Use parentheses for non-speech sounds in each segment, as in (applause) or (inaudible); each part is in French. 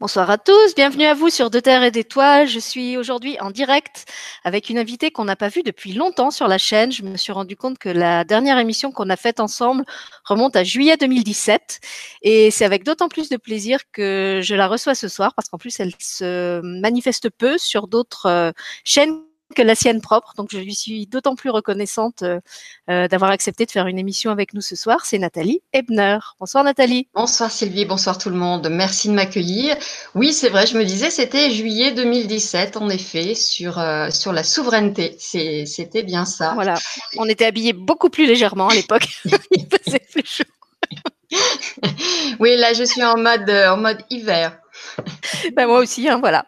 Bonsoir à tous, bienvenue à vous sur De Terre et d'Étoiles. Je suis aujourd'hui en direct avec une invitée qu'on n'a pas vue depuis longtemps sur la chaîne. Je me suis rendu compte que la dernière émission qu'on a faite ensemble remonte à juillet 2017 et c'est avec d'autant plus de plaisir que je la reçois ce soir parce qu'en plus elle se manifeste peu sur d'autres euh, chaînes que la sienne propre. Donc, je lui suis d'autant plus reconnaissante euh, euh, d'avoir accepté de faire une émission avec nous ce soir. C'est Nathalie Ebner. Bonsoir Nathalie. Bonsoir Sylvie, bonsoir tout le monde. Merci de m'accueillir. Oui, c'est vrai, je me disais, c'était juillet 2017, en effet, sur, euh, sur la souveraineté. C'était bien ça. Voilà, on était habillés beaucoup plus légèrement à l'époque. (laughs) (laughs) Il faisait plus chaud. oui, là, je suis en mode, en mode hiver. (laughs) ben moi aussi, hein, voilà.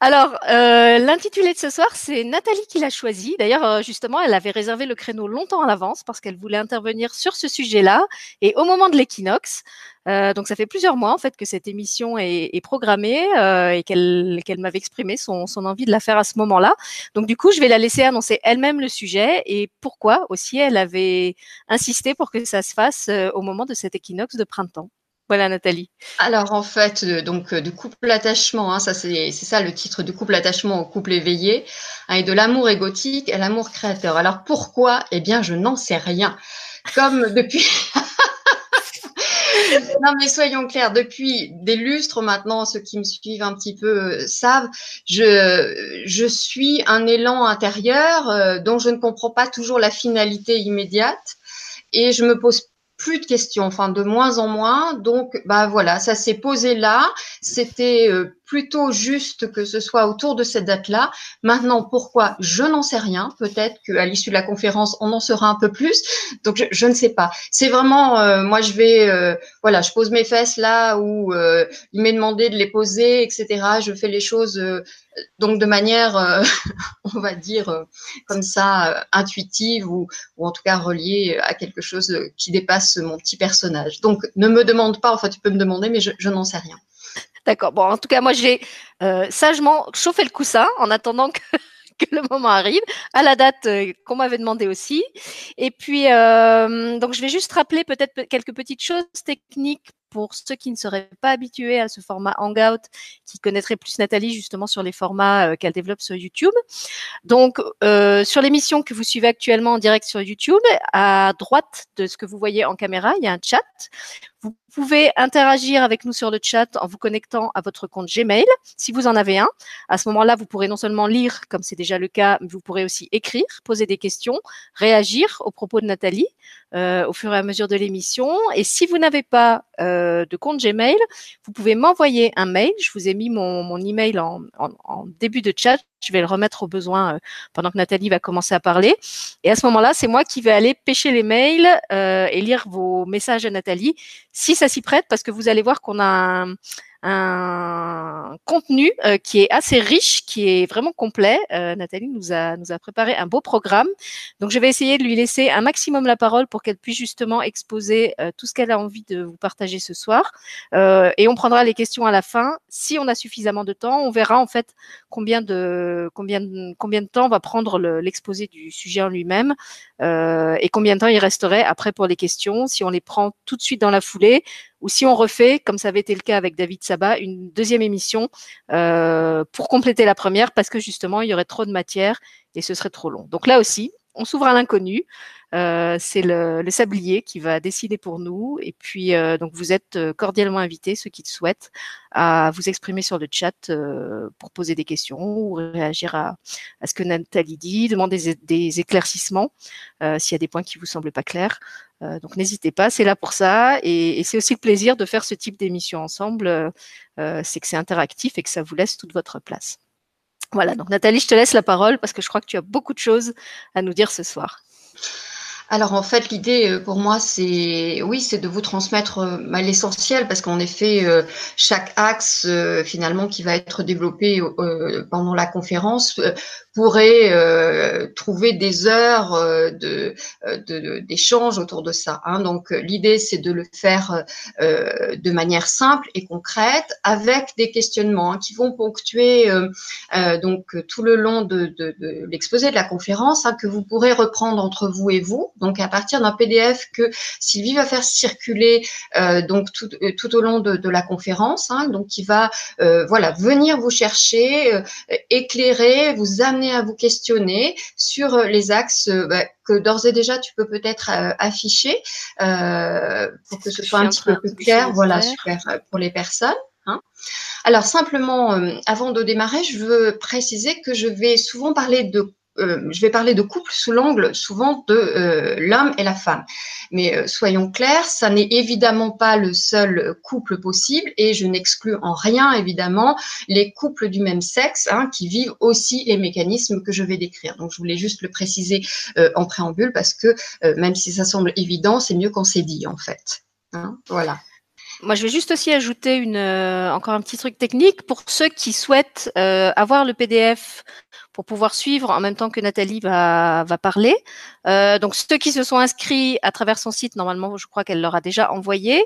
Alors, euh, l'intitulé de ce soir, c'est Nathalie qui l'a choisi. D'ailleurs, euh, justement, elle avait réservé le créneau longtemps à l'avance parce qu'elle voulait intervenir sur ce sujet-là et au moment de l'équinoxe. Euh, donc, ça fait plusieurs mois en fait que cette émission est, est programmée euh, et qu'elle m'avait exprimé son, son envie de la faire à ce moment-là. Donc, du coup, je vais la laisser annoncer elle-même le sujet et pourquoi aussi elle avait insisté pour que ça se fasse euh, au moment de cet équinoxe de printemps. Voilà, Nathalie. Alors, en fait, euh, donc, euh, de couple attachement, hein, ça c'est ça le titre de couple attachement au couple éveillé, hein, et de l'amour égotique à l'amour créateur. Alors, pourquoi? Eh bien, je n'en sais rien. Comme (laughs) depuis. (laughs) non, mais soyons clairs, depuis des lustres maintenant, ceux qui me suivent un petit peu euh, savent, je, je suis un élan intérieur dont je ne comprends pas toujours la finalité immédiate et je me pose plus de questions, enfin de moins en moins. Donc, bah voilà, ça s'est posé là. C'était euh, plutôt juste que ce soit autour de cette date-là. Maintenant, pourquoi Je n'en sais rien. Peut-être qu'à l'issue de la conférence, on en saura un peu plus. Donc, je, ne sais pas. C'est vraiment, euh, moi, je vais, euh, voilà, je pose mes fesses là où il m'est demandé de les poser, etc. Je fais les choses donc de manière, euh, (laughs) on va dire euh, comme ça, euh, intuitive ou, ou, en tout cas reliée à quelque chose qui dépasse mon petit personnage. Donc ne me demande pas, enfin tu peux me demander, mais je, je n'en sais rien. D'accord. Bon, en tout cas, moi j'ai sagement chauffé le coussin en attendant que (laughs) le moment arrive, à la date qu'on m'avait demandé aussi. Et puis, euh, donc, je vais juste rappeler peut-être quelques petites choses techniques pour ceux qui ne seraient pas habitués à ce format Hangout, qui connaîtraient plus Nathalie justement sur les formats euh, qu'elle développe sur YouTube. Donc, euh, sur l'émission que vous suivez actuellement en direct sur YouTube, à droite de ce que vous voyez en caméra, il y a un chat. Vous pouvez interagir avec nous sur le chat en vous connectant à votre compte Gmail, si vous en avez un. À ce moment-là, vous pourrez non seulement lire, comme c'est déjà le cas, mais vous pourrez aussi écrire, poser des questions, réagir aux propos de Nathalie euh, au fur et à mesure de l'émission. Et si vous n'avez pas euh, de compte Gmail, vous pouvez m'envoyer un mail. Je vous ai mis mon, email en, début de chat. Je vais le remettre au besoin euh, pendant que Nathalie va commencer à parler. Et à ce moment-là, c'est moi qui vais aller pêcher les mails et lire vos messages à Nathalie, si ça s'y prête, parce que vous allez voir qu'on a un, un contenu euh, qui est assez riche, qui est vraiment complet. Euh, Nathalie nous a, nous a préparé un beau programme. Donc, je vais essayer de lui laisser un maximum la parole pour qu'elle puisse justement exposer euh, tout ce qu'elle a envie de vous partager ce soir. et on prendra les questions à la fin. Si on a suffisamment de temps, on verra en fait combien de, combien de, combien de temps va prendre l'exposé du sujet en lui-même et combien de temps il resterait après pour les questions. Si on les prend tout de suite dans la foulée, ou si on refait, comme ça avait été le cas avec David Sabat, une deuxième émission euh, pour compléter la première, parce que justement, il y aurait trop de matière et ce serait trop long. Donc là aussi, on s'ouvre à l'inconnu. Euh, c'est le, sablier qui va décider pour nous. Et puis, euh, donc, vous êtes euh, cordialement invités, ceux qui le souhaitent, à vous exprimer sur le chat pour poser des questions ou réagir à, ce que Nathalie dit, demander des, des éclaircissements s'il y a des points qui vous semblent pas clairs. donc, n'hésitez pas, c'est là pour ça. Et, et c'est aussi le plaisir de faire ce type d'émission ensemble. c'est que c'est interactif et que ça vous laisse toute votre place. Voilà, donc Nathalie, je te laisse la parole parce que je crois que tu as beaucoup de choses à nous dire ce soir. Alors en fait, l'idée euh, pour moi, c'est oui, c'est de vous transmettre euh, bah, l'essentiel parce qu'en effet, euh, chaque axe finalement qui va être développé pendant la conférence pourrez euh, trouver des heures euh, de, d'échange autour de ça. Hein. Donc, l'idée, c'est de le faire de manière simple et concrète, avec des questionnements hein, qui vont ponctuer donc tout le long de, l'exposé de la conférence, hein, que vous pourrez reprendre entre vous et vous. Donc, à partir d'un PDF que Sylvie va faire circuler donc tout, tout, au long de, la conférence, donc qui va voilà venir vous chercher, éclairer, vous amener à vous questionner sur euh, les axes euh, bah, que d'ores et déjà tu peux peut-être euh, afficher pour que ce soit un petit peu plus clair. Voilà, super pour les personnes. Hein. Alors simplement, avant de démarrer, je veux préciser que je vais souvent parler de euh, je vais parler de couple sous l'angle souvent de euh, l'homme et la femme. Mais euh, soyons clairs, ça n'est évidemment pas le seul couple possible et je n'exclus en rien évidemment les couples du même sexe hein, qui vivent aussi les mécanismes que je vais décrire. Donc je voulais juste le préciser en préambule parce que même si ça semble évident, c'est mieux quand c'est dit en fait. Hein. voilà. Moi, je vais juste aussi ajouter une, encore un petit truc technique pour ceux qui souhaitent avoir le PDF pour pouvoir suivre en même temps que Nathalie va, parler. Euh, donc ceux qui se sont inscrits à travers son site, normalement, je crois qu'elle leur a déjà envoyé.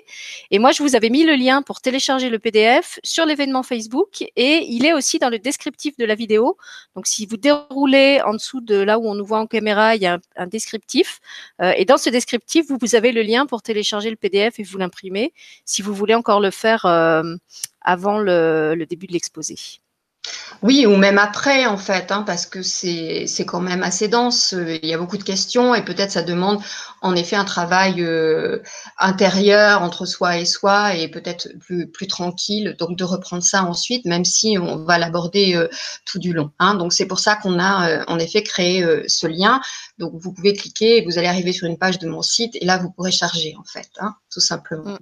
Et moi, je vous avais mis le lien pour télécharger le PDF sur l'événement Facebook et il est aussi dans le descriptif de la vidéo. Donc si vous déroulez en dessous de là où on nous voit en caméra, il y a un, descriptif. Euh, et dans ce descriptif, vous, avez le lien pour télécharger le PDF et vous l'imprimer si vous voulez encore le faire euh, avant le début de l'exposé. Oui, ou même après, en fait, hein, parce que c'est quand même assez dense. Il y a beaucoup de questions et peut-être ça demande en effet un travail euh, intérieur entre soi et soi et peut-être plus, plus tranquille. Donc de reprendre ça ensuite, même si on va l'aborder euh, tout du long. Hein. Donc c'est pour ça qu'on a euh, en effet créé ce lien. Donc vous pouvez cliquer et vous allez arriver sur une page de mon site et là vous pourrez charger en fait, hein, tout simplement. Mm.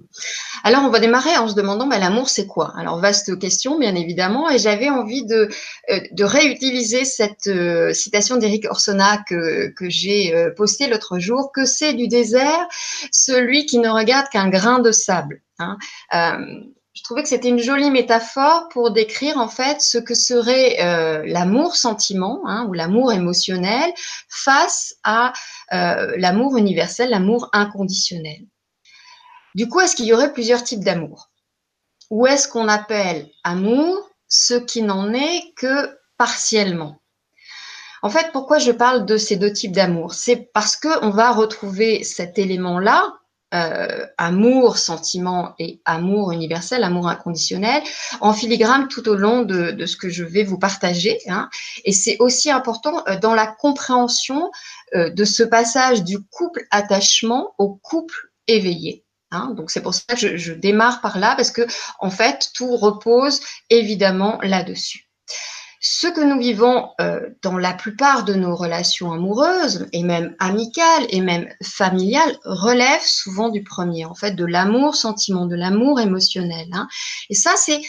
Alors on va démarrer en se demandant bah, l'amour c'est quoi? Alors vaste question bien évidemment et j'avais envie de euh, de réutiliser cette euh, citation d'Éric Orsona que, que j'ai euh, postée l'autre jour, que c'est du désert celui qui ne regarde qu'un grain de sable. Hein. je trouvais que c'était une jolie métaphore pour décrire en fait ce que serait l'amour sentiment hein, ou l'amour émotionnel face à l'amour universel, l'amour inconditionnel. Du coup, est-ce qu'il y aurait plusieurs types d'amour? Ou est-ce qu'on appelle amour ce qui n'en est que partiellement. En fait, pourquoi je parle de ces deux types d'amour? C'est parce que on va retrouver cet élément-là, euh, amour, sentiment et amour universel, amour inconditionnel, en filigrane tout au long de, ce que je vais vous partager. Hein. Et c'est aussi important euh, dans la compréhension euh, de ce passage du couple attachement au couple éveillé. Hein. donc c'est pour ça que je, démarre par là parce que en fait tout repose évidemment là-dessus. Ce que nous vivons euh, dans la plupart de nos relations amoureuses et même amicales et même familiales relève souvent du premier, en fait, de l'amour sentiment, de l'amour émotionnel. Hein. Et ça, c'est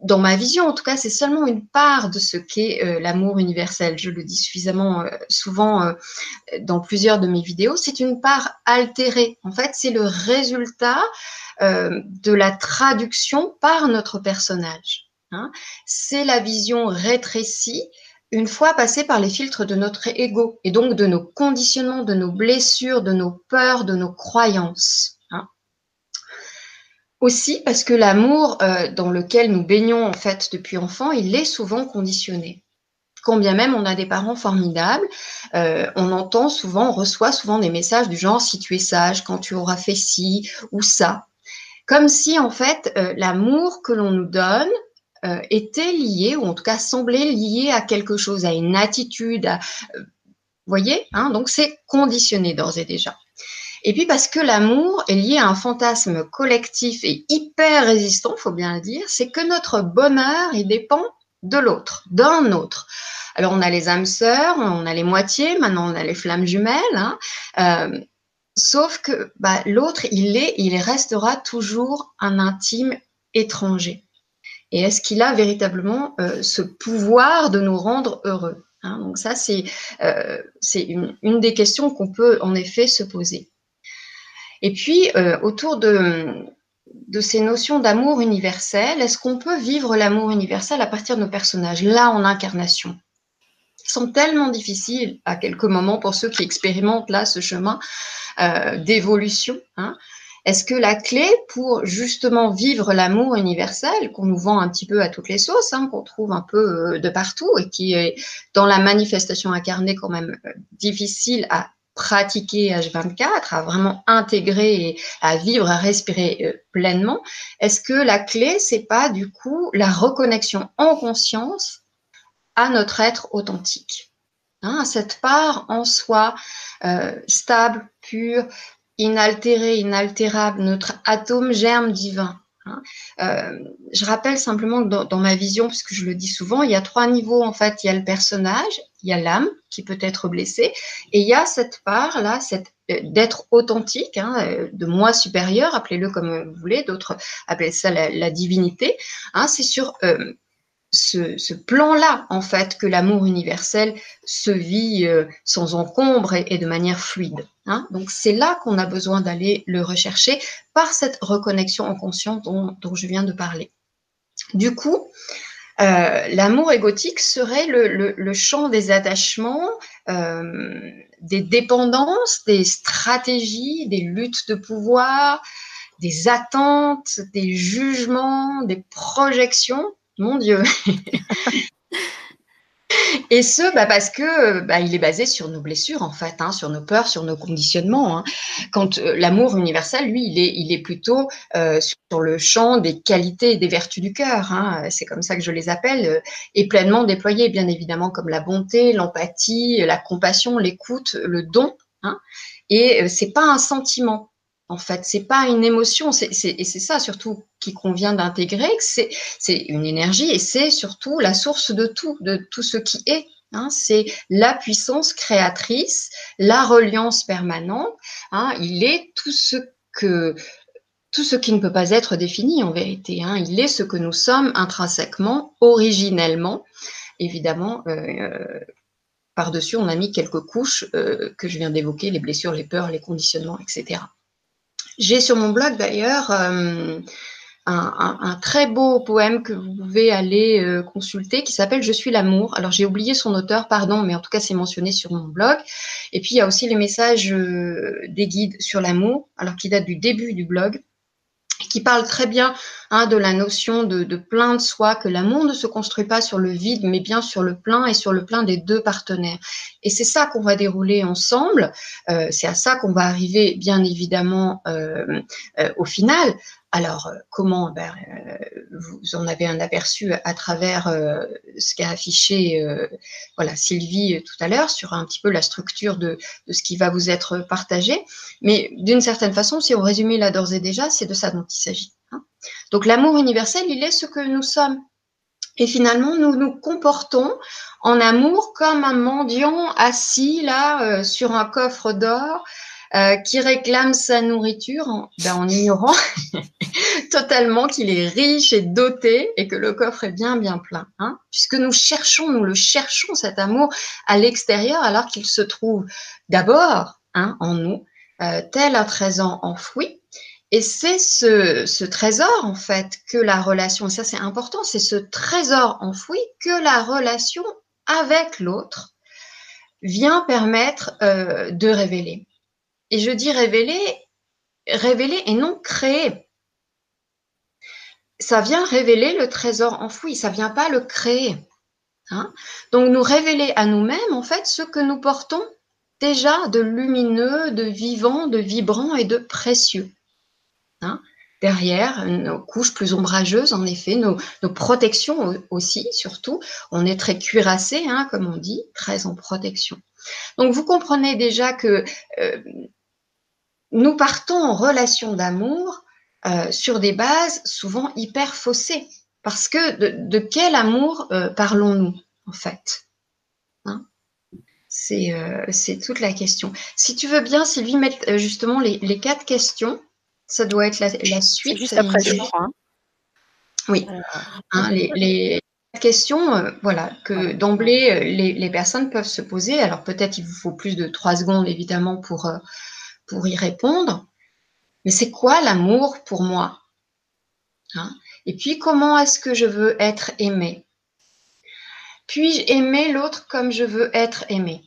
dans ma vision, en tout cas, c'est seulement une part de ce qu'est euh, l'amour universel. Je le dis suffisamment euh, souvent euh, dans plusieurs de mes vidéos. C'est une part altérée. En fait, c'est le résultat de la traduction par notre personnage. Hein. C'est la vision rétrécie une fois passée par les filtres de notre ego et donc de nos conditionnements, de nos blessures, de nos peurs, de nos croyances. Aussi parce que l'amour euh, dans lequel nous baignons en fait depuis enfant, il est souvent conditionné. Quand bien même on a des parents formidables, euh, on entend souvent, on reçoit souvent des messages du genre si tu es sage, quand tu auras fait ci ou ça. Comme si en fait euh, l'amour que l'on nous donne était lié, ou en tout cas semblait lié à quelque chose, à une attitude, à, vous voyez, hein, donc c'est conditionné d'ores et déjà. Et puis parce que l'amour est lié à un fantasme collectif et hyper résistant, faut bien le dire, c'est que notre bonheur, il dépend de l'autre, d'un autre. Alors on a les âmes sœurs, on a les moitiés, maintenant on a les flammes jumelles. Hein. Euh, sauf que bah, l'autre, il est, il restera toujours un intime étranger. Et est-ce qu'il a véritablement euh, ce pouvoir de nous rendre heureux hein? Donc ça, c'est euh, une, des questions qu'on peut en effet se poser. Et puis, euh, autour de, ces notions d'amour universel, est-ce qu'on peut vivre l'amour universel à partir de nos personnages, là en incarnation? Sont tellement difficiles à quelques moments pour ceux qui expérimentent là ce chemin d'évolution. Hein? Est-ce que la clé pour justement vivre l'amour universel qu'on nous vend un petit peu à toutes les sauces, hein, qu'on trouve un peu euh, de partout et qui est dans la manifestation incarnée quand même euh, difficile à pratiquer H24, à vraiment intégrer et à vivre, à respirer euh, pleinement, est-ce que la clé, c'est pas du coup la reconnexion en conscience à notre être authentique hein, cette part en soi stable, pure, inaltérée, inaltérable, notre atome germe divin. Hein. Euh, je rappelle simplement que dans, ma vision, puisque je le dis souvent, il y a trois niveaux en fait. Il y a le personnage, il y a l'âme qui peut être blessée, et il y a cette part là, cette euh, d'être authentique, hein, euh, de moi supérieur, appelez-le comme vous voulez, d'autres appellent ça la, divinité. Hein, c'est sur ce, ce plan-là, en fait, que l'amour universel se vit euh, sans encombre et, de manière fluide. Hein. Donc, c'est là qu'on a besoin d'aller le rechercher par cette reconnexion en conscience dont, dont je viens de parler. Du coup, euh, l'amour égotique serait le, le, le, champ des attachements, euh, des dépendances, des stratégies, des luttes de pouvoir, des attentes, des jugements, des projections mon Dieu. Et ce, bah parce que bah, il est basé sur nos blessures en fait, hein, sur nos peurs, sur nos conditionnements. Hein. Quand euh, l'amour universel, lui, il est, plutôt euh, sur le champ des qualités et des vertus du cœur. Hein. C'est comme ça que je les appelle, euh, et pleinement déployé, bien évidemment, comme la bonté, l'empathie, la compassion, l'écoute, le don. Et c'est pas un sentiment en fait. C'est pas une émotion, c'est, et c'est ça surtout qui convient d'intégrer, c'est, une énergie et c'est surtout la source de tout, de tout ce qui est. Hein, c'est la puissance créatrice, la reliance permanente. Hein, il est tout ce que tout ce qui ne peut pas être défini en vérité. Hein, il est ce que nous sommes intrinsèquement, originellement. Évidemment, euh, euh, par-dessus, on a mis quelques couches euh, que je viens d'évoquer, les blessures, les peurs, les conditionnements, etc. J'ai sur mon blog d'ailleurs euh, un, très beau poème que vous pouvez aller euh, consulter qui s'appelle Je suis l'amour. Alors j'ai oublié son auteur, pardon, mais en tout cas c'est mentionné sur mon blog. Et puis il y a aussi les messages euh, des guides sur l'amour, alors qui datent du début du blog qui parle très bien hein, de la notion de, plein de soi, que l'amour ne se construit pas sur le vide, mais bien sur le plein et sur le plein des deux partenaires. Et c'est ça qu'on va dérouler ensemble. Euh, c'est à ça qu'on va arriver, bien évidemment, euh, euh, au final. Alors, euh, comment ben, euh, Vous en avez un aperçu à travers euh, ce qu'a affiché voilà, Sylvie tout à l'heure sur un petit peu la structure de, ce qui va vous être partagé. Mais d'une certaine façon, si on résumait là d'ores et déjà, c'est de ça dont il s'agit. Hein. Donc l'amour universel, il est ce que nous sommes. Et finalement, nous nous comportons en amour comme un mendiant assis là sur un coffre d'or euh, qui réclame sa nourriture en, ben, en ignorant (laughs) totalement qu'il est riche et doté et que le coffre est bien bien plein. Hein, puisque nous cherchons, nous le cherchons cet amour à l'extérieur alors qu'il se trouve d'abord hein, en nous, euh, tel un trésor enfoui. Et c'est ce, ce, trésor, en fait, que la relation, et ça c'est important, c'est ce trésor enfoui que la relation avec l'autre vient permettre euh, de révéler. Et je dis révéler, révéler et non créer. Ça vient révéler le trésor enfoui, ça vient pas le créer. Hein Donc nous révéler à nous-mêmes en fait ce que nous portons déjà de lumineux, de vivant, de vibrant et de précieux. Hein derrière nos couches plus ombrageuses, en effet, nos, nos, protections aussi, surtout. On est très cuirassé, hein, comme on dit, très en protection. Donc vous comprenez déjà que euh, nous partons en relation d'amour euh, sur des bases souvent hyper faussées. Parce que de, de quel amour euh, parlons-nous, en fait hein? C'est euh, toute la question. Si tu veux bien, Sylvie, mettre justement les, les, quatre questions, ça doit être la, la suite. Juste après, je crois. Hein. Oui. Hein, les, les, questions, euh, voilà, que d'emblée les, les, personnes peuvent se poser. Alors peut-être il vous faut plus de trois secondes, évidemment, pour pour y répondre. Mais c'est quoi l'amour pour moi? Hein? Et puis, comment est-ce que je veux être aimé Puis-je aimer l'autre comme je veux être aimé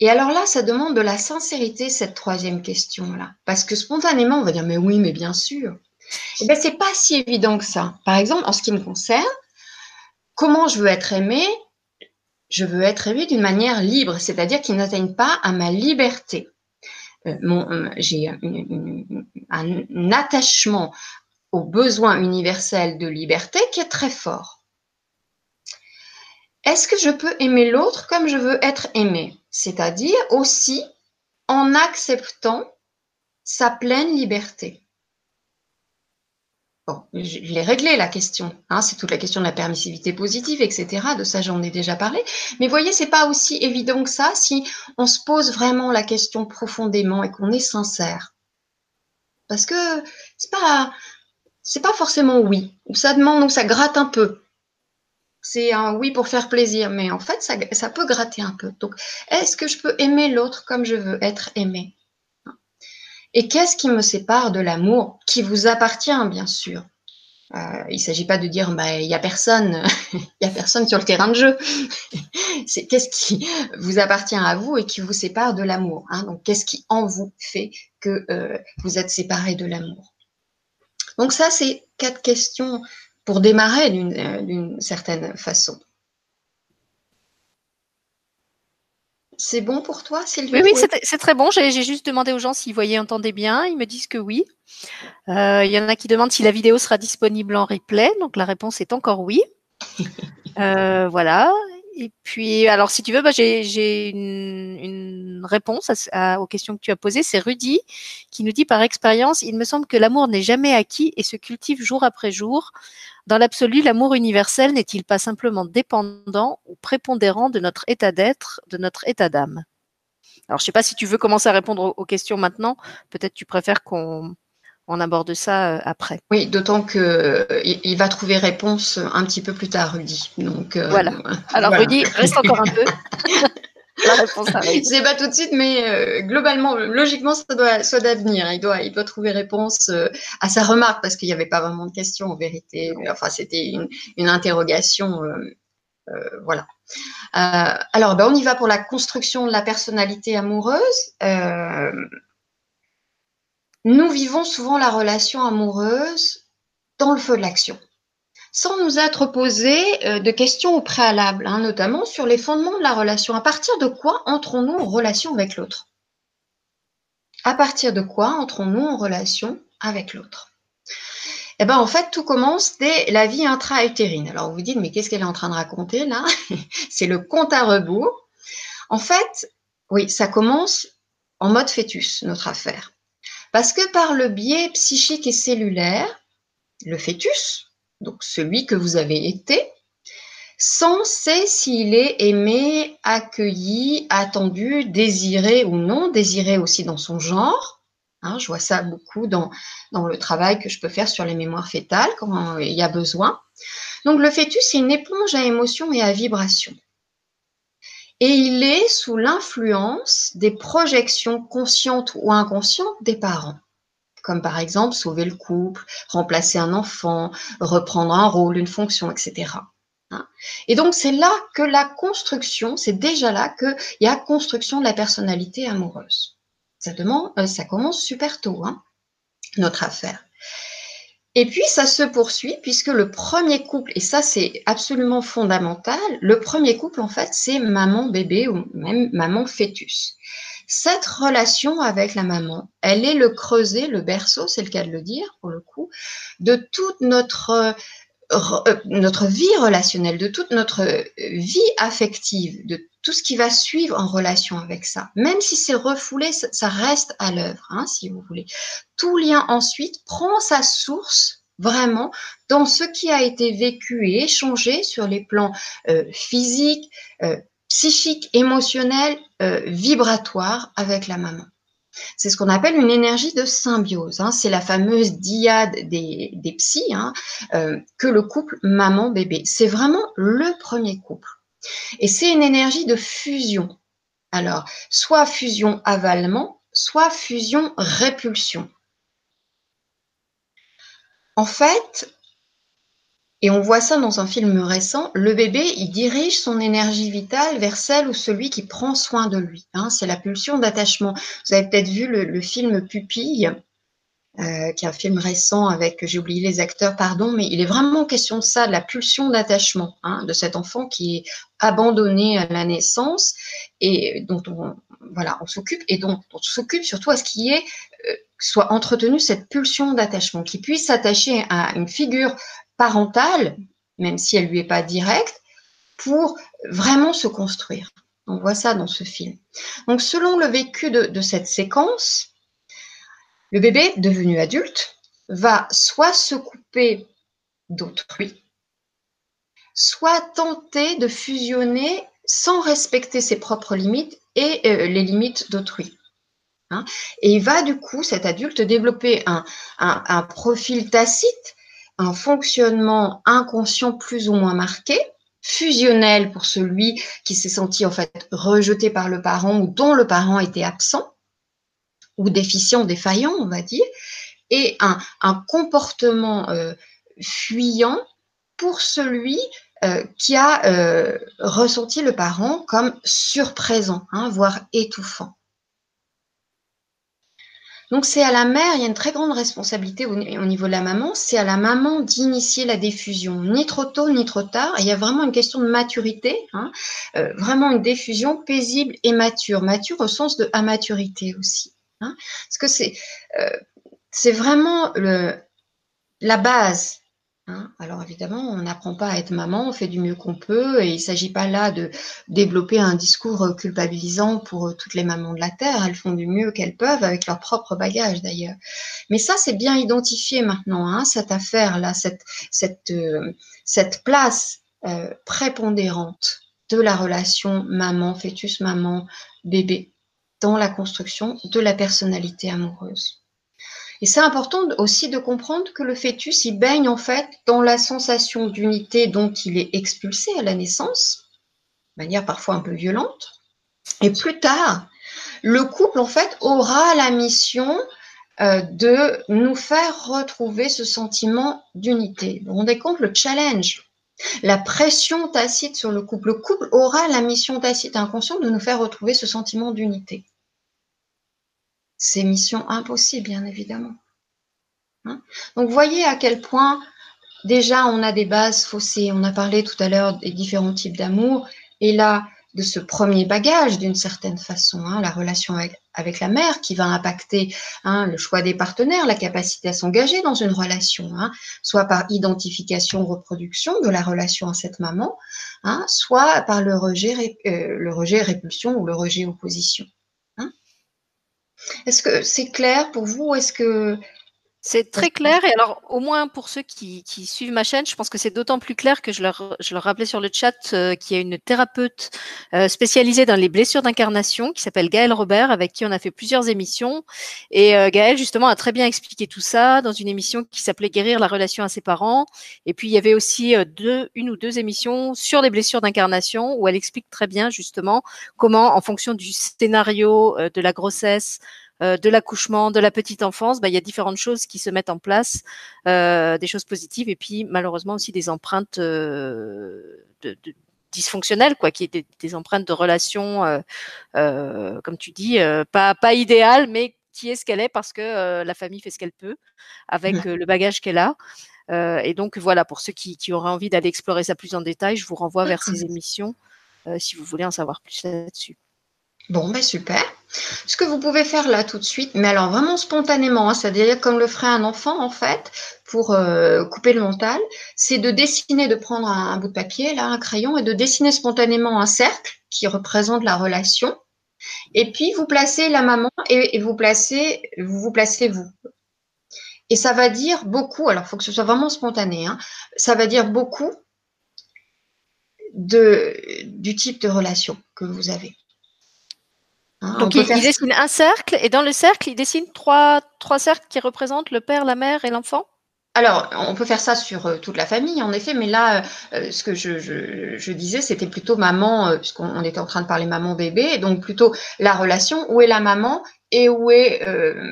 et alors là, ça demande de la sincérité, cette troisième question-là. Parce que spontanément, on va dire, mais oui, mais bien sûr. Eh bien, c'est pas si évident que ça. Par exemple, en ce qui me concerne, comment je veux être aimé Je veux être aimé d'une manière libre, c'est-à-dire qu'il n'atteigne pas à ma liberté. Euh, euh, j'ai un attachement au besoin universel de liberté qui est très fort. Est-ce que je peux aimer l'autre comme je veux être aimé? C'est-à-dire aussi en acceptant sa pleine liberté. Je l'ai réglé la question. Hein, c'est toute la question de la permissivité positive, etc. De ça, j'en ai déjà parlé. Mais voyez, c'est pas aussi évident que ça si on se pose vraiment la question profondément et qu'on est sincère. Parce que c'est pas, pas forcément oui. Ou ça demande ou ça gratte un peu c'est un oui pour faire plaisir, mais en fait, ça, peut gratter un peu. Donc, est-ce que je peux aimer l'autre comme je veux être aimé Et qu'est-ce qui me sépare de l'amour qui vous appartient, bien sûr? Euh, Il ne s'agit pas de dire, bah, il n'y a personne, (laughs) il a personne sur le terrain de jeu. (laughs) c'est qu'est-ce qui vous appartient à vous et qui vous sépare de l'amour. Hein? Donc, qu'est-ce qui en vous fait que euh, vous êtes séparé de l'amour? Donc ça, c'est quatre questions pour démarrer euh, d'une certaine façon. C'est bon pour toi, Sylvie Oui, oui c'est très bon. J'ai juste demandé aux gens s'ils voyaient, entendaient bien. Ils me disent que oui. Euh, il y en a qui demandent si la vidéo sera disponible en replay. Donc la réponse est encore oui. (laughs) Euh, voilà. Et puis, alors, si tu veux, bah, j'ai une, réponse aux questions que tu as posées. C'est Rudy qui nous dit par expérience, il me semble que l'amour n'est jamais acquis et se cultive jour après jour. Dans l'absolu, l'amour universel n'est-il pas simplement dépendant ou prépondérant de notre état d'être, de notre état d'âme? Alors, je ne sais pas si tu veux commencer à répondre aux questions maintenant. Peut-être tu préfères qu'on on aborde ça euh, après. Oui, d'autant qu'il euh, il va trouver réponse un petit peu plus tard, Rudy. Donc, euh, voilà. (laughs) Alors, Rudy, reste encore un peu. (laughs) La réponse arrive. C'est pas tout de suite, mais globalement, logiquement, ça doit, soit d'avenir. Il doit, il doit trouver réponse à sa remarque parce qu'il n'y avait pas vraiment de question en vérité. Enfin, c'était une, interrogation. voilà. alors, ben, on y va pour la construction de la personnalité amoureuse. Nous vivons souvent la relation amoureuse dans le feu de l'action, sans nous être posé euh, de questions au préalable, hein, notamment sur les fondements de la relation. À partir de quoi entrons-nous en relation avec l'autre? À partir de quoi entrons-nous en relation avec l'autre? Eh ben, en fait, tout commence dès la vie intra-utérine. Alors, vous vous dites, mais qu'est-ce qu'elle est en train de raconter là? (laughs) C'est le compte à rebours. En fait, oui, ça commence en mode fœtus, notre affaire. Parce que par le biais psychique et cellulaire, le fœtus, donc celui que vous avez été, sait s'il est aimé, accueilli, attendu, désiré ou non, désiré aussi dans son genre. Hein, je vois ça beaucoup dans, dans le travail que je peux faire sur les mémoires fétales quand il y a besoin. Donc le fœtus, c'est une éponge à émotions et à vibrations et il est sous l'influence des projections conscientes ou inconscientes des parents comme par exemple sauver le couple, remplacer un enfant, reprendre un rôle, une fonction, etc. Hein. Et donc c'est là que la construction, c'est déjà là qu'il y a construction de la personnalité amoureuse. Ça, demande, euh, ça commence super tôt, hein, notre affaire. Et puis, ça se poursuit puisque le premier couple, et ça c'est absolument fondamental, le premier couple, en fait, c'est maman-bébé ou même maman-fœtus. Cette relation avec la maman, elle est le creuset, le berceau, c'est le cas de le dire pour le coup, de toute notre euh, vie relationnelle, de toute notre vie affective, de tout ce qui va suivre en relation avec ça. Même si c'est refoulé, ça reste à l'œuvre, hein, si vous voulez. Tout lien ensuite prend sa source vraiment dans ce qui a été vécu et échangé sur les plans euh, physiques, euh, psychiques, émotionnels, euh, vibratoires avec la maman. C'est ce qu'on appelle une énergie de symbiose. Hein. C'est la fameuse diade des, des psys hein, euh, que le couple maman-bébé. C'est vraiment le premier couple. Et c'est une énergie de fusion. Alors, soit fusion avalement, soit fusion répulsion. En fait, Et on voit ça dans un film récent. Le bébé, il dirige son énergie vitale vers celle ou celui qui prend soin de lui. Hein. c'est la pulsion d'attachement. Vous avez peut-être vu le, film Pupille, euh, qui est un film récent avec, j'ai oublié les acteurs, pardon, mais il est vraiment question de ça, de la pulsion d'attachement hein, de cet enfant qui est abandonné à la naissance et dont on, voilà, on s'occupe et dont on s'occupe surtout à ce qui est euh, soit entretenu cette pulsion d'attachement, qui puisse s'attacher à une figure même si elle lui est pas directe, pour vraiment se construire. On voit ça dans ce film. Donc, selon le vécu de, cette séquence, le bébé devenu adulte va soit se couper d'autrui, soit tenter de fusionner sans respecter ses propres limites et euh, les limites d'autrui. Hein. et il va du coup, cet adulte, développer un profil tacite un fonctionnement inconscient plus ou moins marqué, fusionnel pour celui qui s'est senti en fait rejeté par le parent ou dont le parent était absent ou déficient, défaillant, on va dire, et un, comportement euh, fuyant pour celui euh, qui a euh, ressenti le parent comme surprésent, hein, voire étouffant. Donc c'est à la mère, il y a une très grande responsabilité au, niveau de la maman, c'est à la maman d'initier la diffusion, ni trop tôt ni trop tard. il y a vraiment une question de maturité, hein. euh, vraiment une diffusion paisible et mature, mature au sens de à maturité aussi. Hein. Parce que c'est euh, c'est vraiment le, la base Hein. Alors évidemment, on n'apprend pas à être maman, on fait du mieux qu'on peut et il ne s'agit pas là de développer un discours culpabilisant pour toutes les mamans de la Terre. Elles font du mieux qu'elles peuvent avec leur propre bagage d'ailleurs. Mais ça, c'est bien identifié maintenant, hein, cette affaire-là, cette, euh, place euh, prépondérante de la relation maman, fœtus, maman, bébé dans la construction de la personnalité amoureuse. Et c'est important aussi de comprendre que le fœtus, il baigne en fait dans la sensation d'unité dont il est expulsé à la naissance, de manière parfois un peu violente. Et plus tard, le couple en fait aura la mission euh, de nous faire retrouver ce sentiment d'unité. Vous vous rendez compte le challenge la pression tacite sur le couple. Le couple aura la mission tacite inconsciente de nous faire retrouver ce sentiment d'unité. C'est mission impossible, bien évidemment. Hein? Donc, voyez à quel point déjà on a des bases faussées. On a parlé tout à l'heure des différents types d'amour. Et là, de ce premier bagage d'une certaine façon, hein, la relation avec, la mère qui va impacter hein, le choix des partenaires, la capacité à s'engager dans une relation, soit par identification, reproduction de la relation à cette maman, soit par euh, le rejet répulsion ou le rejet opposition. Est-ce que c'est clair pour vous Est-ce que c'est très clair. Et alors, au moins pour ceux qui, suivent ma chaîne, je pense que c'est d'autant plus clair que je leur, je leur rappelais sur le chat euh, qu'il y a une thérapeute euh, spécialisée dans les blessures d'incarnation qui s'appelle Gaëlle Robert, avec qui on a fait plusieurs émissions. Et euh, Gaëlle, justement, a très bien expliqué tout ça dans une émission qui s'appelait Guérir la relation à ses parents. Et puis, il y avait aussi deux, une ou deux émissions sur les blessures d'incarnation où elle explique très bien, justement, comment, en fonction du scénario de la grossesse, euh, de l'accouchement, de la petite enfance, bah, il y a différentes choses qui se mettent en place, euh, des choses positives et puis malheureusement aussi des empreintes euh, de, dysfonctionnelles, quoi, qui est des, empreintes de relations, comme tu dis, pas pas idéales, mais qui est ce qu'elle est parce que la famille fait ce qu'elle peut avec le bagage qu'elle a. et donc voilà, pour ceux qui, qui auraient envie d'aller explorer ça plus en détail, je vous renvoie vers ces émissions si vous voulez en savoir plus là-dessus. Bon, ben super. Ce que vous pouvez faire là tout de suite, mais alors vraiment spontanément, hein, c'est-à-dire comme le ferait un enfant en fait, pour euh, couper le mental, c'est de dessiner, de prendre un, bout de papier, là, un crayon, et de dessiner spontanément un cercle qui représente la relation. Et puis vous placez la maman et, vous placez, vous vous placez vous. Et ça va dire beaucoup, alors il faut que ce soit vraiment spontané, hein, ça va dire beaucoup du type de relation que vous avez. Hein, Donc il, dessine un cercle et dans le cercle, il dessine trois, trois cercles qui représentent le père, la mère et l'enfant? Alors, on peut faire ça sur euh, toute la famille, en effet, mais là, euh, ce que je, je, je disais, c'était plutôt maman, euh, puisqu'on était en train de parler maman-bébé, donc plutôt la relation, où est la maman et où est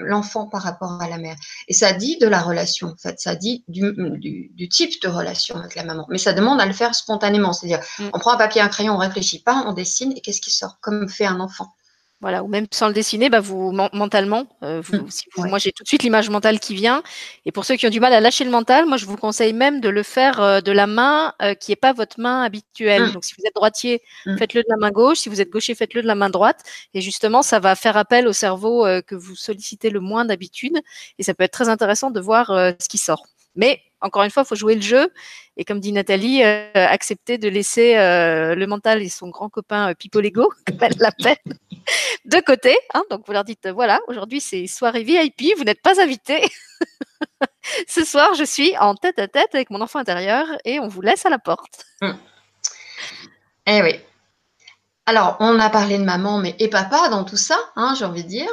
l'enfant par rapport à la mère? Et ça dit de la relation, en fait, ça dit du, du, du, type de relation avec la maman, mais ça demande à le faire spontanément, c'est-à-dire, mm. on prend un papier, un crayon, on réfléchit pas, on dessine, et qu'est-ce qui sort, comme fait un enfant. Voilà, ou même sans le dessiner, bah vous mentalement, euh, vous, mmh. si vous, moi j'ai tout de suite l'image mentale qui vient. Et pour ceux qui ont du mal à lâcher le mental, moi je vous conseille même de le faire euh, de la main euh, qui est pas votre main habituelle. Mmh. Donc si vous êtes droitier, mmh. faites-le de la main gauche. Si vous êtes gaucher, faites-le de la main droite. Et justement, ça va faire appel au cerveau que vous sollicitez le moins d'habitude. Et ça peut être très intéressant de voir ce qui sort. Mais encore une fois, il faut jouer le jeu. Et comme dit Nathalie, euh, accepter de laisser euh, le mental et son grand copain euh, Pipo Lego, (laughs) comme elle l'appelle, (laughs) de côté. Hein. donc vous leur dites, voilà, aujourd'hui c'est soirée VIP, vous n'êtes pas invité. (laughs) Ce soir, je suis en tête à tête avec mon enfant intérieur et on vous laisse à la porte. Mmh. Eh oui, alors, on a parlé de maman, mais et papa dans tout ça, hein, j'ai envie de dire.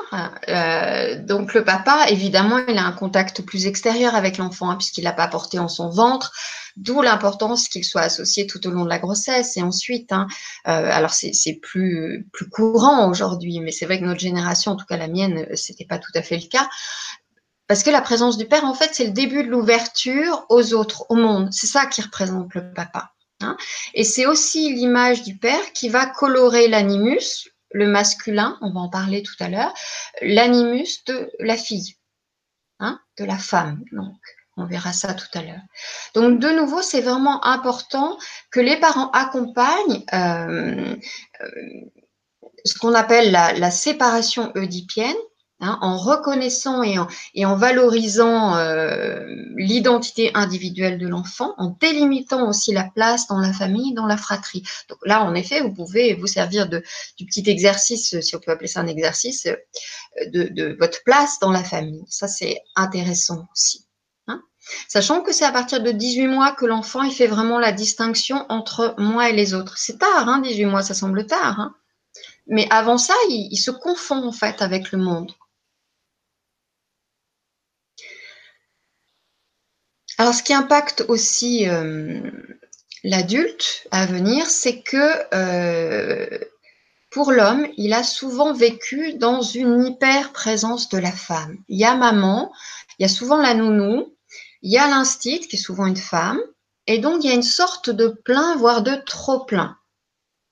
Euh, donc, le papa, évidemment, il a un contact plus extérieur avec l'enfant, hein, puisqu'il n'a pas porté en son ventre, d'où l'importance qu'il soit associé tout au long de la grossesse et ensuite. Hein, euh, alors, c'est plus, plus courant aujourd'hui, mais c'est vrai que notre génération, en tout cas la mienne, c'était pas tout à fait le cas. Parce que la présence du père, en fait, c'est le début de l'ouverture aux autres, au monde. C'est ça qui représente le papa. Hein. Et c'est aussi l'image du père qui va colorer l'animus, le masculin, on va en parler tout à l'heure, l'animus de la fille, hein, de la femme. Donc, on verra ça tout à l'heure. Donc, de nouveau, c'est vraiment important que les parents accompagnent euh, euh, ce qu'on appelle la, la séparation oedipienne, Hein, en reconnaissant et en, valorisant euh, l'identité individuelle de l'enfant, en délimitant aussi la place dans la famille, dans la fratrie. Donc là, en effet, vous pouvez vous servir du petit exercice, si on peut appeler ça un exercice, euh, de, votre place dans la famille. Ça, c'est intéressant aussi. Hein. Sachant que c'est à partir de 18 mois que l'enfant fait vraiment la distinction entre moi et les autres. C'est tard, hein, 18 mois, ça semble tard. Hein. Mais avant ça, il, il se confond en fait avec le monde. Alors, ce qui impacte aussi euh, l'adulte à venir, c'est que euh, pour l'homme, il a souvent vécu dans une hyper présence de la femme. Il y a maman, il y a souvent la nounou, il y a l'instit qui est souvent une femme, et donc il y a une sorte de plein, voire de trop plein.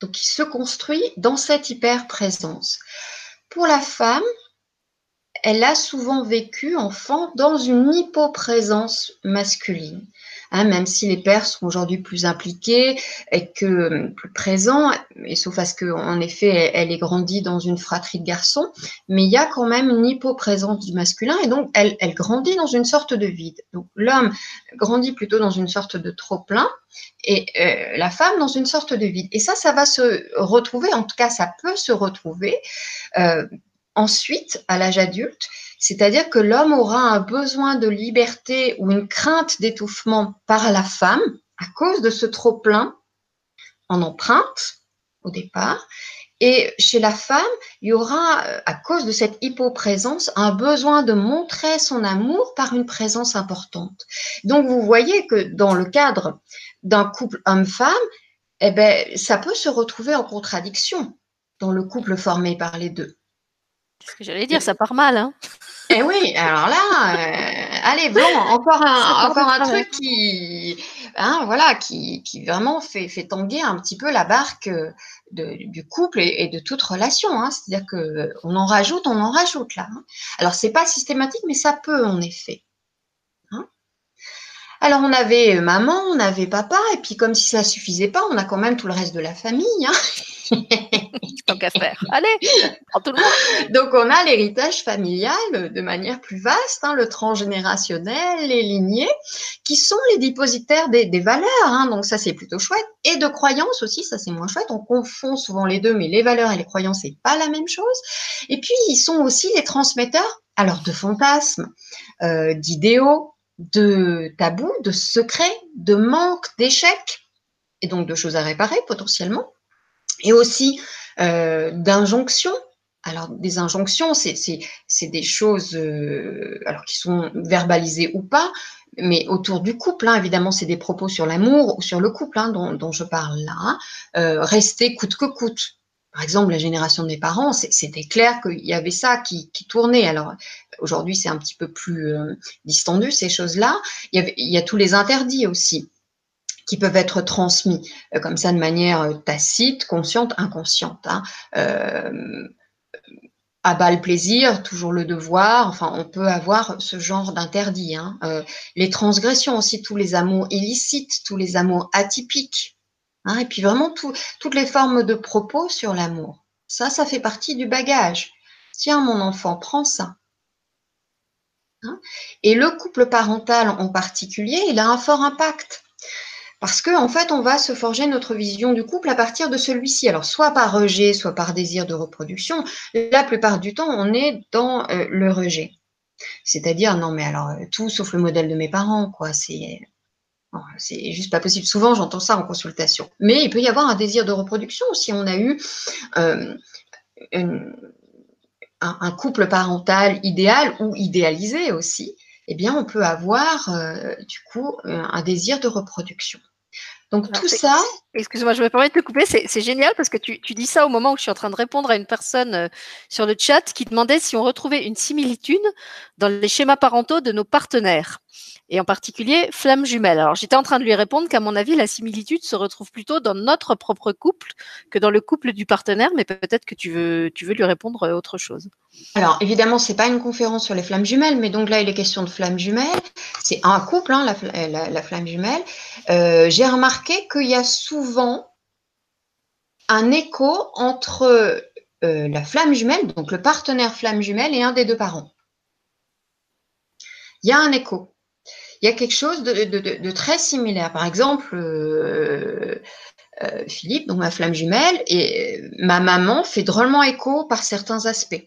Donc, il se construit dans cette hyper présence. Pour la femme, elle a souvent vécu enfant dans une hypoprésence masculine. Hein, même si les pères sont aujourd'hui plus impliqués et que plus présents, sauf à ce qu'en effet elle, est grandie dans une fratrie de garçons, mais il y a quand même une hypoprésence du masculin et donc elle, grandit dans une sorte de vide. L'homme grandit plutôt dans une sorte de trop plein et euh, la femme dans une sorte de vide. Et ça, ça va se retrouver, en tout cas ça peut se retrouver. Euh, ensuite à l'âge adulte, c'est-à-dire que l'homme aura un besoin de liberté ou une crainte d'étouffement par la femme à cause de ce trop-plein en empreinte au départ. Et chez la femme, il y aura, à cause de cette hypoprésence, un besoin de montrer son amour par une présence importante. Donc, vous voyez que dans le cadre d'un couple homme-femme, eh ben, ça peut se retrouver en contradiction dans le couple formé par les deux. C'est ce que j'allais dire, ça part mal. Hein eh oui, alors là, euh, allez, bon, (laughs) encore un, encore un truc qui, hein, voilà, qui, qui vraiment fait, fait tanguer un petit peu la barque euh, de, du couple et, de toute relation. Hein. C'est-à-dire que on en rajoute, on en rajoute là. Hein. Alors c'est pas systématique, mais ça peut en effet. Alors on avait maman, on avait papa, et puis comme si ça suffisait pas, on a quand même tout le reste de la famille. Hein. (laughs) Tant faire. Allez. Donc, on a l'héritage familial de manière plus vaste, hein, le transgénérationnel, les lignées, qui sont les dépositaires des, valeurs. Hein, donc, ça, c'est plutôt chouette. Et de croyances aussi, ça, c'est moins chouette. On confond souvent les deux, mais les valeurs et les croyances, c'est pas la même chose. Et puis, ils sont aussi les transmetteurs, alors, de fantasmes, euh, d'idéaux, de tabous, de secrets, de manques, d'échecs, et donc de choses à réparer potentiellement et aussi euh, d'injonctions Alors, des injonctions, c'est des choses euh, alors qui sont verbalisées ou pas, mais autour du couple, hein, évidemment, c'est des propos sur l'amour ou sur le couple hein, dont, je parle là. Hein. Euh, rester coûte que coûte. Par exemple, la génération de mes parents, c'était clair qu'il y avait ça qui, tournait. Alors, aujourd'hui, c'est un petit peu plus distendu, ces choses-là. Il, y a tous les interdits aussi qui peuvent être transmis euh, comme ça de manière euh, tacite, consciente, inconsciente. Hein. Euh, à bas le plaisir, toujours le devoir. Enfin, on peut avoir ce genre d'interdit. Hein. Les transgressions aussi, tous les amours illicites, tous les amours atypiques. Hein, et puis vraiment toutes les formes de propos sur l'amour. Ça, ça fait partie du bagage. Tiens, mon enfant, prends ça. Hein. et le couple parental en particulier, il a un fort impact. Parce qu'en en fait, on va se forger notre vision du couple à partir de celui-ci. Alors, soit par rejet, soit par désir de reproduction. La plupart du temps, on est dans euh, le rejet. C'est-à-dire, non, mais alors, euh, tout sauf le modèle de mes parents, quoi. C'est. C'est juste pas possible. Souvent, j'entends ça en consultation. Mais il peut y avoir un désir de reproduction si on a eu euh, un, couple parental idéal ou idéalisé aussi. Eh bien, on peut avoir du coup un désir de reproduction. Donc tout ça. Excuse-moi, je me permets de te couper. C'est génial parce que tu, dis ça au moment où je suis en train de répondre à une personne euh, sur le chat qui demandait si on retrouvait une similitude dans les schémas parentaux de nos partenaires et en particulier flamme jumelle. Alors j'étais en train de lui répondre qu'à mon avis, la similitude se retrouve plutôt dans notre propre couple que dans le couple du partenaire, mais peut-être que tu veux, tu veux lui répondre euh, autre chose. Alors évidemment, c'est pas une conférence sur les flammes jumelles, mais donc là il est question de flammes jumelles. C'est un couple, hein, la, flamme jumelle. Euh, j'ai remarqué qu'il y a souvent un écho entre euh, la flamme jumelle, donc le partenaire flamme jumelle, et un des deux parents. Il y a un écho il y a quelque chose de, très similaire. Par exemple, euh, euh, Philippe, donc ma flamme jumelle, et euh, ma maman fait drôlement écho par certains aspects.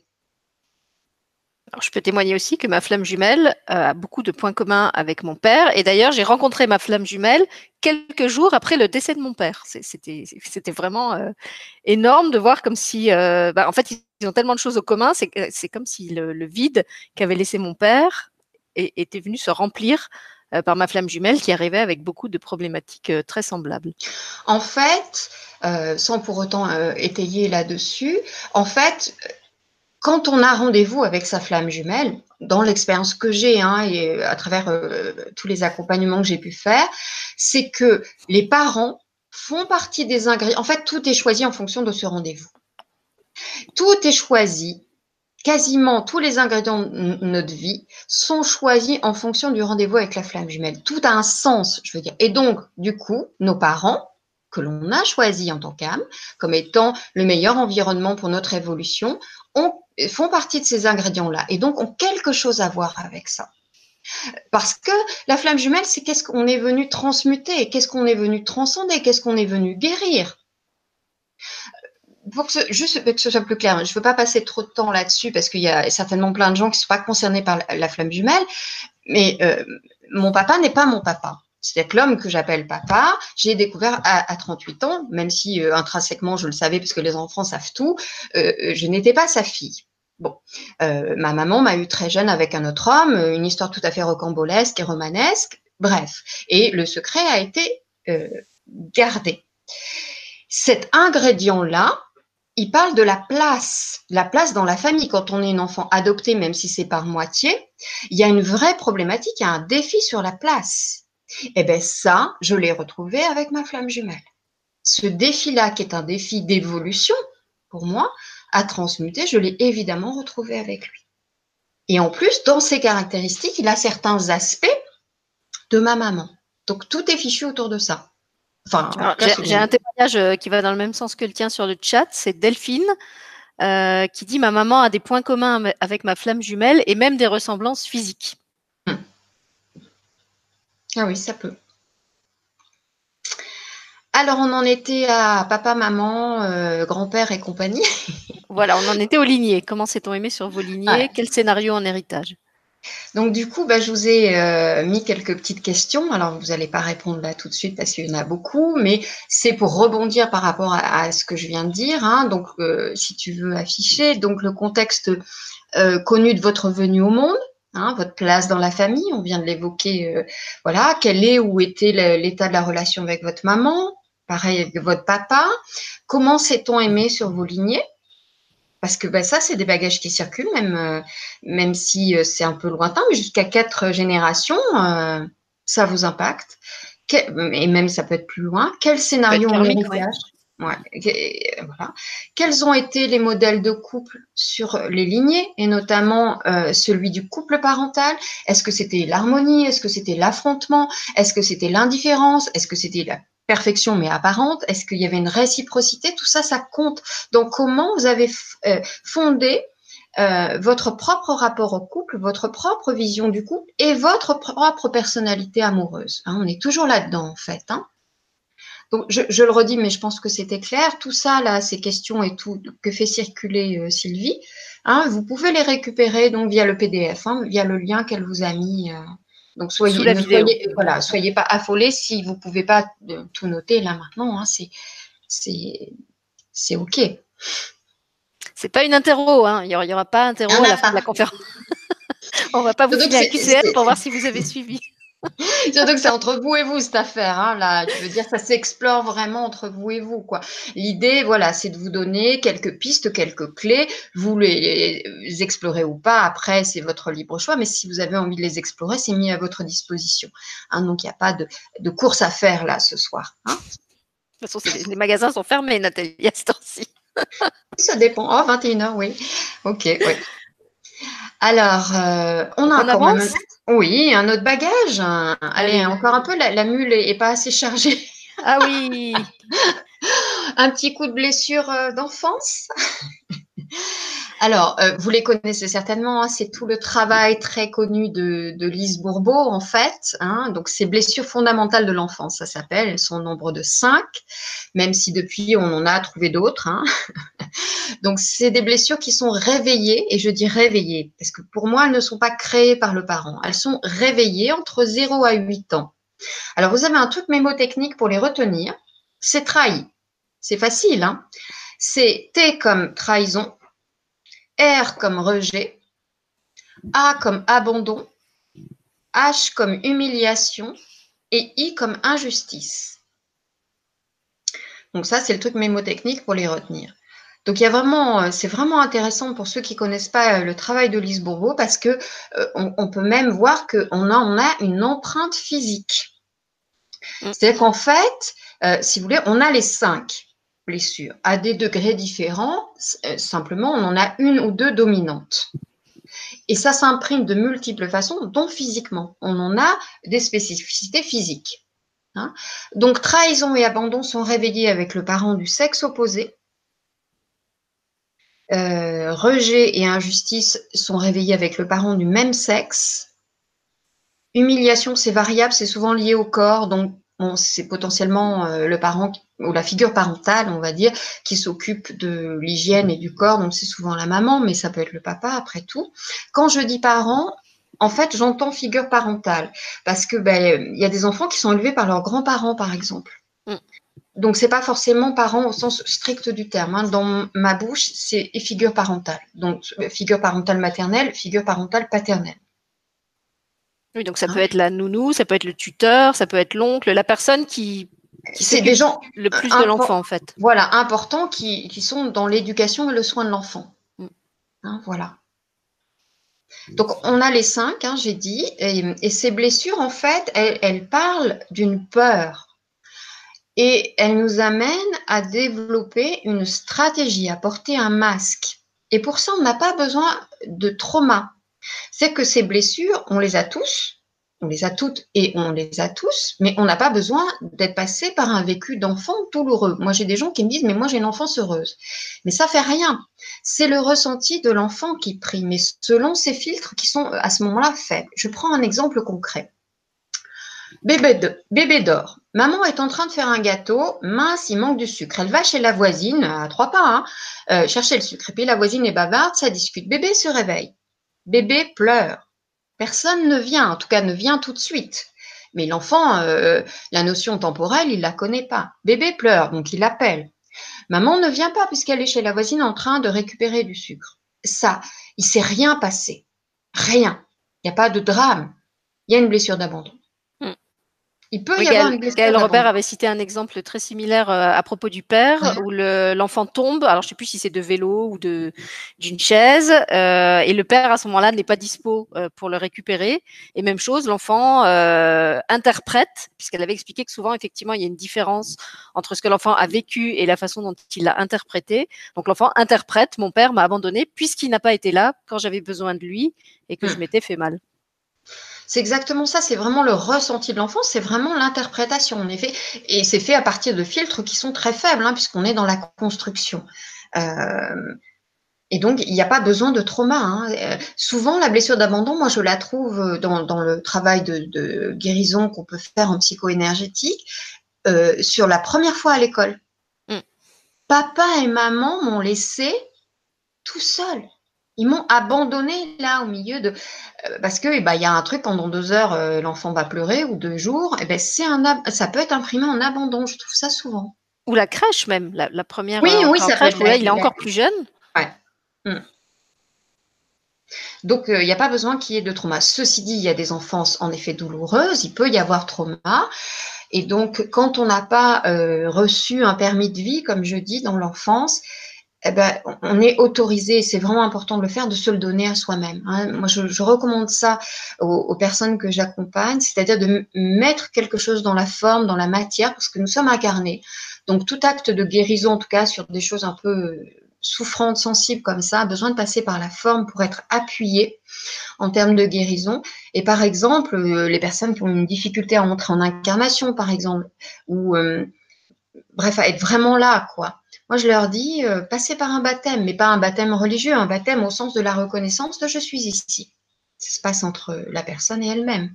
Je peux témoigner aussi que ma flamme jumelle a beaucoup de points communs avec mon père. Et d'ailleurs, j'ai rencontré ma flamme jumelle quelques jours après le décès de mon père. C'était vraiment énorme de voir comme si, bah, en fait, ils ont tellement de choses au commun. C'est comme si le vide qu'avait laissé mon père était venu se remplir euh, par ma flamme jumelle qui arrivait avec beaucoup de problématiques euh, très semblables. En fait, euh, sans pour autant étayer là-dessus, en fait, quand on a rendez-vous avec sa flamme jumelle, dans l'expérience que j'ai hein, et à travers tous les accompagnements que j'ai pu faire, c'est que les parents font partie des ingrédients. En fait, tout est choisi en fonction de ce rendez-vous. Tout est choisi quasiment tous les ingrédients de notre vie sont choisis en fonction du rendez-vous avec la flamme jumelle. Tout a un sens, je veux dire. Et donc, du coup, nos parents, que l'on a choisis en tant qu'âme, comme étant le meilleur environnement pour notre évolution, font partie de ces ingrédients-là et donc ont quelque chose à voir avec ça. Parce que la flamme jumelle, c'est qu'est-ce qu'on est venu transmuter, qu'est-ce qu'on est venu transcender, qu'est-ce qu'on est venu guérir pour que ce, juste que ce soit plus clair, je ne veux pas passer trop de temps là-dessus parce qu'il y a certainement plein de gens qui ne sont pas concernés par la, flamme jumelle, mais euh, mon papa n'est pas mon papa. C'est l'homme que j'appelle papa. J'ai découvert à, 38 ans, même si euh, intrinsèquement je le savais parce que les enfants savent tout, euh, je n'étais pas sa fille. Bon, ma maman m'a eu très jeune avec un autre homme, une histoire tout à fait rocambolesque et romanesque. Bref, et le secret a été gardé. Cet ingrédient-là, il parle de la place, la place dans la famille quand on est un enfant adopté, même si c'est par moitié. Il y a une vraie problématique, il y a un défi sur la place. Et eh bien ça, je l'ai retrouvé avec ma flamme jumelle. Ce défi-là, qui est un défi d'évolution pour moi, à transmuter, je l'ai évidemment retrouvé avec lui. Et en plus, dans ses caractéristiques, il a certains aspects de ma maman. Donc tout est fichu autour de ça j'ai un témoignage euh, qui va dans le même sens que le tien sur le chat. C'est Delphine euh, qui dit ma maman a des points communs avec ma flamme jumelle et même des ressemblances physiques. Ah oui, ça peut. Alors, on en était à papa, maman, euh, grand-père et compagnie. voilà, on en était aux lignées. Comment s'est-on aimé sur vos lignées Quel scénario en héritage? Donc du coup, bah, je vous ai euh, mis quelques petites questions. Alors vous n'allez pas répondre là tout de suite parce qu'il y en a beaucoup, mais c'est pour rebondir par rapport à, ce que je viens de dire. Hein. Donc euh, si tu veux afficher, donc le contexte euh, connu de votre venue au monde, hein, votre place dans la famille, on vient de l'évoquer. voilà, quel est ou était l'état de la relation avec votre maman, pareil avec votre papa. Comment s'est-on aimé sur vos lignées? Parce que bah, ça, c'est des bagages qui circulent, même, euh, même si euh, c'est un peu lointain, mais jusqu'à quatre générations, euh, ça vous impacte. et même ça peut être plus loin. Quel scénario en héritage voilà. Quels ont été les modèles de couple sur les lignées, et notamment celui du couple parental? Est-ce que c'était l'harmonie? Est-ce que c'était l'affrontement? Est-ce que c'était l'indifférence? Est-ce que c'était la perfection mais apparente Est-ce qu'il y avait une réciprocité? Tout ça, ça compte. Donc, comment vous avez euh, fondé euh, votre propre rapport au couple, votre propre vision du couple et votre propre personnalité amoureuse? Hein, on est toujours là-dedans en fait. Hein. Donc je, le redis, mais je pense que c'était clair. Tout ça là, ces questions et tout que fait circuler euh, Sylvie, hein, vous pouvez les récupérer donc via le PDF, via le lien qu'elle vous a mis donc soyez, soyez, voilà, soyez pas affolés si vous pouvez pas euh, tout noter là maintenant. Hein, c'est c'est ok. C'est pas une interro, hein. il n'y aura, pas interro à la fin de la conférence. (laughs) On va pas vous filer un QCM pour voir si vous avez suivi. (laughs) Surtout que c'est entre vous et vous cette affaire. Hein, là, je veux dire, ça s'explore vraiment entre vous et vous. quoi. L'idée, voilà, c'est de vous donner quelques pistes, quelques clés. Vous les, explorez ou pas. Après, c'est votre libre choix. Mais si vous avez envie de les explorer, c'est mis à votre disposition. Hein, donc, il n'y a pas de, course à faire là ce soir. Hein. De toute façon, les magasins sont fermés, Nathalie, à ce temps-ci. Ça dépend. Oh, 21h, oui. Ok, oui. Alors, euh, on a encore oui, un autre bagage. Allez, encore un peu, la, mule est, pas assez chargée. Ah oui. (laughs) un petit coup de blessure euh, d'enfance. Alors, euh, vous les connaissez certainement, hein, c'est tout le travail très connu de, Lise Bourbeau, en fait. Hein, donc, c'est blessures fondamentales de l'enfance, ça s'appelle. Elles sont au nombre de cinq, même si depuis, on en a trouvé d'autres. Hein. (laughs) donc, c'est des blessures qui sont réveillées, et je dis réveillées, parce que pour moi, elles ne sont pas créées par le parent. Elles sont réveillées entre 0 à 8 ans. Alors, vous avez un truc mémotechnique pour les retenir. C'est trahi. C'est facile, hein c'est T comme trahison, R comme rejet, A comme abandon, H comme humiliation et I comme injustice. Donc ça, c'est le truc mémotechnique pour les retenir. Donc il y a vraiment, euh, c'est vraiment intéressant pour ceux qui connaissent pas euh, le travail de Lise Bourbeau parce que euh, on, peut même voir qu'on a, a une empreinte physique. Mm. C'est-à-dire qu'en fait, si vous voulez, on a les cinq blessures à des degrés différents. Euh, simplement, on en a une ou deux dominantes. Et ça s'imprime de multiples façons, dont physiquement. On en a des spécificités physiques. Hein. Donc, trahison et abandon sont réveillés avec le parent du sexe opposé. Euh, rejet et injustice sont réveillés avec le parent du même sexe. Humiliation, c'est variable, c'est souvent lié au corps, donc c'est potentiellement euh, le parent ou la figure parentale, on va dire, qui s'occupe de l'hygiène et du corps. Donc c'est souvent la maman, mais ça peut être le papa après tout. Quand je dis parent, en fait, j'entends figure parentale parce que ben il y a des enfants qui sont élevés par leurs grands-parents, par exemple. Mm. Donc c'est pas forcément parent au sens strict du terme. Hein. Dans ma bouche, c'est figure parentale. Donc figure parentale maternelle, figure parentale paternelle. Oui, donc ça peut être la nounou, ça peut être le tuteur, ça peut être l'oncle, la personne qui, c'est des gens le plus de l'enfant en fait. Voilà, importants qui, sont dans l'éducation et le soin de l'enfant. Mm. Hein, voilà. Donc on a les cinq, hein, j'ai dit, et, ces blessures en fait, elles parlent d'une peur et elles nous amènent à développer une stratégie, à porter un masque. Et pour ça, on n'a pas besoin de trauma c'est que ces blessures, on les a tous, on les a toutes et on les a tous, mais on n'a pas besoin d'être passé par un vécu d'enfant douloureux. Moi, j'ai des gens qui me disent, mais moi, j'ai une enfance heureuse. Mais ça fait rien. C'est le ressenti de l'enfant qui prime, mais selon ces filtres qui sont à ce moment-là faibles. Je prends un exemple concret. Bébé, d'or. Maman est en train de faire un gâteau. Mince, il manque du sucre. Elle va chez la voisine, à trois pas, hein, euh, chercher le sucre. Et puis la voisine est bavarde, ça discute. Bébé se réveille. Bébé pleure. Personne ne vient, en tout cas ne vient tout de suite. Mais l'enfant, euh, la notion temporelle, il la connaît pas. Bébé pleure, donc il appelle. Maman ne vient pas puisqu'elle est chez la voisine en train de récupérer du sucre. Ça, il s'est rien passé. Rien. Il n'y a pas de drame. Il y a une blessure d'abandon. Il peut y avoir une Gaël Robert avait cité un exemple très similaire euh, à propos du père, où l'enfant tombe. Alors je sais plus si c'est de vélo ou de d'une chaise, euh, et le père à ce moment-là n'est pas dispo euh, pour le récupérer. Et même chose, l'enfant interprète, puisqu'elle avait expliqué que souvent effectivement il y a une différence entre ce que l'enfant a vécu et la façon dont il l'a interprété. Donc l'enfant interprète mon père m'a abandonné puisqu'il n'a pas été là quand j'avais besoin de lui et que je hmm. m'étais fait mal. C'est exactement ça, c'est vraiment le ressenti de l'enfant, c'est vraiment l'interprétation en effet, et c'est fait à partir de filtres qui sont très faibles, hein, puisqu'on est dans la construction. Euh, et donc, il n'y a pas besoin de trauma. Hein. Euh, souvent, la blessure d'abandon, moi, je la trouve dans, le travail de, guérison qu'on peut faire en psycho-énergétique, euh, sur la première fois à l'école. Mm. Papa et maman m'ont laissé tout seul. Ils m'ont abandonné là au milieu de euh, parce que il y a un truc pendant deux heures euh, l'enfant va pleurer ou deux jours et eh ben c'est un ça peut être imprimé en abandon je trouve ça souvent ou la crèche même la, première oui oui ça crèche, là, il est encore plus jeune ouais. Hmm. Donc, euh, il n'y a pas besoin qu'il y ait de trauma. Ceci dit, il y a des enfances en effet douloureuses, il peut y avoir trauma. Et donc, quand on n'a pas reçu un permis de vie, comme je dis, dans l'enfance, eh ben, on est autorisé, c'est vraiment important de le faire, de se le donner à soi-même. Hein. Moi, je, recommande ça aux, personnes que j'accompagne, c'est-à-dire de mettre quelque chose dans la forme, dans la matière, parce que nous sommes incarnés. Donc, tout acte de guérison, en tout cas sur des choses un peu souffrantes, sensibles comme ça, a besoin de passer par la forme pour être appuyé en termes de guérison. Et par exemple, euh, les personnes qui ont une difficulté à entrer en incarnation, par exemple, ou euh, bref, à être vraiment là, quoi moi, je leur dis, euh, passez par un baptême, mais pas un baptême religieux, un baptême au sens de la reconnaissance de je suis ici. Ça se passe entre la personne et elle-même.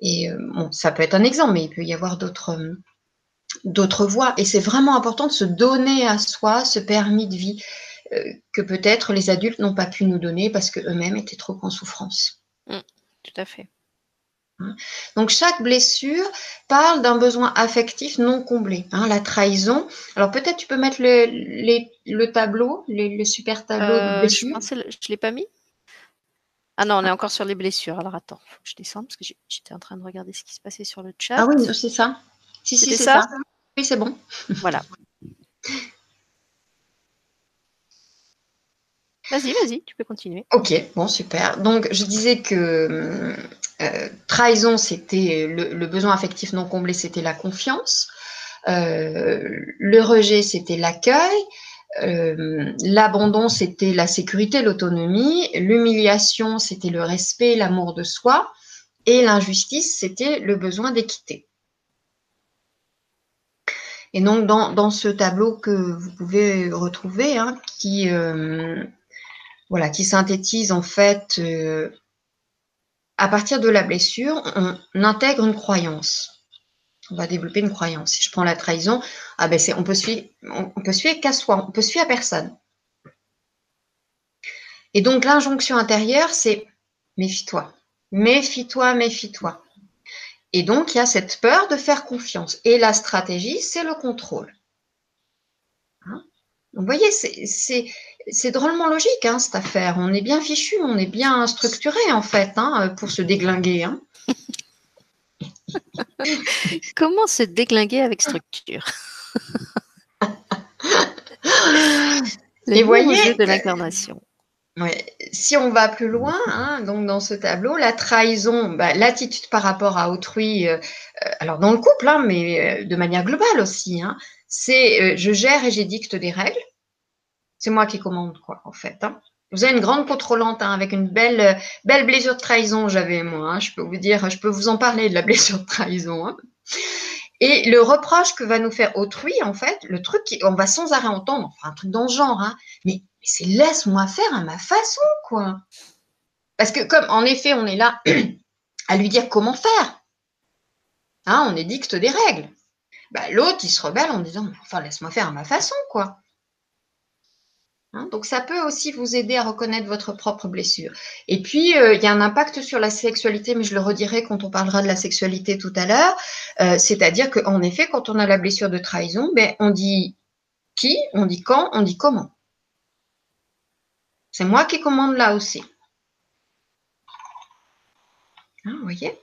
Et euh, bon, ça peut être un exemple, mais il peut y avoir d'autres euh, d'autres voies. Et c'est vraiment important de se donner à soi ce permis de vie que peut-être les adultes n'ont pas pu nous donner parce qu'eux-mêmes étaient trop en souffrance. Mmh, tout à fait. Hein. Donc chaque blessure parle d'un besoin affectif non comblé. Hein, la trahison. Alors peut-être tu peux mettre le, tableau, le, super tableau de euh. Je ne l'ai pas mis. Ah non, on est encore sur les blessures. Alors attends, faut que je descende parce que j'étais en train de regarder ce qui se passait sur le chat. Ah oui, c'est ça. Si, si, c'est ça. Oui, c'est bon. (laughs) Voilà. Vas-y, vas-y, tu peux continuer. Ok, bon, super. Donc, je disais que euh, trahison, c'était le, besoin affectif non comblé, c'était la confiance. Euh, le rejet, c'était l'accueil. Euh, l'abandon, c'était la sécurité, l'autonomie. L'humiliation, c'était le respect, l'amour de soi. Et l'injustice, c'était le besoin d'équité. Et donc, dans, ce tableau que vous pouvez retrouver, hein, qui, voilà, qui synthétise en fait à partir de la blessure, on, intègre une croyance. On va développer une croyance. Si je prends la trahison, ah ben on peut suivre, on, peut suivre qu'à soi, on peut suivre à personne. Et donc l'injonction intérieure, c'est méfie-toi, méfie-toi, méfie-toi. Et donc il y a cette peur de faire confiance. Et la stratégie, c'est le contrôle. Hein? Vous voyez, c'est c'est drôlement logique, hein, cette affaire. On est bien fichu, on est bien structuré, en fait, hein, pour se déglinguer. Hein. (laughs) Comment se déglinguer avec structure? (laughs) Les voyez, de l'incarnation. Si on va plus loin, donc dans ce tableau, la trahison, bah, l'attitude par rapport à autrui, euh, euh, alors dans le couple, mais euh, de manière globale aussi, c'est je gère et j'édicte des règles. C'est moi qui commande, quoi, en fait. Hein. Vous avez une grande contrôlante hein, avec une belle, belle blessure de trahison, j'avais moi. Hein. Je peux vous dire, je peux vous en parler de la (laughs) blessure de trahison. Et le reproche que va nous faire autrui, en fait, le truc qu'on va sans arrêt entendre, enfin un truc dans le genre, mais, c'est laisse-moi faire à ma façon, quoi. Parce que comme en effet, on est là (clears throat) à lui dire comment faire. on édicte des règles. Bah, L'autre, il se rebelle en disant, enfin, laisse-moi faire à ma façon, quoi. Hein. donc ça peut aussi vous aider à reconnaître votre propre blessure. Et puis, euh, il y a un impact sur la sexualité, mais je le redirai quand on parlera de la sexualité tout à l'heure. Euh, c'est-à-dire qu'en effet, quand on a la blessure de trahison, ben, on dit qui, on dit quand, on dit comment. C'est moi qui commande là aussi. Hein, vous voyez?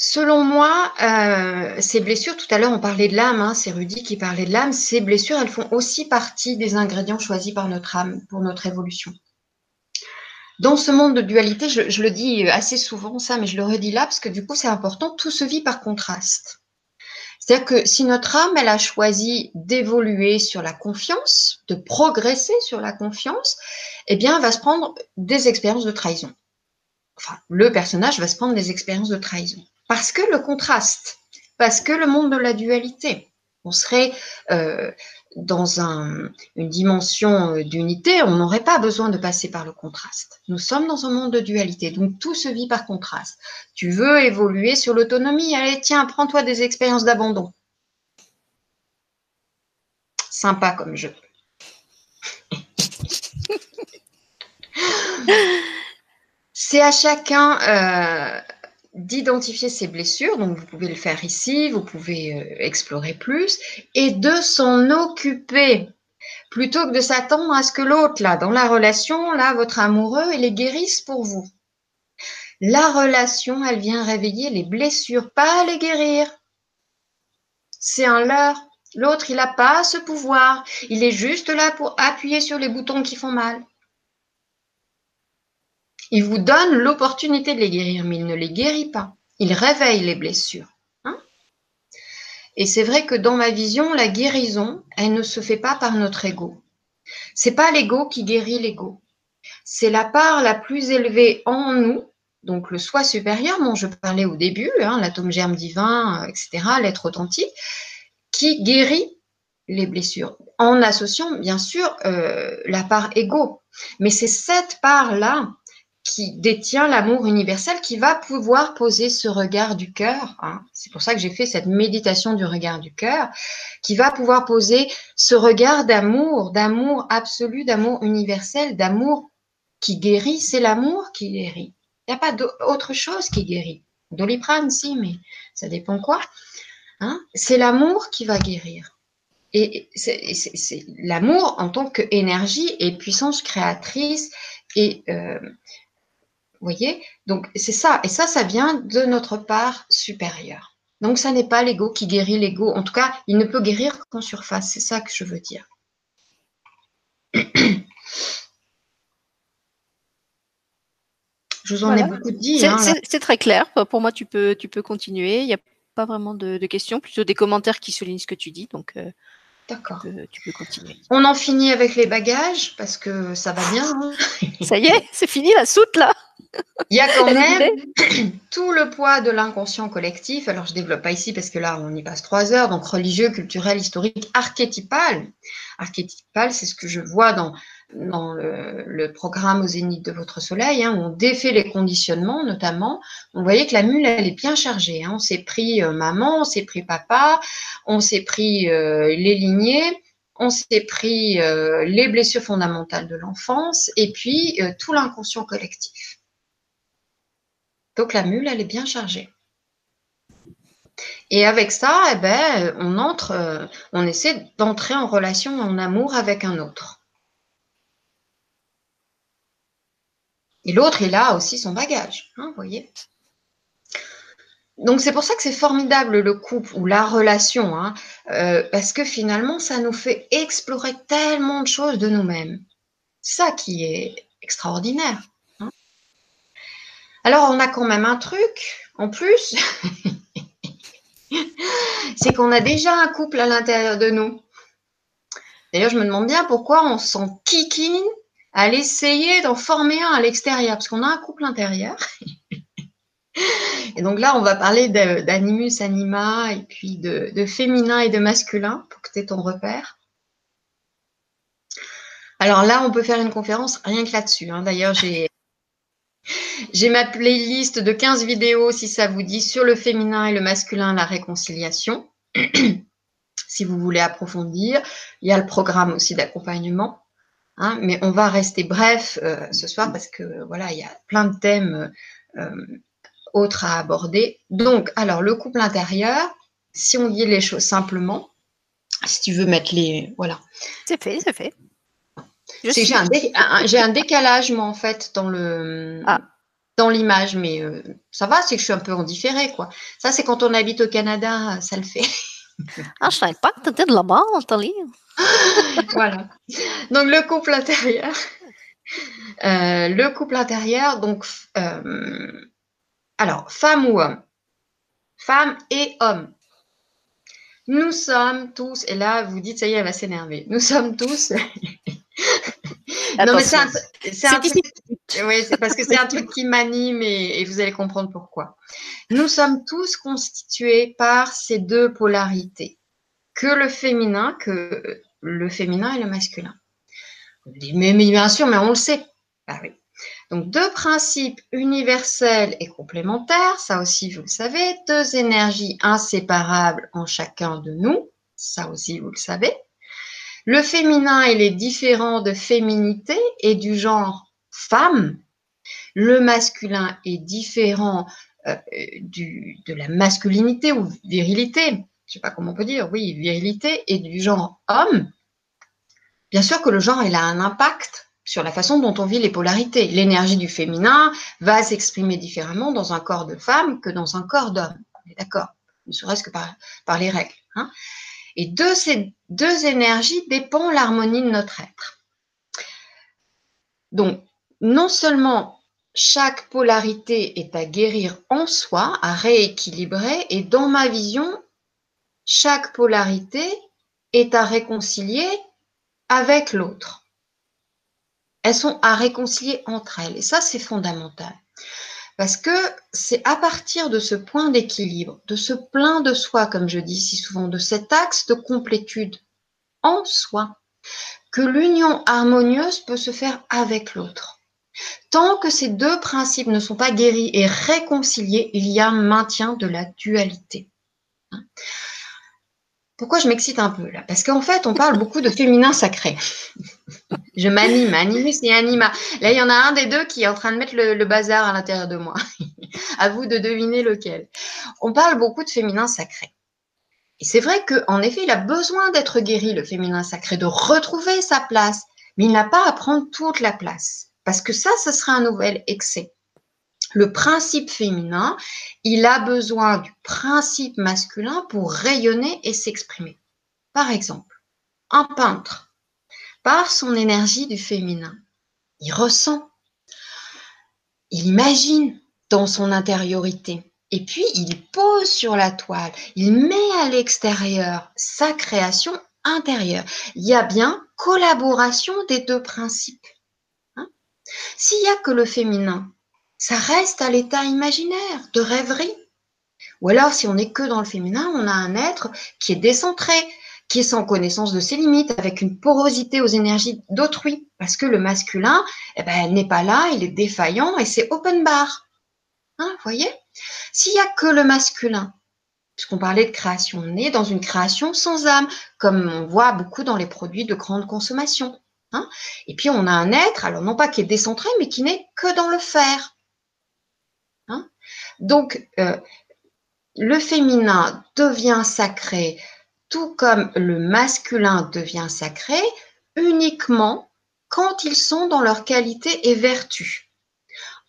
Selon moi, euh, ces blessures, tout à l'heure on parlait de l'âme, hein, c'est Rudy qui parlait de l'âme, ces blessures, elles font aussi partie des ingrédients choisis par notre âme pour notre évolution. Dans ce monde de dualité, je, le dis assez souvent ça, mais je le redis là parce que du coup c'est important, tout se vit par contraste. C'est-à-dire que si notre âme, elle a choisi d'évoluer sur la confiance, de progresser sur la confiance, eh bien, elle va se prendre des expériences de trahison. Enfin, le personnage va se prendre des expériences de trahison. Parce que le contraste, parce que le monde de la dualité, on serait euh, dans un, une dimension euh, d'unité, on n'aurait pas besoin de passer par le contraste. Nous sommes dans un monde de dualité, donc tout se vit par contraste. Tu veux évoluer sur l'autonomie, allez, tiens, prends-toi des expériences d'abandon. Sympa comme jeu. (laughs) C'est à chacun euh, d'identifier ses blessures, donc vous pouvez le faire ici, vous pouvez euh, explorer plus, et de s'en occuper plutôt que de s'attendre à ce que l'autre, là, dans la relation, là, votre amoureux, il les guérisse pour vous. La relation, elle vient réveiller les blessures, pas les guérir. C'est un leurre. L'autre, il n'a pas ce pouvoir. Il est juste là pour appuyer sur les boutons qui font mal. Il vous donne l'opportunité de les guérir, mais il ne les guérit pas. Il réveille les blessures. Hein. Et c'est vrai que dans ma vision, la guérison, elle ne se fait pas par notre ego. C'est pas l'ego qui guérit l'ego. C'est la part la plus élevée en nous, donc le soi supérieur dont je parlais au début, hein, l'atome germe divin, etc., l'être authentique, qui guérit les blessures, en associant bien sûr euh, la part ego. Mais c'est cette part-là qui détient l'amour universel, qui va pouvoir poser ce regard du cœur. Hein. C'est pour ça que j'ai fait cette méditation du regard du cœur, qui va pouvoir poser ce regard d'amour, d'amour absolu, d'amour universel, d'amour qui guérit. C'est l'amour qui guérit. Il n'y a pas d'autre chose qui guérit. Doliprane, si, mais ça dépend quoi. Hein. C'est l'amour qui va guérir. Et c'est l'amour en tant qu'énergie et puissance créatrice et euh, vous voyez? Donc, c'est ça. Et ça, ça vient de notre part supérieure. Donc, ça n'est pas l'ego qui guérit l'ego. En tout cas, il ne peut guérir qu'en surface. C'est ça que je veux dire. (clears throat) Je vous en ai beaucoup dit. Hein, c'est très clair. Pour moi, tu peux, tu peux continuer. Il n'y a pas vraiment de, questions, plutôt des commentaires qui soulignent ce que tu dis. Donc, euh, D'accord. Tu, peux continuer. On en finit avec les bagages parce que ça va bien. Hein. ça y est, c'est fini la soute là. Il y a quand même (clears throat) tout le poids de l'inconscient collectif. Alors, je ne développe pas ici parce que là, on y passe trois heures. Donc, religieux, culturel, historique, archétypal. Archétypal, c'est ce que je vois dans, dans le, programme au zénith de votre soleil, hein, où on défait les conditionnements, notamment. Vous voyez que la mule, elle est bien chargée. Hein. On s'est pris euh, maman, on s'est pris papa, on s'est pris euh, les lignées on s'est pris euh, les blessures fondamentales de l'enfance et puis tout l'inconscient collectif. Donc la mule, elle est bien chargée. Et avec ça, eh ben, on entre, euh, on essaie d'entrer en relation, en amour avec un autre. Et l'autre, il a aussi son bagage, hein, voyez. Donc c'est pour ça que c'est formidable le couple ou la relation, hein, euh, parce que finalement, ça nous fait explorer tellement de choses de nous-mêmes. Ça qui est extraordinaire. Alors, on a quand même un truc en plus, (laughs) c'est qu'on a déjà un couple à l'intérieur de nous. D'ailleurs, je me demande bien pourquoi on s'en kikine à l'essayer d'en former un à l'extérieur, parce qu'on a un couple intérieur. (laughs) Et donc là, on va parler d'animus anima et puis de, féminin et de masculin pour que tu aies ton repère. Alors là, on peut faire une conférence rien que là-dessus. Hein. D'ailleurs, j'ai j'ai ma playlist de 15 vidéos, si ça vous dit, sur le féminin et le masculin, la réconciliation. (clears throat) si vous voulez approfondir. Il y a le programme aussi d'accompagnement. Hein, mais on va rester bref euh, ce soir parce que voilà, il y a plein de thèmes euh, autres à aborder. Donc, alors, le couple intérieur, si on dit les choses simplement, si tu veux mettre les. Voilà. C'est fait, c'est fait. J'ai un, décalage, moi, en fait, dans le. Ah. Dans l'image, mais euh, ça va, c'est que je suis un peu en différé, quoi. Ça, c'est quand on habite au Canada, ça le fait. (laughs) ah, je savais pas que tu étais de là-bas, Nathalie. (laughs) voilà. Donc, le couple intérieur. (laughs) Euh, le couple intérieur, donc, euh, alors, femme ou homme Femme et homme. Nous sommes tous, et là, vous dites, ça y est, elle va s'énerver. Nous sommes tous. Non, mais c'est un, truc. Oui, c'est parce que c'est un truc qui m'anime et, vous allez comprendre pourquoi. Nous sommes tous constitués par ces deux polarités, que le féminin, que le féminin et le masculin. Mais, mais bien sûr, mais on le sait. Ah oui. Donc deux principes universels et complémentaires, ça aussi vous le savez, deux énergies inséparables en chacun de nous, ça aussi vous le savez. Le féminin, est différent de féminité et du genre femme. Le masculin est différent euh, de la masculinité ou virilité, je ne sais pas comment on peut dire, oui, virilité, et du genre homme. Bien sûr que le genre, a un impact sur la façon dont on vit les polarités. L'énergie du féminin va s'exprimer différemment dans un corps de femme que dans un corps d'homme. On est d'accord Ne serait-ce que par, par les règles. Hein et de ces deux énergies dépend l'harmonie de notre être. Donc, non seulement chaque polarité est à guérir en soi, à rééquilibrer, et dans ma vision, chaque polarité est à réconcilier avec l'autre. Elles sont à réconcilier entre elles, et ça c'est fondamental. Parce que c'est à partir de ce point d'équilibre, de ce plein de soi, comme je dis si souvent, de cet axe de complétude en soi, que l'union harmonieuse peut se faire avec l'autre. Tant que ces deux principes ne sont pas guéris et réconciliés, il y a maintien de la dualité. Pourquoi je m'excite un peu là? Parce qu'en fait, on parle beaucoup de féminin sacré. je m'anime, animus et anima. Là, il y en a un des deux qui est en train de mettre le, bazar à l'intérieur de moi. (laughs) à vous de deviner lequel. On parle beaucoup de féminin sacré. Et c'est vrai qu'en effet, il a besoin d'être guéri, le féminin sacré, de retrouver sa place. Mais il n'a pas à prendre toute la place. Parce que ça, ce serait un nouvel excès le principe féminin, il a besoin du principe masculin pour rayonner et s'exprimer. Par exemple, un peintre, par son énergie du féminin, il ressent, il imagine dans son intériorité, et puis il pose sur la toile, il met à l'extérieur sa création intérieure. Il y a bien collaboration des deux principes. Hein. S'il n'y a que le féminin, ça reste à l'état imaginaire, de rêverie. Ou alors, si on n'est que dans le féminin, on a un être qui est décentré, qui est sans connaissance de ses limites, avec une porosité aux énergies d'autrui, parce que le masculin, eh ben, n'est pas là, il est défaillant et c'est open bar. Hein, voyez? S'il n'y a que le masculin, puisqu'on parlait de création, on est dans une création sans âme, comme on voit beaucoup dans les produits de grande consommation. Hein et puis on a un être, alors non pas qui est décentré, mais qui n'est que dans le faire. Donc, euh, le féminin devient sacré, tout comme le masculin devient sacré, uniquement quand ils sont dans leur qualité et vertu.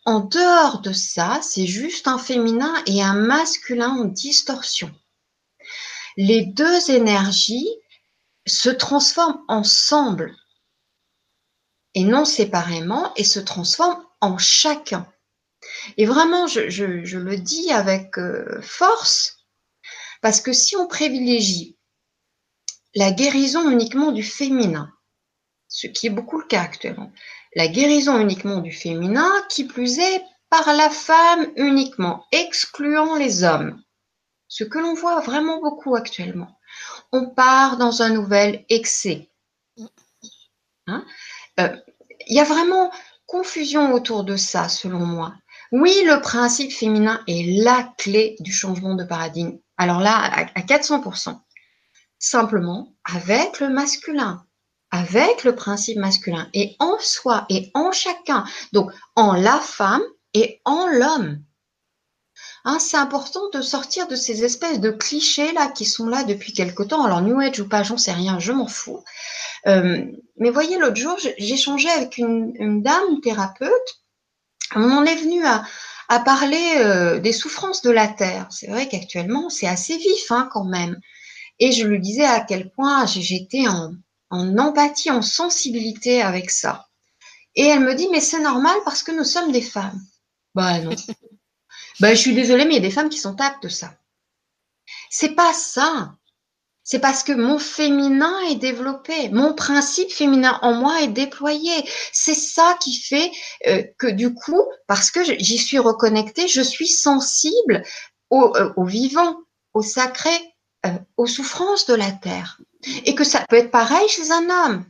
En dehors de ça, c'est juste un féminin et un masculin en distorsion. Les deux énergies se transforment ensemble et non séparément et se transforment en chacun. Et vraiment, je, le dis avec euh, force, parce que si on privilégie la guérison uniquement du féminin, ce qui est beaucoup le cas actuellement, la guérison uniquement du féminin, qui plus est par la femme uniquement, excluant les hommes, ce que l'on voit vraiment beaucoup actuellement. On part dans un nouvel excès. Hein? Euh, il y a vraiment confusion autour de ça, selon moi. Oui, le principe féminin est la clé du changement de paradigme. Alors là, à 400%. simplement avec le masculin, avec le principe masculin, et en soi et en chacun, donc en la femme et en l'homme. Hein, c'est important de sortir de ces espèces de clichés là qui sont là depuis quelque temps. Alors New Age ou pas, j'en sais rien, je m'en fous. Euh, mais voyez, l'autre jour, j'échangeais avec une, dame thérapeute. On est venu à, parler euh, des souffrances de la terre. C'est vrai qu'actuellement, c'est assez vif hein, quand même. Et je lui disais à quel point j'étais en, en empathie, en sensibilité avec ça. Et elle me dit, mais c'est normal parce que nous sommes des femmes. Bah non. (laughs) bah, je suis désolée, mais il y a des femmes qui sont aptes de ça. C'est pas ça. C'est parce que mon féminin est développé, mon principe féminin en moi est déployé. C'est ça qui fait euh, que du coup, parce que j'y suis reconnectée, je suis sensible au, euh, vivant, au sacré, euh, aux souffrances de la terre. Et que ça peut être pareil chez un homme.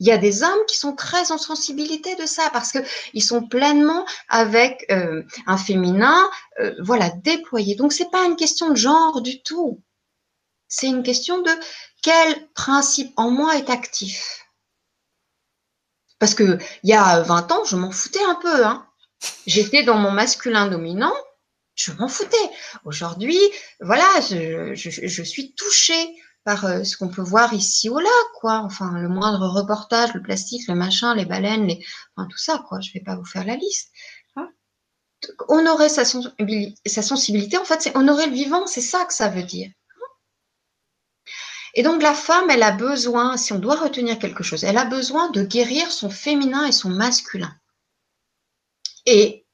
Il y a des hommes qui sont très en sensibilité de ça parce que ils sont pleinement avec un féminin, voilà, déployé. Donc c'est pas une question de genre du tout. C'est une question de quel principe en moi est actif. Parce que il y a 20 ans, je m'en foutais un peu. Hein. J'étais dans mon masculin dominant je m'en foutais. Aujourd'hui, voilà, je, suis touchée par euh, ce qu'on peut voir ici ou là, quoi. Enfin, le moindre reportage, le plastique, le machin, les baleines, enfin, tout ça, quoi. Je vais pas vous faire la liste. Hein. Honorer sa, sa sensibilité, en fait, c'est honorer le vivant, c'est ça que ça veut dire. Et donc la femme, elle a besoin, si on doit retenir quelque chose, elle a besoin de guérir son féminin et son masculin. Et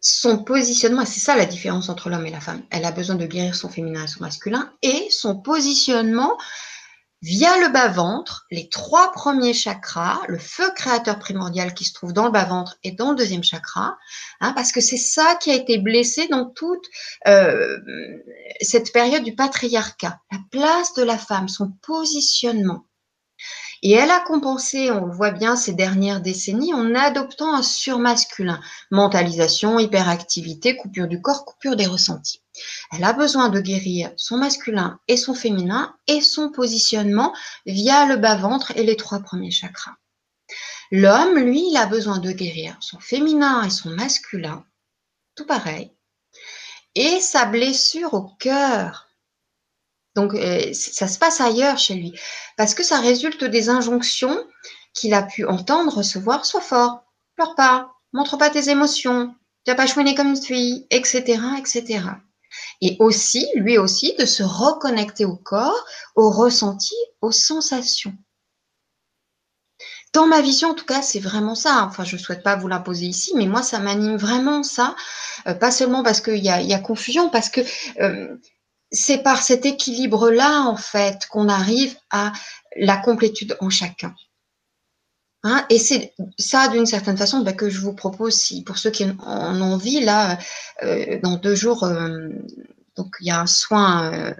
son positionnement, c'est ça la différence entre l'homme et la femme. Elle a besoin de guérir son féminin et son masculin et son positionnement via le bas-ventre, les trois premiers chakras, le feu créateur primordial qui se trouve dans le bas-ventre et dans le deuxième chakra, hein, parce que c'est ça qui a été blessé dans toute euh, cette période du patriarcat, la place de la femme, son positionnement. Et elle a compensé, on le voit bien ces dernières décennies, en adoptant un surmasculin. Mentalisation, hyperactivité, coupure du corps, coupure des ressentis. Elle a besoin de guérir son masculin et son féminin et son positionnement via le bas-ventre et les trois premiers chakras. L'homme, lui, il a besoin de guérir son féminin et son masculin, tout pareil, et sa blessure au cœur, donc, euh, ça se passe ailleurs chez lui. Parce que ça résulte des injonctions qu'il a pu entendre, recevoir. Sois fort, pleure pas, montre pas tes émotions, tu n'as pas chouiné comme une fille, etc., etc. Et aussi, lui aussi, de se reconnecter au corps, au ressenti, aux sensations. Dans ma vision, en tout cas, c'est vraiment ça. Enfin, je ne souhaite pas vous l'imposer ici, mais moi, ça m'anime vraiment ça. Euh, pas seulement parce qu'il y, a, confusion, parce que euh, c'est par cet équilibre-là, en fait, qu'on arrive à la complétude en chacun. Hein, et c'est ça, d'une certaine façon, bah, que je vous propose, si, pour ceux qui en ont envie, là, euh, dans deux jours, euh, donc il y a un soin euh,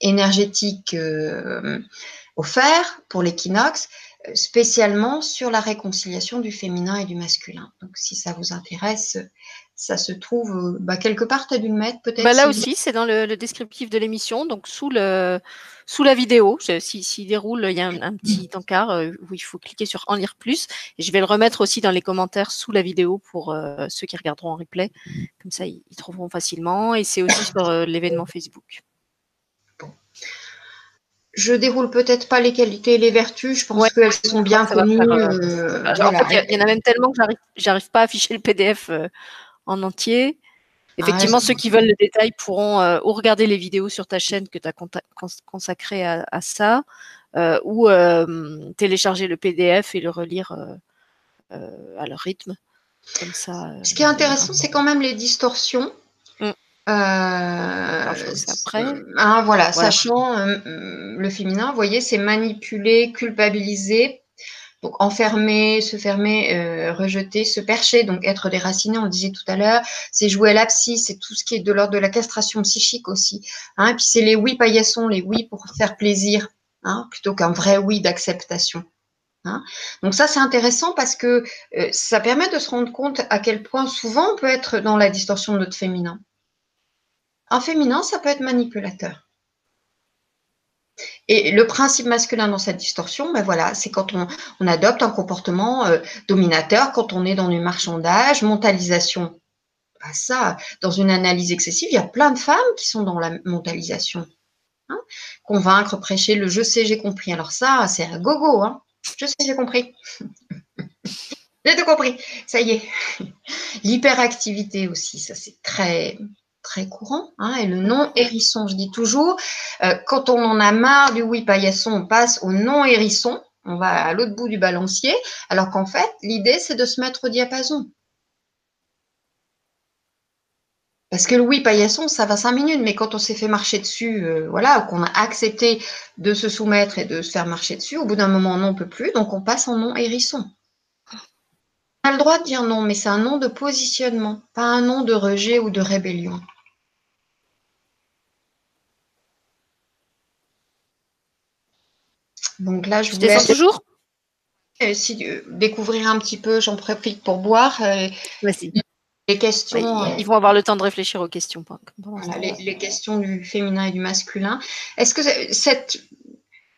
énergétique offert pour l'équinoxe, spécialement sur la réconciliation du féminin et du masculin. Donc, si ça vous intéresse, ça se trouve euh, bah, quelque part, tu as dû le mettre peut-être bah, Là aussi, c'est dans le, descriptif de l'émission, donc sous, le, sous la vidéo. S'il si, déroule, il y a un, petit encart euh, où il faut cliquer sur En lire plus. Et je vais le remettre aussi dans les commentaires sous la vidéo pour euh, ceux qui regarderont en replay. Comme ça, ils, trouveront facilement. Et c'est aussi sur l'événement Facebook. Bon. Je déroule peut-être pas les qualités et les vertus, je pense qu'elles sont bien connues. il y, en a même tellement que j'arrive pas à afficher le PDF en entier. Effectivement, ceux qui veulent le détail pourront euh, ou regarder les vidéos sur ta chaîne que tu as consacrées à, ça, euh, ou euh, télécharger le PDF et le relire à leur rythme. Comme ça, Ce qui est intéressant, c'est quand même les distorsions. Mm. après. Hein, voilà, sachant le féminin, vous voyez, c'est manipuler, culpabiliser, donc enfermer, se fermer, euh, rejeter, se percher, donc être déraciné, on disait tout à l'heure, c'est jouer à l'abscisse, c'est tout ce qui est de l'ordre de la castration psychique aussi. Hein, et puis c'est les oui paillassons, les oui pour faire plaisir, hein, plutôt qu'un vrai oui d'acceptation. Hein. Donc ça c'est intéressant parce que euh, ça permet de se rendre compte à quel point souvent on peut être dans la distorsion de notre féminin. Un féminin, ça peut être manipulateur. Et le principe masculin dans cette distorsion, ben voilà, c'est quand on, adopte un comportement euh, dominateur, quand on est dans du marchandage, mentalisation. Ça. Dans une analyse excessive, il y a plein de femmes qui sont dans la mentalisation. Hein. Convaincre, prêcher, le je sais, j'ai compris. Alors ça, c'est un gogo. Hein. Je sais, j'ai compris. (laughs) j'ai tout compris. Ça y est. (laughs) L'hyperactivité aussi, ça c'est très très courant. Hein, et le non hérisson, je dis toujours, euh, quand on en a marre du oui paillasson, on passe au non hérisson. On va à l'autre bout du balancier, alors qu'en fait, l'idée, c'est de se mettre au diapason. Parce que le oui paillasson, ça va cinq minutes, mais quand on s'est fait marcher dessus, euh, voilà, qu'on a accepté de se soumettre et de se faire marcher dessus, au bout d'un moment, on n'en peut plus, donc on passe en non hérisson. On a le droit de dire non, mais c'est un nom de positionnement, pas un nom de rejet ou de rébellion. Donc là, je, vous laisse toujours euh, si, euh, découvrir un petit peu, j'en profite pour boire. Euh, les questions. ils vont avoir le temps de réfléchir aux questions. les, les, questions du féminin et du masculin. Est-ce que cette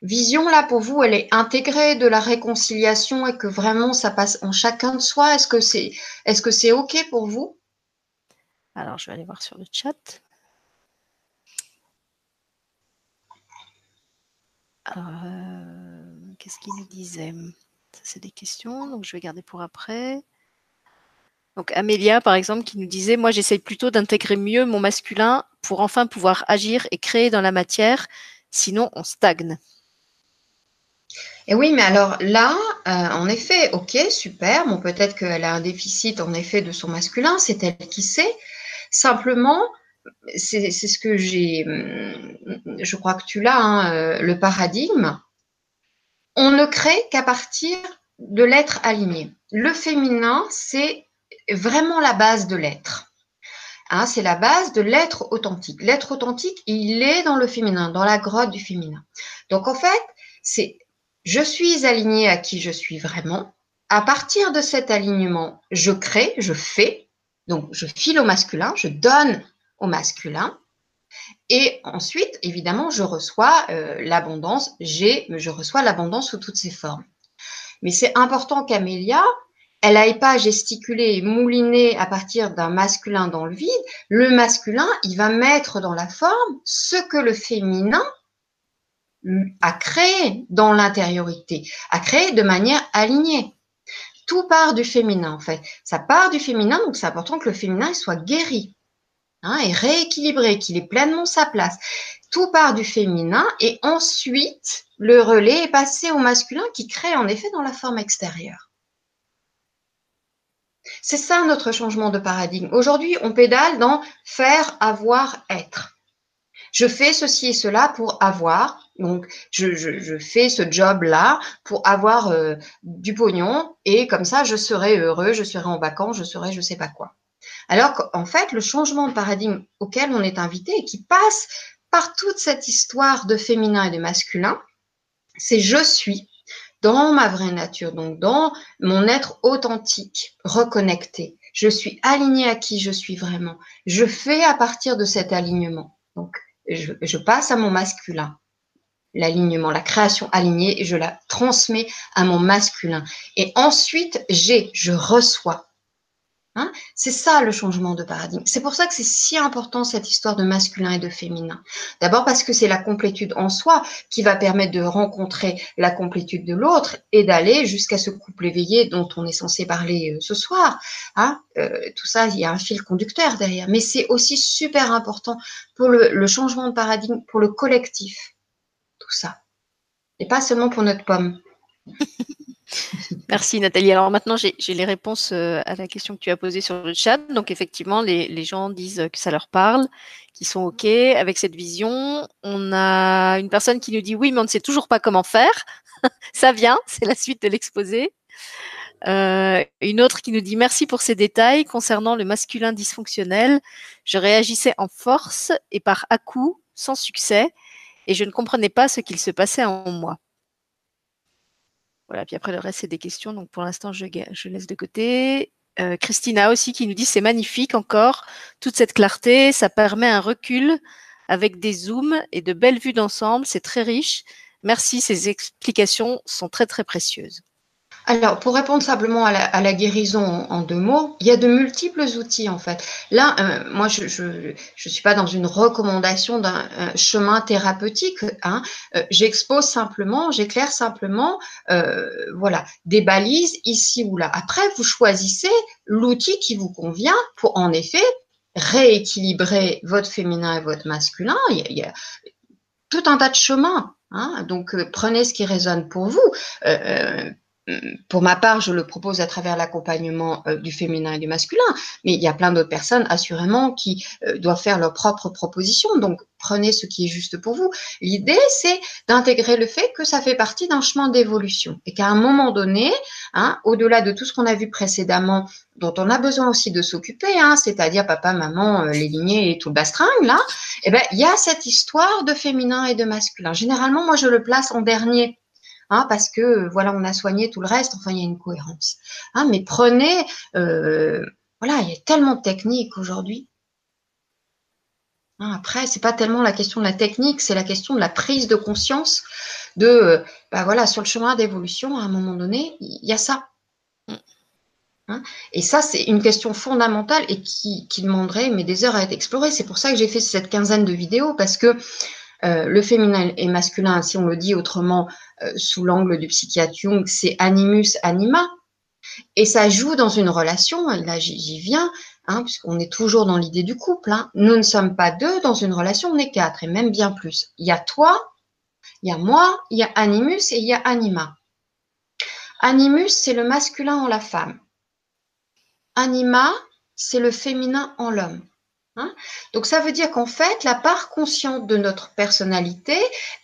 vision-là, pour vous, elle est intégrée de la réconciliation et que vraiment ça passe en chacun de soi Est-ce que c'est est -ce c'est OK pour vous? Alors, je vais aller voir sur le chat. Euh, qu'est-ce qu'il nous disait? Ça, c'est des questions, donc je vais garder pour après. Donc Amélia, par exemple, qui nous disait, moi j'essaye plutôt d'intégrer mieux mon masculin pour enfin pouvoir agir et créer dans la matière, sinon on stagne. Et oui, mais alors là, euh, en effet, ok, super. Bon, peut-être qu'elle a un déficit en effet de son masculin, c'est elle qui sait. Simplement, c'est ce que j'ai, hum, je crois que tu l'as, hein, euh, le paradigme. On ne crée qu'à partir de l'être aligné. Le féminin, c'est vraiment la base de l'être. Hein, c'est la base de l'être authentique. L'être authentique, il est dans le féminin, dans la grotte du féminin. Donc en fait, c'est je suis aligné à qui je suis vraiment. À partir de cet alignement, je crée, je fais. Donc, je file au masculin, je donne au masculin. Et ensuite, évidemment, je reçois euh, l'abondance. J'ai, je reçois l'abondance sous toutes ses formes. Mais c'est important qu'Amélia, elle n'aille pas gesticuler et mouliner à partir d'un masculin dans le vide. Le masculin, il va mettre dans la forme ce que le féminin à créer dans l'intériorité, à créer de manière alignée. Tout part du féminin, en fait. Ça part du féminin, donc c'est important que le féminin soit guéri hein, et rééquilibré, qu'il ait pleinement sa place. Tout part du féminin et ensuite le relais est passé au masculin qui crée en effet dans la forme extérieure. C'est ça notre changement de paradigme. Aujourd'hui, on pédale dans faire, avoir, être. Je fais ceci et cela pour avoir, donc, je, fais ce job-là pour avoir euh, du pognon et comme ça, je serai heureux, je serai en vacances, je serai je sais pas quoi. Alors qu'en fait, le changement de paradigme auquel on est invité et qui passe par toute cette histoire de féminin et de masculin, c'est je suis dans ma vraie nature, donc dans mon être authentique, reconnecté. Je suis aligné à qui je suis vraiment. Je fais à partir de cet alignement. Donc, je passe à mon masculin l'alignement, la création alignée, je la transmets à mon masculin. Et ensuite, j'ai, je reçois. Hein c'est ça le changement de paradigme. C'est pour ça que c'est si important cette histoire de masculin et de féminin. D'abord parce que c'est la complétude en soi qui va permettre de rencontrer la complétude de l'autre et d'aller jusqu'à ce couple éveillé dont on est censé parler euh, ce soir. Hein euh, tout ça, il y a un fil conducteur derrière. Mais c'est aussi super important pour le changement de paradigme, pour le collectif ça. Et pas seulement pour notre pomme. (laughs) Merci Nathalie. Alors maintenant, j'ai les réponses euh, à la question que tu as posée sur le chat. Donc effectivement, les, gens disent que ça leur parle, qu'ils sont OK avec cette vision. On a une personne qui nous dit oui, mais on ne sait toujours pas comment faire. (laughs) ça vient, c'est la suite de l'exposé. Euh, une autre qui nous dit merci pour ces détails concernant le masculin dysfonctionnel. Je réagissais en force et par à-coup, sans succès et je ne comprenais pas ce qu'il se passait en moi. Voilà, puis après le reste, c'est des questions, donc pour l'instant, je, laisse de côté. Euh, Christina aussi qui nous dit c'est magnifique encore, toute cette clarté, ça permet un recul avec des zooms et de belles vues d'ensemble. C'est très riche. Merci, ces explications sont très très précieuses. Alors, pour répondre simplement à la, guérison en, deux mots, il y a de multiples outils en fait. Là, euh, moi, je je suis pas dans une recommandation d'un chemin thérapeutique. Hein. Euh, j'expose simplement, j'éclaire simplement, euh, voilà, des balises ici ou là. Après, vous choisissez l'outil qui vous convient pour, en effet, rééquilibrer votre féminin et votre masculin. Il y a, tout un tas de chemins. Hein. Donc, prenez ce qui résonne pour vous pour ma part, je le propose à travers l'accompagnement euh, du féminin et du masculin, mais il y a plein d'autres personnes, assurément, qui euh, doivent faire leurs propres propositions. Donc, prenez ce qui est juste pour vous. L'idée, c'est d'intégrer le fait que ça fait partie d'un chemin d'évolution et qu'à un moment donné, hein, au-delà de tout ce qu'on a vu précédemment, dont on a besoin aussi de s'occuper, hein, c'est-à-dire papa, maman, euh, les lignées et tout le bastringue, là, eh ben, il y a cette histoire de féminin et de masculin. Généralement, moi, je le place en dernier Hein, parce que voilà, on a soigné tout le reste. Enfin, il y a une cohérence. Hein, mais prenez, euh, voilà, il y a tellement de techniques aujourd'hui. Hein, après, c'est pas tellement la question de la technique, c'est la question de la prise de conscience de, euh, bah voilà, sur le chemin d'évolution, à un moment donné, il y a ça. et ça, c'est une question fondamentale et qui, qui, demanderait mais, des heures à être explorée. C'est pour ça que j'ai fait cette quinzaine de vidéos, parce que euh, le féminin et masculin, si on le dit autrement euh, sous l'angle du psychiatre Jung, c'est animus anima. Et ça joue dans une relation, là j'y viens, hein, puisqu'on est toujours dans l'idée du couple. Hein. Nous ne sommes pas deux dans une relation, on est quatre, et même bien plus. Il y a toi, il y a moi, il y a animus et il y a anima. Animus, c'est le masculin en la femme. Anima, c'est le féminin en l'homme. Hein. Donc ça veut dire qu'en fait, la part consciente de notre personnalité,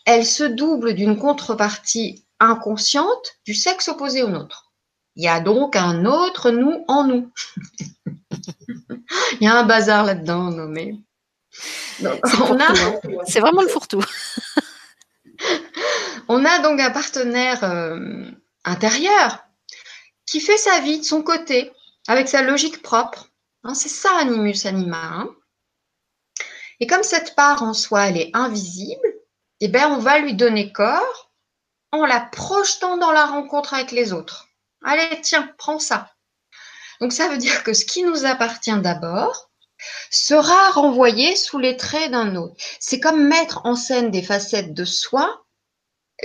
elle se double d'une contrepartie inconsciente du sexe opposé au nôtre. Il y a donc un autre nous en nous. (laughs) Il y a un bazar là-dedans, nommé. (laughs) C'est vraiment le fourre-tout. (laughs) on a donc un partenaire euh, intérieur qui fait sa vie de son côté, avec sa logique propre. Hein, c'est ça, animus anima. Hein. Et comme cette part en soi, elle est invisible, eh ben, on va lui donner corps en la projetant dans la rencontre avec les autres. Allez, tiens, prends ça. Donc ça veut dire que ce qui nous appartient d'abord sera renvoyé sous les traits d'un autre. C'est comme mettre en scène des facettes de soi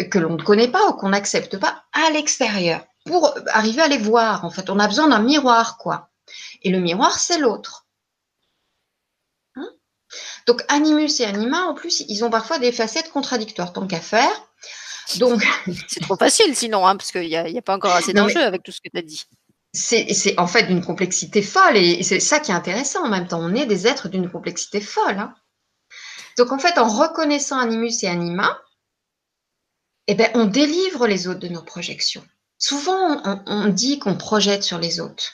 que l'on ne connaît pas ou qu'on n'accepte pas à l'extérieur pour arriver à les voir. En fait, on a besoin d'un miroir, quoi. Et le miroir, c'est l'autre. Donc animus et anima, en plus, ils ont parfois des facettes contradictoires, tant qu'à faire. Donc (laughs) c'est trop facile sinon, hein, parce qu'il n'y a, pas encore assez d'enjeux avec tout ce que tu as dit. C'est en fait d'une complexité folle et c'est ça qui est intéressant en même temps. On est des êtres d'une complexité folle. Hein. Donc en fait, en reconnaissant animus et anima, eh ben, on délivre les autres de nos projections. Souvent, on, dit qu'on projette sur les autres.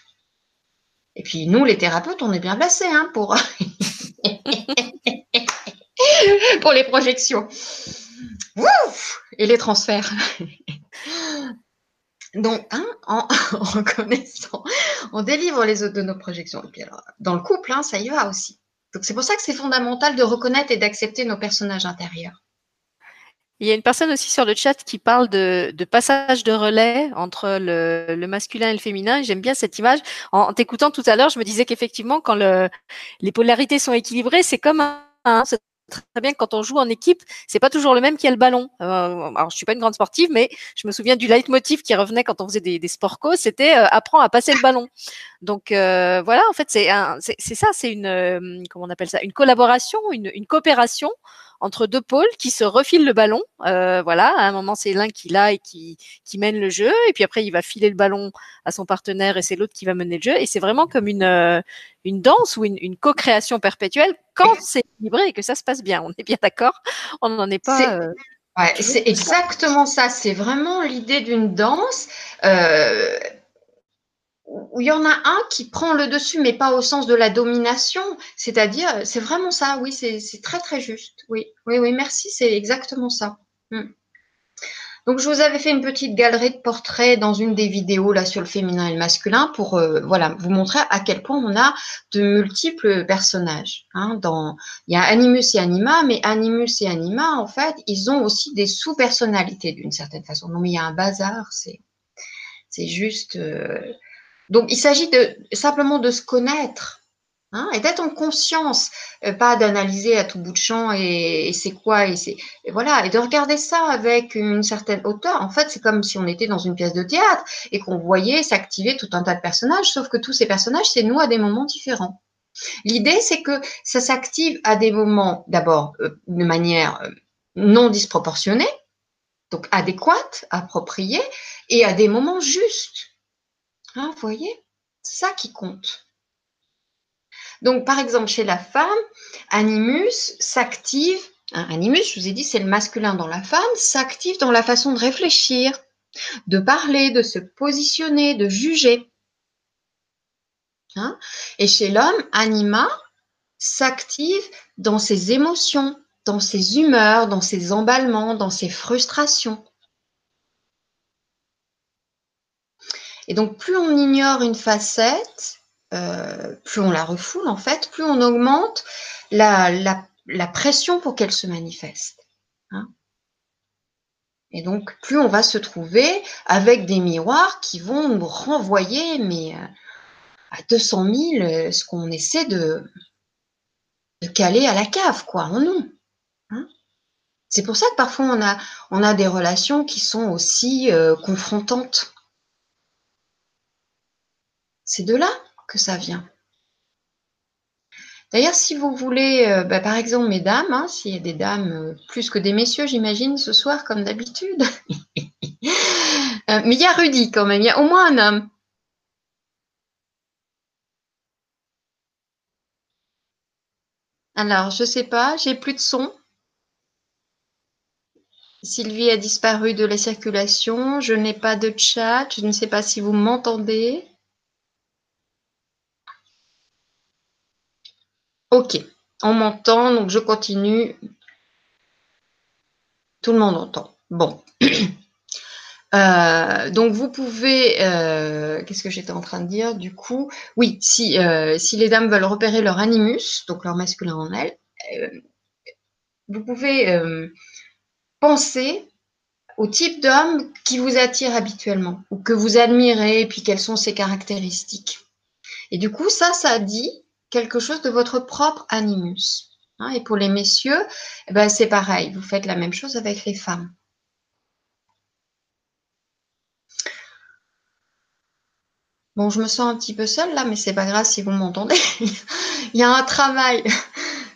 Et puis nous, les thérapeutes, on est bien placés hein, pour (laughs) (laughs) pour les projections. et les transferts. (laughs) Donc, en, (laughs) reconnaissant, on délivre les autres de nos projections. Et puis alors, dans le couple, hein, ça y va aussi. Donc, c'est pour ça que c'est fondamental de reconnaître et d'accepter nos personnages intérieurs. Il y a une personne aussi sur le chat qui parle de, passage de relais entre le, masculin et le féminin. J'aime bien cette image. En, t'écoutant tout à l'heure, je me disais qu'effectivement, quand les polarités sont équilibrées, c'est comme un, très bien que quand on joue en équipe, c'est pas toujours le même qui a le ballon. Euh, alors je suis pas une grande sportive, mais je me souviens du leitmotiv qui revenait quand on faisait des, des sport co, c'était euh, apprends à passer le ballon. Donc euh, voilà, en fait c'est c'est ça, c'est une euh, comment on appelle ça, une collaboration, une, une coopération entre deux pôles qui se refilent le ballon. Euh, voilà, à un moment c'est l'un qui l'a et qui, qui mène le jeu, et puis après il va filer le ballon à son partenaire et c'est l'autre qui va mener le jeu. Et c'est vraiment comme une euh, une danse ou une, une co-création perpétuelle quand c'est équilibré et que ça se passe bien. On est bien d'accord? On n'en est pas. Euh, ouais, c'est exactement ça. C'est vraiment l'idée d'une danse. Euh, il y en a un qui prend le dessus, mais pas au sens de la domination. C'est-à-dire, c'est vraiment ça, oui, c'est très très juste. Oui, oui, oui, merci, c'est exactement ça. Hmm. Donc, je vous avais fait une petite galerie de portraits dans une des vidéos là sur le féminin et le masculin pour euh, voilà vous montrer à quel point on a de multiples personnages. Hein, dans, il y a Animus et Anima, mais Animus et Anima, en fait, ils ont aussi des sous-personnalités d'une certaine façon. Non, il y a un bazar, c'est c'est juste. Euh, donc, il s'agit de simplement de se connaître Hein, et d'être en conscience, euh, pas d'analyser à tout bout de champ et, c'est quoi et c'est voilà et de regarder ça avec une certaine hauteur. En fait, c'est comme si on était dans une pièce de théâtre et qu'on voyait s'activer tout un tas de personnages, sauf que tous ces personnages, c'est nous à des moments différents. L'idée, c'est que ça s'active à des moments, d'abord, euh, de manière euh, non disproportionnée, donc adéquate, appropriée, et à des moments justes. Hein, vous voyez? C'est ça qui compte. Donc, par exemple, chez la femme, animus s'active, hein, animus, je vous ai dit, c'est le masculin dans la femme, s'active dans la façon de réfléchir, de parler, de se positionner, de juger. Hein? Et chez l'homme, anima s'active dans ses émotions, dans ses humeurs, dans ses emballements, dans ses frustrations. Et donc, plus on ignore une facette, euh, plus on la refoule, en fait, plus on augmente la, pression pour qu'elle se manifeste. Hein. Et donc, plus on va se trouver avec des miroirs qui vont nous renvoyer, mais euh, à 200 000, euh, ce qu'on essaie de, caler à la cave, quoi, en nous. Hein. C'est pour ça que parfois on a des relations qui sont aussi confrontantes. C'est de là que ça vient. D'ailleurs, si vous voulez, euh, bah, par exemple, mesdames, hein, s'il y a des dames euh, plus que des messieurs, j'imagine, ce soir, comme d'habitude. (laughs) Euh, mais il y a Rudy quand même, il y a au moins un homme. Alors, je sais pas, j'ai plus de son. Sylvie a disparu de la circulation, je n'ai pas de chat, je ne sais pas si vous m'entendez. Ok, on m'entend, donc je continue. Tout le monde entend. Bon. (clears throat) Euh, donc vous pouvez, euh, qu'est-ce que j'étais en train de dire du coup? Oui, si, euh, si les dames veulent repérer leur animus, donc leur masculin en elles, vous pouvez penser au type d'homme qui vous attire habituellement ou que vous admirez et puis quelles sont ses caractéristiques. Et du coup, ça, ça dit quelque chose de votre propre animus. Hein, et pour les messieurs, eh ben, c'est pareil, vous faites la même chose avec les femmes. Bon, je me sens un petit peu seule là, mais c'est pas grave si vous m'entendez. (laughs) Il y a un travail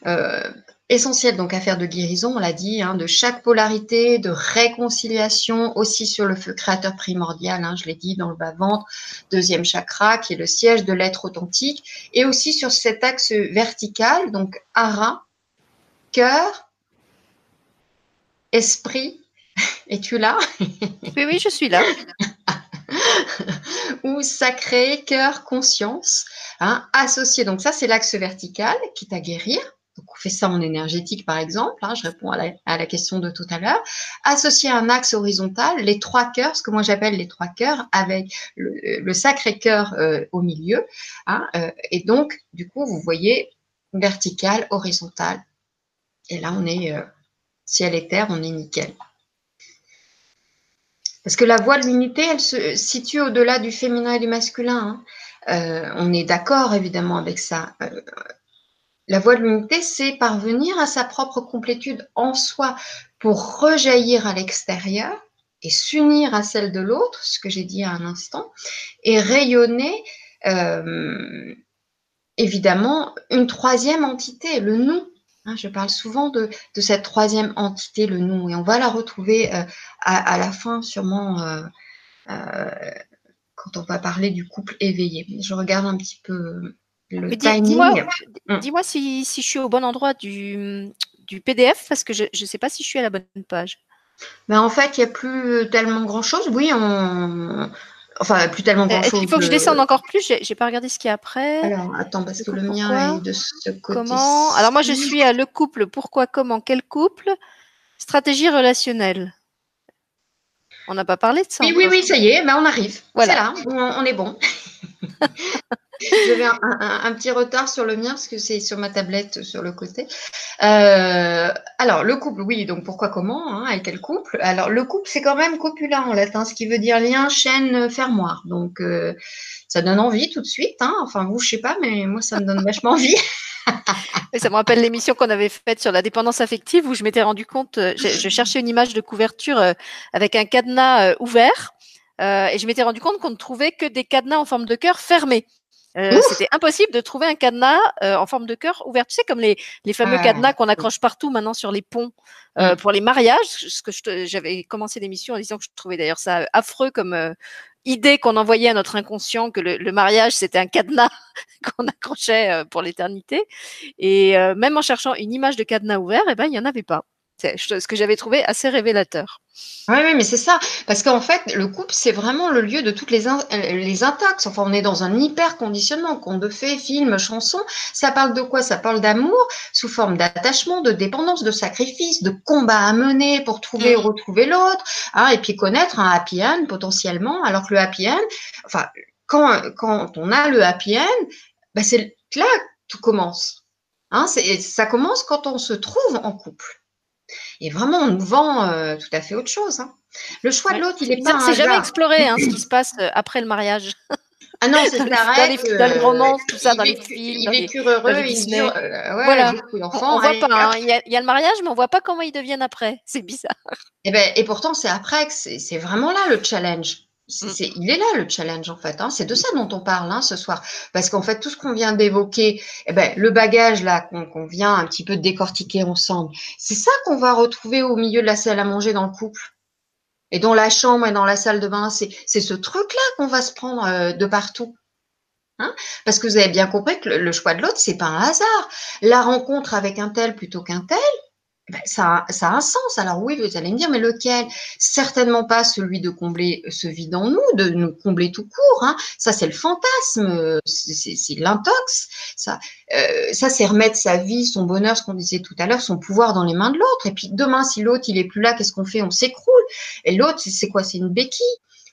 euh, essentiel donc à faire de guérison, on l'a dit, hein, de chaque polarité, de réconciliation, aussi sur le feu créateur primordial, hein, je l'ai dit, dans le bas-ventre, deuxième chakra, qui est le siège de l'être authentique, et aussi sur cet axe vertical, donc hara, cœur, esprit. (laughs) Es-tu là? Oui, oui, je suis là. (laughs) Ou sacré, cœur, conscience, hein, associé. Donc ça, c'est l'axe vertical qui est à guérir. Donc, on fait ça en énergétique, par exemple. Hein, je réponds à la, question de tout à l'heure. Associer un axe horizontal, les trois cœurs, ce que moi j'appelle les trois cœurs, avec le, sacré cœur euh, au milieu. Hein, euh, et donc, du coup, vous voyez vertical, horizontal. Et là, on est euh, ciel et terre, on est nickel. Parce que la voie de l'unité, elle se situe au-delà du féminin et du masculin. Hein. on est d'accord évidemment avec ça. La voie de l'unité, c'est parvenir à sa propre complétude en soi pour rejaillir à l'extérieur et s'unir à celle de l'autre, ce que j'ai dit à un instant, et rayonner euh, évidemment une troisième entité, le nous. Hein, je parle souvent de, cette troisième entité, le nous, et on va la retrouver euh, à, la fin sûrement euh, quand on va parler du couple éveillé. Je regarde un petit peu Mm. Dis-moi si, si, je suis au bon endroit du, du PDF, parce que je ne sais pas si je suis à la bonne page. Ben en fait, il n'y a plus tellement grand-chose. Oui, on... Enfin, plus tellement grand-chose. Il faut que je descende encore plus? Je n'ai pas regardé ce qu'il y a après. Alors, attends, parce que le mien est de ce côté. Comment? Alors, moi, je suis à le couple. Pourquoi Comment Quel couple? Stratégie relationnelle. On n'a pas parlé de ça. Oui, oui, oui, ça y est, ben on arrive. Voilà. là, on, est bon. (laughs) J'avais un, petit retard sur le mien parce que c'est sur ma tablette sur le côté. Euh, alors, le couple, oui, donc pourquoi, comment, hein, avec quel couple? Alors, le couple, c'est quand même copula en latin, ce qui veut dire lien, chaîne, fermoir. Donc, euh, ça donne envie tout de suite. Hein. Enfin, vous, je sais pas, mais moi, ça me donne vachement envie. (laughs) ça me rappelle l'émission qu'on avait faite sur la dépendance affective où je m'étais rendu compte, euh, je, cherchais une image de couverture avec un cadenas ouvert et je m'étais rendu compte qu'on ne trouvait que des cadenas en forme de cœur fermés. C'était impossible de trouver un cadenas en forme de cœur ouvert. Tu sais, comme les, les fameux cadenas qu'on accroche partout maintenant sur les ponts mm. pour les mariages. Ce que j'avais commencé l'émission en disant que je trouvais d'ailleurs ça affreux comme idée qu'on envoyait à notre inconscient que le, mariage c'était un cadenas (laughs) qu'on accrochait euh, pour l'éternité. Et euh, même en cherchant une image de cadenas ouvert, eh ben il n'y en avait pas. C'est ce que j'avais trouvé assez révélateur. Oui, mais c'est ça. Parce qu'en fait, le couple, c'est vraiment le lieu de toutes les, in les intaxes. Enfin, on est dans un hyper conditionnement. Conte de fées, films, chansons. Ça parle de quoi? Ça parle d'amour sous forme d'attachement, de dépendance, de sacrifice, de combat à mener pour trouver mm. retrouver l'autre. Hein, et puis connaître un happy end potentiellement. Alors que le happy end, enfin, quand, quand on a le happy end, bah, c'est là que tout commence. Hein, ça commence quand on se trouve en couple. Et vraiment, on nous vend euh, tout à fait autre chose. Hein. Le choix de l'autre, il est, pas. C'est jamais exploré hein, ce qui se (laughs) passe euh, après le mariage. Ah non, c'est. (laughs) Dans, les, dans les romances, tout ça, dans les films. Ils vécurent heureux, ils euh, voilà. On, voit pas. Hein. Il, y a, le mariage, mais on voit pas comment ils deviennent après. C'est bizarre. Et, eh ben, et pourtant, c'est après que c'est vraiment là le challenge. Mm. il est là le challenge en fait. Hein. C'est de ça dont on parle hein, ce soir, parce qu'en fait tout ce qu'on vient d'évoquer, eh ben, le bagage là qu'on vient un petit peu décortiquer ensemble, c'est ça qu'on va retrouver au milieu de la salle à manger dans le couple et dans la chambre et dans la salle de bain. C'est ce truc là qu'on va se prendre euh, de partout. Hein. parce que vous avez bien compris que le, le choix de l'autre, c'est pas un hasard. La rencontre avec un tel plutôt qu'un tel, ben, ça, ça, a un sens. Alors oui, vous allez me dire, mais lequel? Certainement pas celui de combler ce vide en nous, de nous combler tout court. Hein. Ça, c'est le fantasme, c'est l'intox. Ça, euh, ça c'est remettre sa vie, son bonheur, ce qu'on disait tout à l'heure, son pouvoir dans les mains de l'autre. Et puis demain, si l'autre il est plus là, qu'est-ce qu'on fait? On s'écroule. Et l'autre, c'est quoi? C'est une béquille.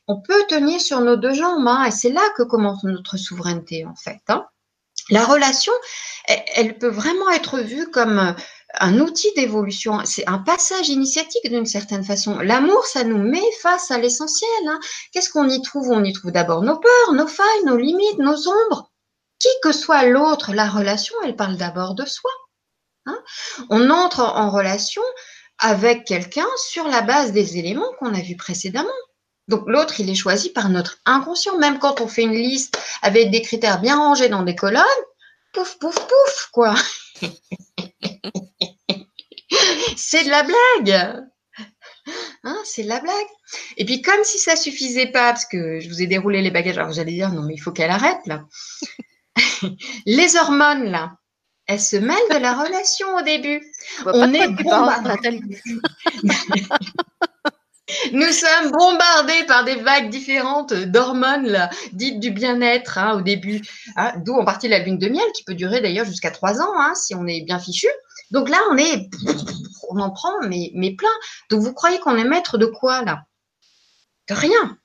On peut tenir sur nos deux jambes, hein, et c'est là que commence notre souveraineté en fait. Hein. La relation, elle, peut vraiment être vue comme un outil d'évolution, c'est un passage initiatique d'une certaine façon. L'amour, ça nous met face à l'essentiel. Hein. Qu'est-ce qu'on y trouve? On y trouve d'abord nos peurs, nos failles, nos limites, nos ombres. Qui que soit l'autre, la relation, elle parle d'abord de soi. Hein. On entre en relation avec quelqu'un sur la base des éléments qu'on a vus précédemment. Donc l'autre, il est choisi par notre inconscient. Même quand on fait une liste avec des critères bien rangés dans des colonnes, pouf, pouf, pouf, quoi. (laughs) c'est de la blague. Hein, c'est de la blague. Et puis, comme si ça suffisait pas, parce que je vous ai déroulé les bagages, alors vous allez dire, non, mais il faut qu'elle arrête, là. (laughs) les hormones, là, elles se mêlent de la relation au début. On, est bombardé. (laughs) Nous sommes bombardés par des vagues différentes d'hormones dites du bien-être hein, au début. Hein, d'où en partie la lune de miel qui peut durer d'ailleurs jusqu'à trois ans hein, si on est bien fichu. Donc là, on est, on en prend mais, mais plein. Donc vous croyez qu'on est maître de quoi là? De rien.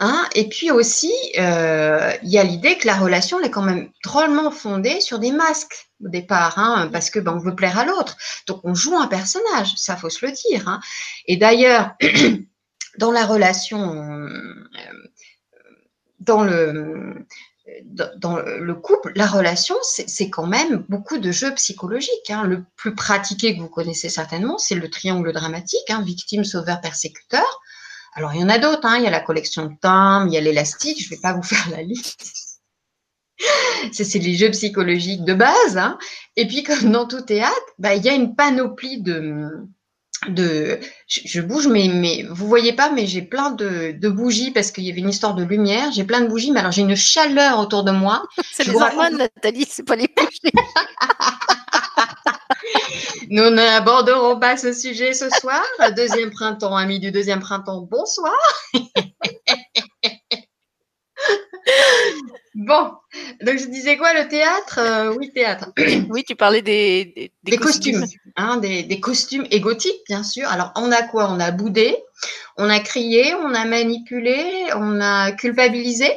Hein et puis aussi, euh, il y a l'idée que la relation est quand même drôlement fondée sur des masques au départ, hein, parce que ben, on veut plaire à l'autre. Donc on joue un personnage, ça faut se le dire. Hein. Et d'ailleurs, (clears throat) dans la relation, euh, dans le dans le couple, la relation, c'est quand même beaucoup de jeux psychologiques. Hein. Le plus pratiqué que vous connaissez certainement, c'est le triangle dramatique, victime, sauveur, persécuteur. Alors, il y en a d'autres. Hein. Il y a la collection de timbres, il y a l'élastique. Je ne vais pas vous (laughs) faire la liste. c'est les jeux psychologiques de base. Hein. Et puis, comme dans tout théâtre, bah, il y a une panoplie de, de je, bouge mais mais vous voyez pas mais j'ai plein de, de, bougies parce qu'il y avait une histoire de lumière j'ai plein de bougies mais alors j'ai une chaleur autour de moi (laughs) c'est les hormones Nathalie c'est pas les (laughs) bougies nous n'aborderons pas ce sujet ce soir deuxième printemps ami du deuxième printemps bonsoir Bon, donc je disais quoi, le théâtre euh, Oui, théâtre. Oui, tu parlais des, des, costumes. Hein, des, costumes égotiques, bien sûr. Alors, on a quoi? On a Boudé, On a crié, on a manipulé, on a culpabilisé,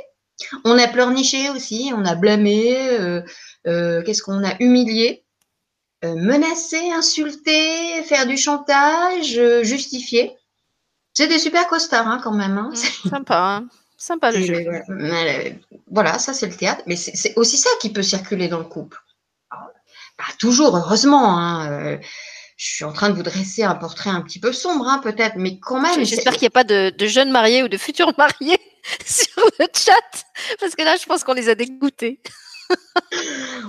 on a pleurniché aussi, on a blâmé, euh, euh, qu'est-ce qu'on a? Humilié, euh, menacé, insulté, faire du chantage, justifier. C'est des super costards hein, quand même. Hein. Mmh, sympa, hein. sympa le jeu. Voilà, ça c'est le théâtre, mais c'est aussi ça qui peut circuler dans le couple. Pas toujours, heureusement. Hein je suis en train de vous dresser un portrait un petit peu sombre, hein, peut-être, mais quand même. J'espère qu'il n'y a pas de, jeunes mariés ou de futurs (laughs) mariés (laughs) sur le chat, parce que là, je pense qu'on les a dégoûtés.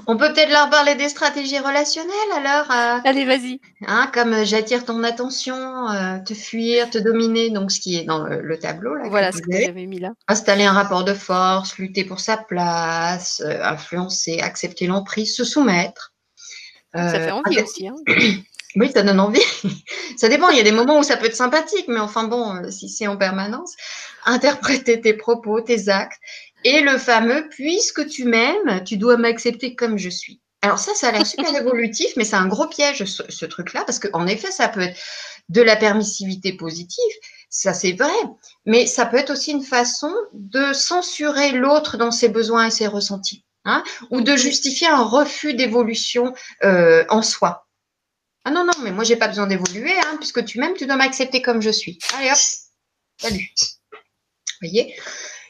On peut peut-être leur parler des stratégies relationnelles alors. Euh, Allez, vas-y. Hein, comme euh, j'attire ton attention, euh, te fuir, te dominer, donc ce qui est dans le, tableau. Là, voilà ce que j'avais mis là. Installer un rapport de force, lutter pour sa place, influencer, accepter l'emprise, se soumettre. Ça fait envie aussi. Hein. (coughs) Oui, ça donne envie. (laughs) ça dépend. Il y a des moments où ça peut être sympathique, mais enfin bon, si c'est en permanence, interpréter tes propos, tes actes. Et le fameux, puisque tu m'aimes, tu dois m'accepter comme je suis. Alors ça, ça a l'air super (laughs) évolutif, mais c'est un gros piège, ce, truc-là, parce qu'en effet, ça peut être de la permissivité positive, ça c'est vrai, mais ça peut être aussi une façon de censurer l'autre dans ses besoins et ses ressentis, hein, ou de justifier un refus d'évolution euh, en soi. Ah non, non, mais moi, j'ai pas besoin d'évoluer, hein, puisque tu m'aimes, tu dois m'accepter comme je suis. Allez hop, salut. Vous voyez?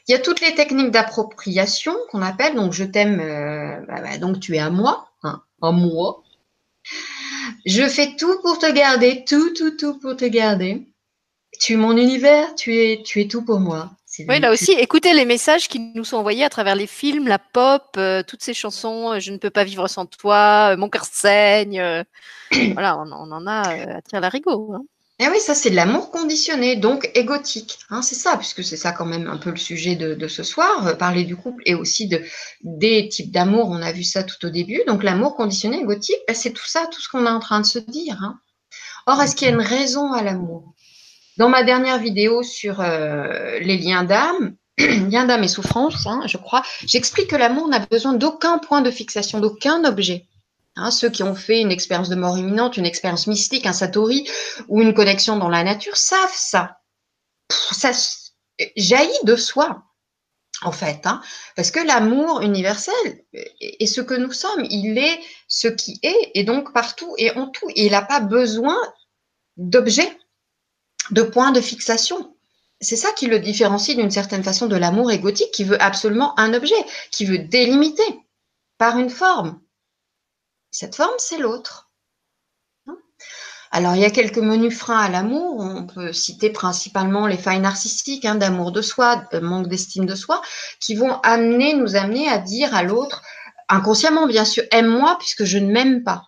Il y a toutes les techniques d'appropriation qu'on appelle, donc je t'aime, euh, bah, bah, donc tu es à moi, hein, à moi. Je fais tout pour te garder, tout, tout, tout pour te garder. Tu es mon univers, tu es, tu es tout pour moi. Oui, là aussi, écoutez les messages qui nous sont envoyés à travers les films, la pop, euh, toutes ces chansons, euh, Je ne peux pas vivre sans toi, Mon cœur saigne. (clears throat) voilà, on, en a à tirer la rigot. Hein. Eh oui, ça c'est de l'amour conditionné, donc égotique. Hein, c'est ça, puisque c'est ça quand même un peu le sujet de, ce soir, parler du couple et aussi de, des types d'amour. On a vu ça tout au début. Donc l'amour conditionné, égotique, ben, c'est tout ça, tout ce qu'on est en train de se dire. Hein. Or, est-ce qu'il y a une raison à l'amour? Dans ma dernière vidéo sur euh, les liens d'âme, (clears throat) liens d'âme et souffrance, hein, je crois, j'explique que l'amour n'a besoin d'aucun point de fixation, d'aucun objet. Hein, ceux qui ont fait une expérience de mort imminente, une expérience mystique, un satori ou une connexion dans la nature savent ça. ça jaillit de soi, en fait, hein, parce que l'amour universel est ce que nous sommes. Il est ce qui est, et donc partout et en tout. Il n'a pas besoin d'objets de points de fixation. C'est ça qui le différencie d'une certaine façon de l'amour égotique qui veut absolument un objet, qui veut délimiter par une forme. Cette forme, c'est l'autre. Hein? Alors, il y a quelques menus freins à l'amour. On peut citer principalement les failles narcissiques hein, d'amour de soi, de manque d'estime de soi, qui vont amener, nous amener à dire à l'autre, inconsciemment bien sûr, aime-moi puisque je ne m'aime pas.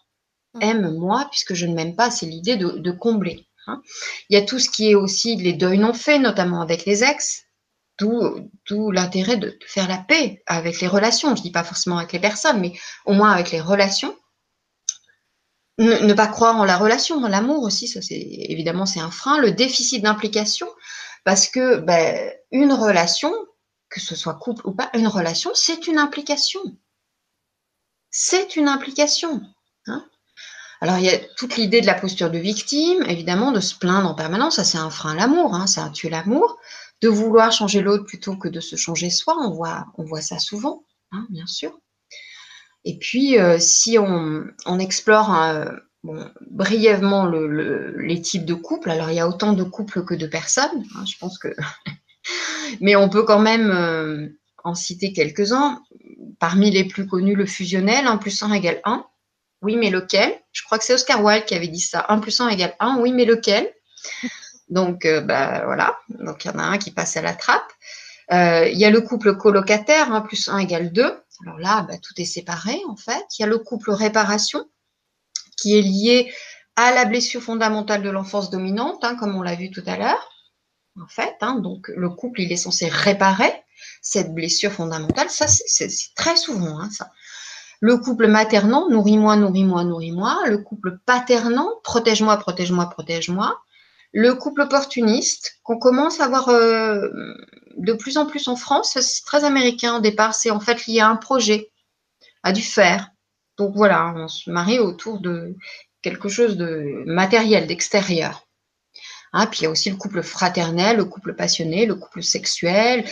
Mmh. Aime-moi puisque je ne m'aime pas, c'est l'idée de combler. Hein. Il y a tout ce qui est aussi les deuils non faits, notamment avec les ex, d'où l'intérêt de, faire la paix avec les relations. Je ne dis pas forcément avec les personnes, mais au moins avec les relations. Ne, pas croire en la relation, en l'amour aussi, ça c'est évidemment c'est un frein. Le déficit d'implication, parce que ben, une relation, que ce soit couple ou pas, une relation, c'est une implication. C'est une implication. Hein. Alors, il y a toute l'idée de la posture de victime, évidemment, de se plaindre en permanence. Ça, c'est un frein à l'amour, hein, c'est un tuer l'amour. De vouloir changer l'autre plutôt que de se changer soi, on voit, on voit ça souvent, hein, bien sûr. Et puis, euh, si on, explore euh, brièvement les types de couples, alors il y a autant de couples que de personnes, hein, je pense que. (laughs) Mais on peut quand même euh, en citer quelques-uns. Parmi les plus connus, le fusionnel, 1 plus 1 égale 1. Oui, mais lequel? Je crois que c'est Oscar Wilde qui avait dit ça. 1 plus 1 égale 1. Oui, mais lequel? Donc, euh, bah, voilà. Donc, il y en a un qui passe à la trappe. Il y a le couple colocataire, 1 plus 1 égale 2. Alors là, bah, tout est séparé, en fait. Il y a le couple réparation, qui est lié à la blessure fondamentale de l'enfance dominante, hein, comme on l'a vu tout à l'heure. En fait, hein. donc le couple, il est censé réparer cette blessure fondamentale. Ça, c'est très souvent, hein, ça. Le couple maternant, nourris-moi, nourris-moi, nourris-moi. Le couple paternant, protège-moi, protège-moi, protège-moi. Le couple opportuniste, qu'on commence à voir euh, de plus en plus en France, c'est très américain au départ, c'est en fait lié à un projet, à du faire. Donc voilà, on se marie autour de quelque chose de matériel, d'extérieur. Hein, puis il y a aussi le couple fraternel, le couple passionné, le couple sexuel,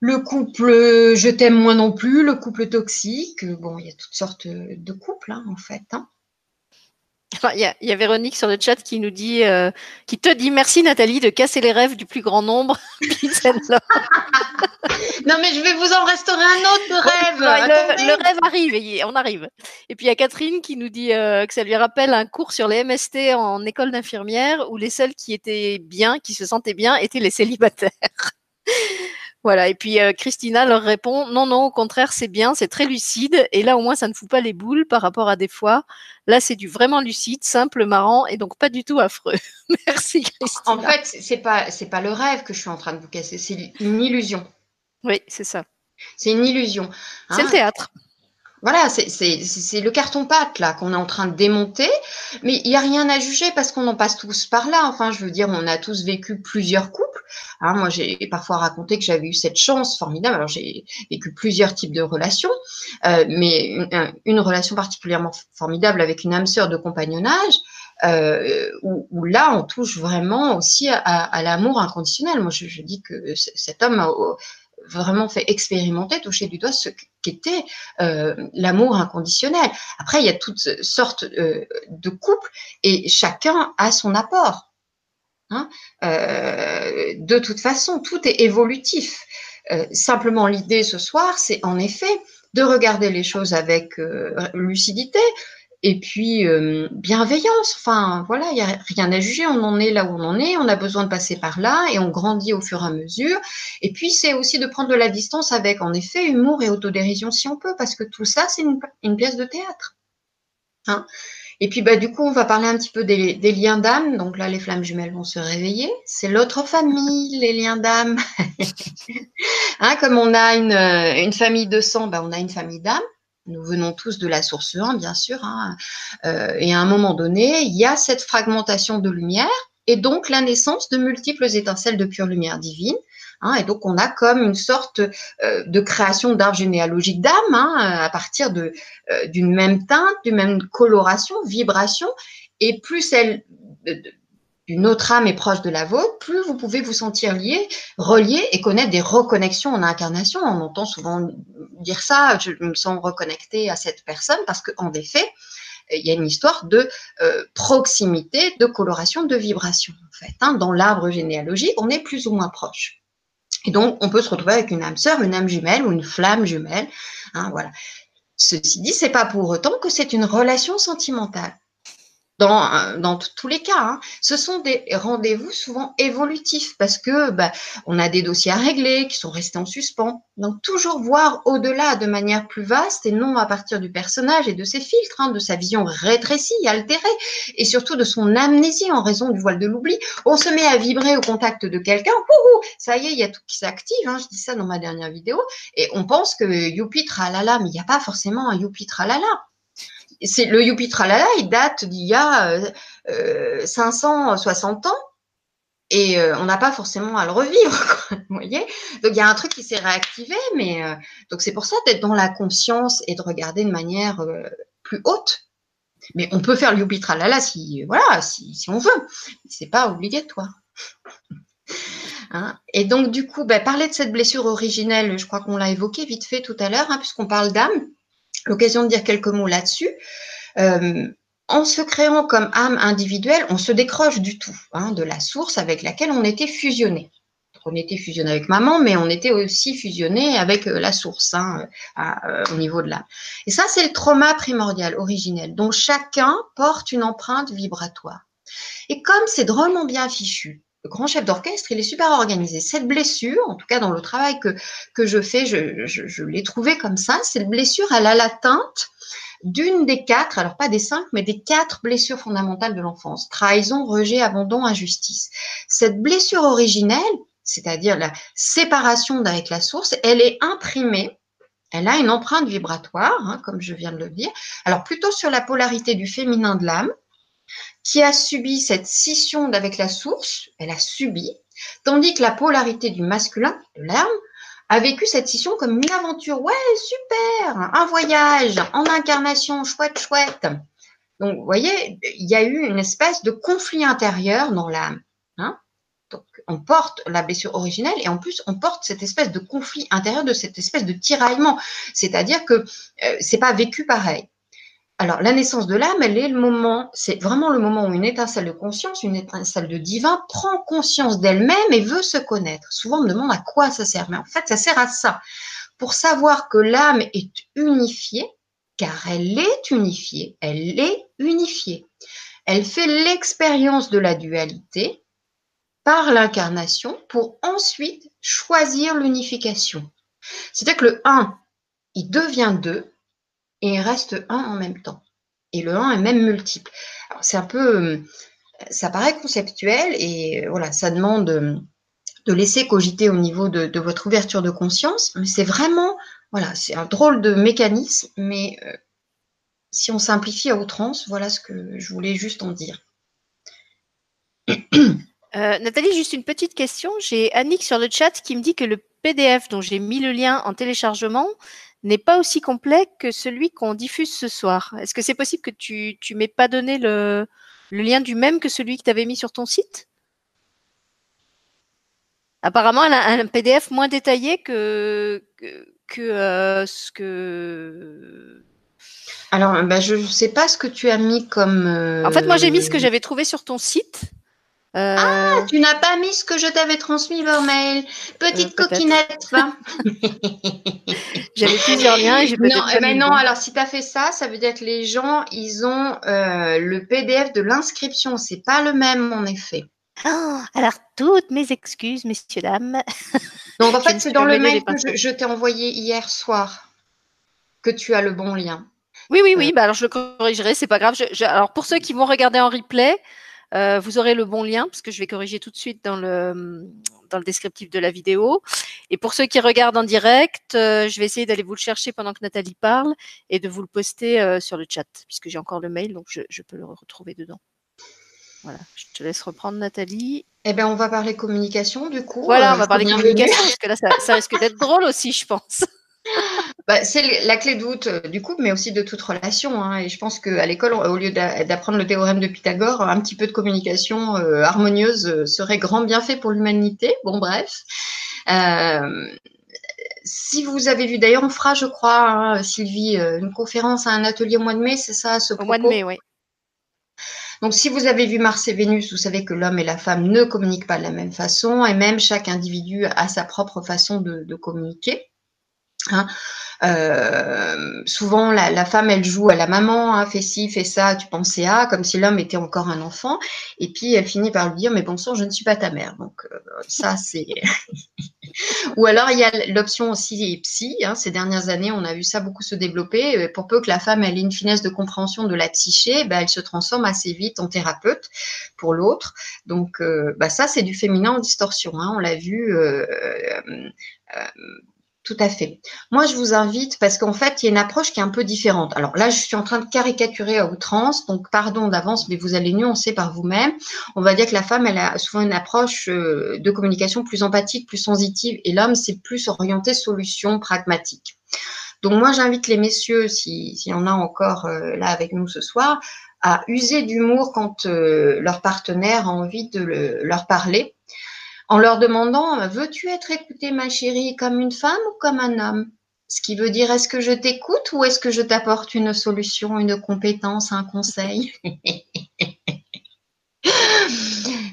le couple je t'aime moi non plus, le couple toxique. Bon, il y a toutes sortes de couples hein, en fait. Hein. Il y, a, Véronique sur le chat qui nous dit, euh, qui te dit merci Nathalie de casser les rêves du plus grand nombre. (laughs) (laughs) non mais je vais vous en restaurer un autre rêve. le, rêve arrive, et on arrive. Et puis il y a Catherine qui nous dit euh, que ça lui rappelle un cours sur les MST en école d'infirmière où les seuls qui étaient bien, qui se sentaient bien, étaient les célibataires. Voilà, et puis euh, Christina leur répond non, non, au contraire, c'est bien, c'est très lucide, et là au moins ça ne fout pas les boules par rapport à des fois. Là, c'est du vraiment lucide, simple, marrant, et donc pas du tout affreux. (laughs) Merci Christina. En fait, c'est pas c'est pas le rêve que je suis en train de vous casser, c'est une illusion. Oui, c'est ça. C'est une illusion. c'est le hein. théâtre. Voilà, c'est le carton-pâte là qu'on est en train de démonter, mais il n'y a rien à juger parce qu'on en passe tous par là. Enfin, je veux dire, on a tous vécu plusieurs couples. Hein, moi, j'ai parfois raconté que j'avais eu cette chance formidable. Alors, j'ai vécu plusieurs types de relations, euh, mais une, relation particulièrement formidable avec une âme sœur de compagnonnage. Euh, où, là, on touche vraiment aussi à, l'amour inconditionnel. Moi, je, dis que cet homme vraiment fait expérimenter, toucher du doigt ce qu'était euh, l'amour inconditionnel. Après, il y a toutes sortes euh, de couples et chacun a son apport. Hein. Euh, de toute façon, tout est évolutif. simplement, l'idée ce soir, c'est en effet de regarder les choses avec lucidité, et puis euh, bienveillance. Enfin, voilà, il n'y a rien à juger. On en est là où on en est. On a besoin de passer par là et on grandit au fur et à mesure. Et puis, c'est aussi de prendre de la distance avec, en effet, humour et autodérision si on peut, parce que tout ça, c'est une, pièce de théâtre. Hein et puis, bah, du coup, on va parler un petit peu des, liens d'âme. Donc là, les flammes jumelles vont se réveiller. C'est l'autre famille, les liens d'âme. (laughs) hein, comme on a une, une famille de sang, bah, on a une famille d'âme. Nous venons tous de la source 1, bien sûr. Hein. Euh, et à un moment donné, il y a cette fragmentation de lumière et donc la naissance de multiples étincelles de pure lumière divine. Hein. et donc, on a comme une sorte euh, de création d'arbre généalogique d'âme hein, à partir euh, d'une même teinte, d'une même coloration, vibration. Et plus elle, une autre âme est proche de la vôtre, plus vous pouvez vous sentir lié, relié et connaître des reconnexions en incarnation. On entend souvent dire ça, je me sens reconnecté à cette personne parce qu'en effet, il y a une histoire de euh, proximité, de coloration, de vibration. En fait, hein. dans l'arbre généalogique, on est plus ou moins proche. Et donc, on peut se retrouver avec une âme sœur, une âme jumelle ou une flamme jumelle. Hein, voilà. Ceci dit, c'est pas pour autant que c'est une relation sentimentale dans, dans tous les cas. Hein. Ce sont des rendez-vous souvent évolutifs parce que bah, on a des dossiers à régler qui sont restés en suspens. Donc toujours voir au-delà de manière plus vaste et non à partir du personnage et de ses filtres, hein, de sa vision rétrécie, altérée et surtout de son amnésie en raison du voile de l'oubli. On se met à vibrer au contact de quelqu'un, ça y est, il y a tout qui s'active. Hein, je dis ça dans ma dernière vidéo et on pense que youpi tralala, mais il n'y a pas forcément un youpi tralala c'est le Youpi Tralala, il date d'il y a 560 euh, euh, ans et euh, on n'a pas forcément à le revivre. (laughs) Donc il y a un truc qui s'est réactivé, mais donc c'est pour ça d'être dans la conscience et de regarder de manière plus haute. Mais on peut faire le Youpi Tralala si voilà, si, on veut. C'est pas obligatoire. (laughs) Hein et donc du coup, bah, parler de cette blessure originelle, je crois qu'on l'a évoqué vite fait tout à l'heure, hein, puisqu'on parle d'âme l'occasion de dire quelques mots là-dessus. Euh, en se créant comme âme individuelle, on se décroche du tout, hein, de la source avec laquelle on était fusionné. On était fusionné avec maman, mais on était aussi fusionné avec euh, la source hein, euh, au niveau de l'âme. Et ça, c'est le trauma primordial, originel, dont chacun porte une empreinte vibratoire. Et comme c'est drôlement bien fichu, grand chef d'orchestre, il est super organisé. Cette blessure, en tout cas dans le travail que, que je fais, je, je, l'ai trouvé comme ça. Cette blessure, elle a l'atteinte d'une des quatre, alors pas des cinq, mais des quatre blessures fondamentales de l'enfance. Trahison, rejet, abandon, injustice. Cette blessure originelle, c'est-à-dire la séparation d'avec la source, elle est imprimée elle a une empreinte vibratoire, hein, comme je viens de le dire. Alors plutôt sur la polarité du féminin de l'âme, qui a subi cette scission avec la source, elle a subi, tandis que la polarité du masculin, de l'âme, a vécu cette scission comme une aventure. Ouais, super, un voyage en incarnation, chouette, chouette. Donc, vous voyez, il y a eu une espèce de conflit intérieur dans l'âme. Donc, on porte la blessure originelle et en plus, on porte cette espèce de conflit intérieur, de cette espèce de tiraillement. C'est-à-dire que euh, c'est pas vécu pareil. Alors, la naissance de l'âme, elle est le moment, c'est vraiment le moment où une étincelle de conscience, une étincelle de divin prend conscience d'elle-même et veut se connaître. Souvent, on me demande à quoi ça sert. Mais en fait, ça sert à ça. Pour savoir que l'âme est unifiée, car elle est unifiée, elle est unifiée. Elle fait l'expérience de la dualité par l'incarnation pour ensuite choisir l'unification. C'est-à-dire que le 1, il devient 2 et il reste 1 en même temps. Et le 1 est même multiple. C'est un peu, ça paraît conceptuel et voilà, ça demande de laisser cogiter au niveau de, votre ouverture de conscience, mais c'est vraiment, voilà, c'est un drôle de mécanisme, mais euh, si on simplifie à outrance, voilà ce que je voulais juste en dire. (coughs) Euh, Nathalie, juste une petite question. J'ai Annick sur le chat qui me dit que le PDF dont j'ai mis le lien en téléchargement n'est pas aussi complet que celui qu'on diffuse ce soir. Est-ce que c'est possible que tu ne m'aies pas donné le, le, lien du même que celui que tu avais mis sur ton site? Apparemment, elle a un PDF moins détaillé que, que, que euh, ce que alors, bah, je ne sais pas ce que tu as mis comme. En fait, moi, j'ai mis ce que euh, j'avais trouvé sur ton site. Euh... Ah, tu n'as pas mis ce que je t'avais transmis par mail. Petite euh, coquinette, va. (laughs) J'avais plusieurs liens et j'ai Non, mais eh ben non, alors si tu as fait ça, ça veut dire que les gens, ils ont euh, le PDF de l'inscription. C'est pas le même, en effet. Oh, alors, toutes mes excuses, messieurs, dames. (laughs) Donc, en fait, c'est dans le mail que je, je t'ai envoyé hier soir que tu as le bon lien. Oui, oui, oui. Bah alors je le corrigerai, c'est pas grave. alors pour ceux qui vont regarder en replay, euh, vous aurez le bon lien parce que je vais corriger tout de suite dans le dans le descriptif de la vidéo. Et pour ceux qui regardent en direct, euh, je vais essayer d'aller vous le chercher pendant que Nathalie parle et de vous le poster euh, sur le chat puisque j'ai encore le mail donc je, je, peux le retrouver dedans. Voilà, je te laisse reprendre Nathalie. Eh bien, on va parler communication du coup. Voilà, on va parler communication parce que là, ça, ça risque d'être drôle aussi, je pense. Bah, c'est la clé de voûte euh, du couple, mais aussi de toute relation. Hein. Et je pense qu'à l'école, au lieu d'apprendre le théorème de Pythagore, un petit peu de communication euh, harmonieuse euh, serait grand bienfait pour l'humanité. Bon, bref. Euh, si vous avez vu, d'ailleurs, on fera, je crois, hein, Sylvie, une conférence à un atelier au mois de mai, c'est ça, ce Au mois de mai, oui. Donc, si vous avez vu Mars et Vénus, vous savez que l'homme et la femme ne communiquent pas de la même façon, et même chaque individu a sa propre façon de, de communiquer. Hein. Euh, souvent, la, femme, elle joue à la maman, hein, fais ci, fais ça, tu pensais à, comme si l'homme était encore un enfant. Et puis, elle finit par lui dire, mais bon sang, je ne suis pas ta mère. Donc, euh, ça, c'est... (laughs) Ou alors, il y a l'option aussi psy. Hein, ces dernières années, on a vu ça beaucoup se développer. Pour peu que la femme, ait une finesse de compréhension de la psyché, bah, elle se transforme assez vite en thérapeute pour l'autre. Donc, euh, bah, ça, c'est du féminin en distorsion. Hein, on l'a vu tout à fait. Moi, je vous invite parce qu'en fait, il y a une approche qui est un peu différente. Alors là, je suis en train de caricaturer à outrance, donc pardon d'avance, mais vous allez nuancer par vous-même. On va dire que la femme, elle a souvent une approche euh, de communication plus empathique, plus sensitive, et l'homme, c'est plus orienté solution pragmatique. Donc moi, j'invite les messieurs, s'il y en a encore euh, là avec nous ce soir, à user d'humour quand euh, leur partenaire a envie de leur parler en leur demandant Veux-tu être écoutée, ma chérie, comme une femme ou comme un homme? Ce qui veut dire Est-ce que je t'écoute ou est-ce que je t'apporte une solution, une compétence, un conseil? (laughs)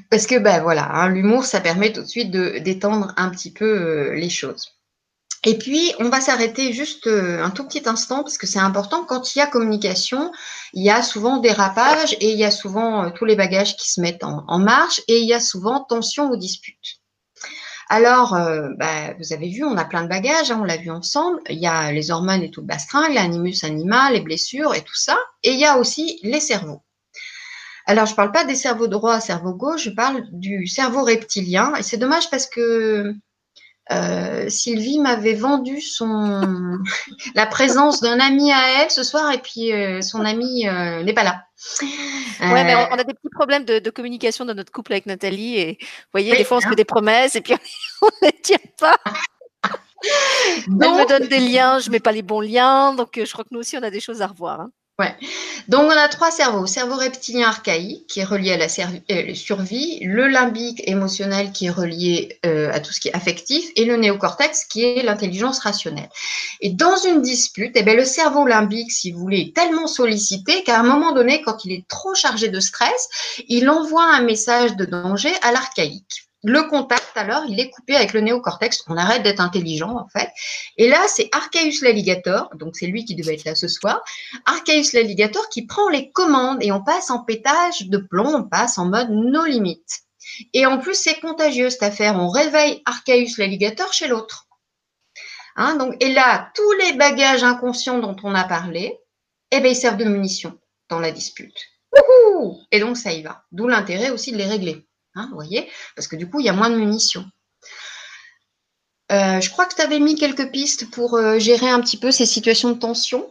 Parce que ben voilà, hein, l'humour, ça permet tout de suite d'étendre un petit peu euh, les choses. Et puis, on va s'arrêter juste euh, un tout petit instant parce que c'est important. Quand il y a communication, il y a souvent dérapage et il y a souvent euh, tous les bagages qui se mettent en, marche et il y a souvent tension ou dispute. Alors, euh, bah, vous avez vu, on a plein de bagages, hein, on l'a vu ensemble. Il y a les hormones et tout le bastringue, l'animus animal, les blessures et tout ça. Et il y a aussi les cerveaux. Alors, je ne parle pas des cerveaux droits, cerveau gauche, je parle du cerveau reptilien. Et c'est dommage parce que euh, Sylvie m'avait vendu son (laughs) la présence d'un ami à elle ce soir et puis euh, son ami euh, n'est pas là. Ouais, mais on, a des petits problèmes de, communication dans notre couple avec Nathalie et vous voyez, des fois on se fait des promesses et puis (laughs) on ne les tient pas. Elle me donne des liens, je mets pas les bons liens, donc je crois que nous aussi on a des choses à revoir. Hein. Ouais. Donc, on a trois cerveaux. Cerveau reptilien archaïque, qui est relié à la euh, survie, le limbique émotionnel, qui est relié euh, à tout ce qui est affectif, et le néocortex, qui est l'intelligence rationnelle. Et dans une dispute, eh bien, le cerveau limbique, si vous voulez, est tellement sollicité qu'à un moment donné, quand il est trop chargé de stress, il envoie un message de danger à l'archaïque. Le contact, alors, il est coupé avec le néocortex. On arrête d'être intelligent, en fait. Et là, c'est Archaeus l'alligator, donc c'est lui qui devait être là ce soir. Archaeus l'alligator qui prend les commandes et on passe en pétage de plomb, on passe en mode no limites. Et en plus, c'est contagieux cette affaire. On réveille Archaeus l'alligator chez l'autre. Hein, donc, et là, tous les bagages inconscients dont on a parlé, eh ben, ils servent de munitions dans la dispute. et donc, ça y va. D'où l'intérêt aussi de les régler. Hein, vous voyez Parce que du coup, il y a moins de munitions. Euh, je crois que tu avais mis quelques pistes pour euh, gérer un petit peu ces situations de tension.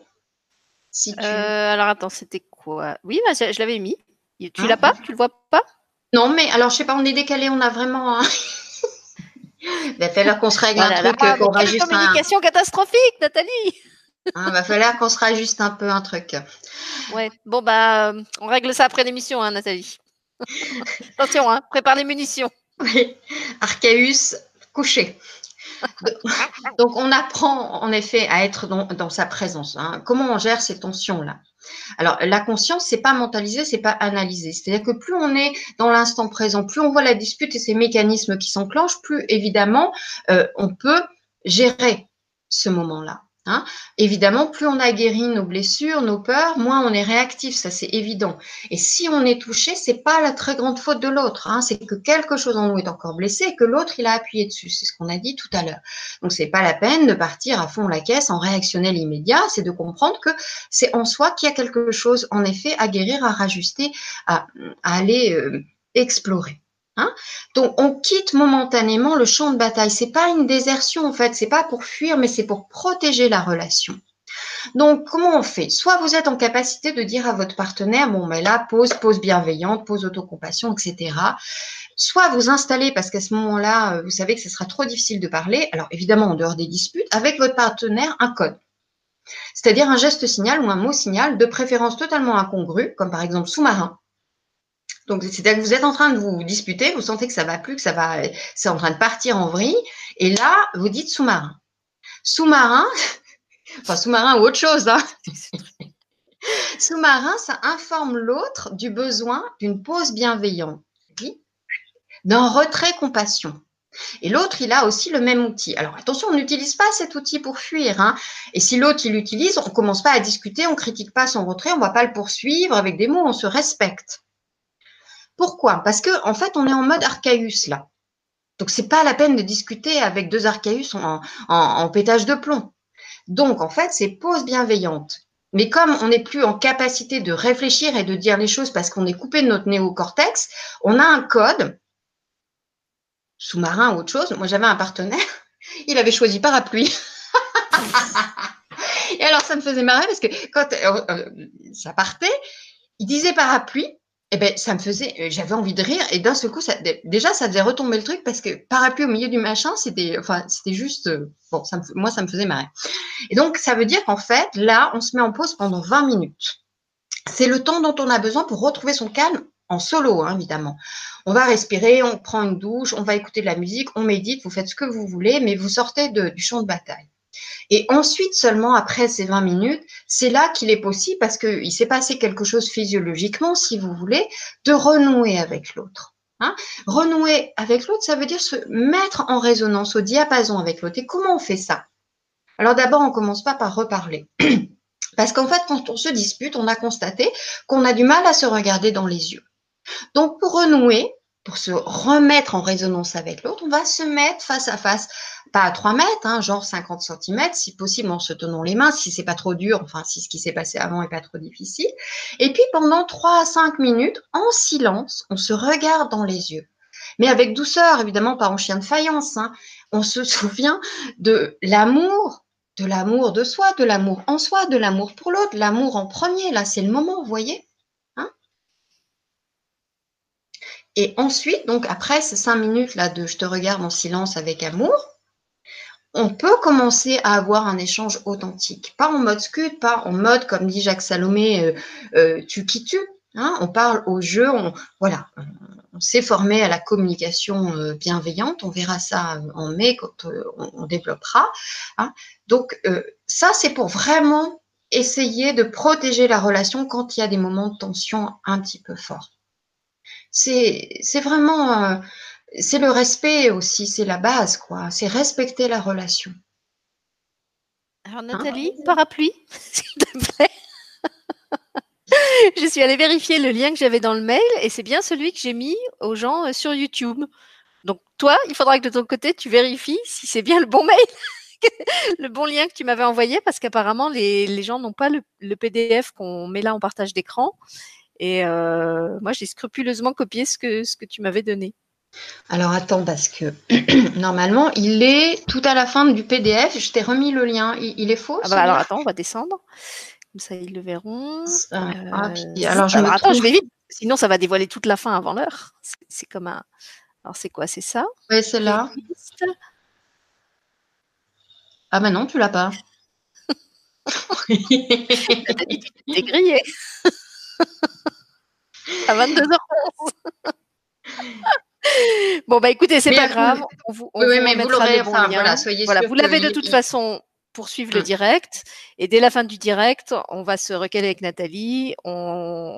Euh, alors attends, c'était quoi? Oui, bah, je l'avais mis. Tu ah, l'as pas? Tu le vois pas? Non, mais alors je sais pas, on est décalé, on a vraiment. Il (laughs) va falloir qu'on se règle un truc, qu'on rajuste communication catastrophique, Nathalie. Il ah, va falloir qu'on se rajuste un peu un truc. Ouais. Bon bah, on règle ça après l'émission, hein, Nathalie. (laughs) Attention, hein, prépare les munitions. Oui, Archaeus couché. (laughs) Donc, on apprend en effet à être dans, sa présence. Hein. Comment on gère ces tensions-là? Alors, la conscience, c'est pas mentaliser, c'est pas analyser. C'est-à-dire que plus on est dans l'instant présent, plus on voit la dispute et ces mécanismes qui s'enclenchent, plus évidemment euh, on peut gérer ce moment-là. Hein. Évidemment, plus on a guéri nos blessures, nos peurs, moins on est réactif, ça c'est évident. Et si on est touché, c'est pas la très grande faute de l'autre, hein. c'est que quelque chose en nous est encore blessé et que l'autre il a appuyé dessus. C'est ce qu'on a dit tout à l'heure. Donc c'est pas la peine de partir à fond la caisse en réactionnel immédiat, c'est de comprendre que c'est en soi qu'il y a quelque chose en effet à guérir, à rajuster, à, aller euh, explorer. Hein Donc, on quitte momentanément le champ de bataille. C'est pas une désertion en fait. C'est pas pour fuir, mais c'est pour protéger la relation. Donc, comment on fait? Soit vous êtes en capacité de dire à votre partenaire, bon, mais là, pause, pause bienveillante, pause autocompassion, etc. Soit vous installez, parce qu'à ce moment-là, euh, vous savez que ce sera trop difficile de parler, alors évidemment en dehors des disputes, avec votre partenaire, un code. C'est-à-dire un geste signal ou un mot signal, de préférence totalement incongru, comme par exemple sous-marin, donc, c'est-à-dire que vous êtes en train de vous disputer, vous sentez que ça va plus, que ça va, c'est en train de partir en vrille, et là, vous dites sous-marin. Sous-marin, (laughs) enfin sous-marin ou autre chose, hein. (laughs) Sous-marin, ça informe l'autre du besoin d'une pause bienveillante, d'un retrait compassion. Et l'autre, il a aussi le même outil. Alors attention, on n'utilise pas cet outil pour fuir. Hein. Et si l'autre, il l'utilise, on ne commence pas à discuter, on ne critique pas son retrait, on ne va pas le poursuivre avec des mots, on se respecte. Pourquoi? Parce que en fait, on est en mode Archaeus là. Donc c'est pas la peine de discuter avec deux Archaeus en, pétage de plomb. Donc en fait, c'est pause bienveillante. Mais comme on n'est plus en capacité de réfléchir et de dire les choses parce qu'on est coupé de notre néocortex, on a un code sous-marin ou autre chose. Moi, j'avais un partenaire, (laughs) il avait choisi parapluie. (laughs) et alors, ça me faisait marrer parce que quand euh, euh, ça partait, il disait parapluie eh ben, ça me faisait, euh, j'avais envie de rire et d'un seul coup, déjà, ça faisait retomber le truc parce que parapluie au milieu du machin, c'était, enfin, c'était juste, euh, bon, moi, ça me faisait marrer. Et donc, ça veut dire qu'en fait, là, on se met en pause pendant 20 minutes. C'est le temps dont on a besoin pour retrouver son calme en solo, hein, évidemment. On va respirer, on prend une douche, on va écouter de la musique, on médite, vous faites ce que vous voulez, mais vous sortez du champ de bataille. Et ensuite, seulement après ces 20 minutes, c'est là qu'il est possible, parce qu'il s'est passé quelque chose physiologiquement, si vous voulez, de renouer avec l'autre. Hein. renouer avec l'autre, ça veut dire se mettre en résonance, au diapason avec l'autre. Et comment on fait ça? Alors d'abord, on commence pas par reparler. (clears throat) Parce qu'en fait, quand on se dispute, on a constaté qu'on a du mal à se regarder dans les yeux. Donc, pour renouer, pour se remettre en résonance avec l'autre, on va se mettre face à face, pas à 3 mètres, hein, genre 50 cm, si possible en se tenant les mains, si c'est pas trop dur, enfin si ce qui s'est passé avant est pas trop difficile. Et puis pendant 3 à 5 minutes, en silence, on se regarde dans les yeux. Mais avec douceur, évidemment, pas en chien de faïence. Hein. On se (laughs) souvient de l'amour, de l'amour de soi, de l'amour en soi, de l'amour pour l'autre, l'amour en premier. Là, c'est le moment, vous voyez Et ensuite, donc après ces cinq minutes là de je te regarde en silence avec amour, on peut commencer à avoir un échange authentique. Pas en mode scud, pas en mode, comme dit Jacques Salomé, euh, euh, tu qui tu. Hein, on parle au jeu, on, voilà, on, s'est formé à la communication euh, bienveillante. On verra ça en mai quand on, développera. Hein. Donc ça, c'est pour vraiment essayer de protéger la relation quand il y a des moments de tension un petit peu forts. C'est vraiment c'est le respect aussi, c'est la base, quoi. C'est respecter la relation. Alors hein? Nathalie, parapluie, (laughs) s'il te plaît. (laughs) je suis allée vérifier le lien que j'avais dans le mail et c'est bien celui que j'ai mis aux gens euh, sur YouTube. Donc toi, il faudra que de ton côté, tu vérifies si c'est bien le bon mail, (laughs) le bon lien que tu m'avais envoyé, parce qu'apparemment les, gens n'ont pas le, PDF qu'on met là en partage d'écran. Et euh, moi, j'ai scrupuleusement copié ce que, ce que tu m'avais donné. Alors attends, parce que (clears throat) normalement, il est tout à la fin du PDF. Je t'ai remis le lien. Il, est faux ah bah Alors attends, on va descendre. Comme ça, ils le verront. Ah, euh, alors, je, attends, je vais vite. Sinon, ça va dévoiler toute la fin avant l'heure. C'est comme un. Alors, c'est quoi C'est ça? Oui, c'est là. Ah bah non, tu l'as pas. (laughs) T'es grillé. (laughs) à 22h11. (laughs) Bon, bah écoutez, c'est pas grave. On vous, on oui, mais vous l'aurez, enfin, voilà, soyez voilà, Vous l'avez de toute façon pour suivre le hum. direct. Et dès la fin du direct, on va se recaler avec Nathalie, on,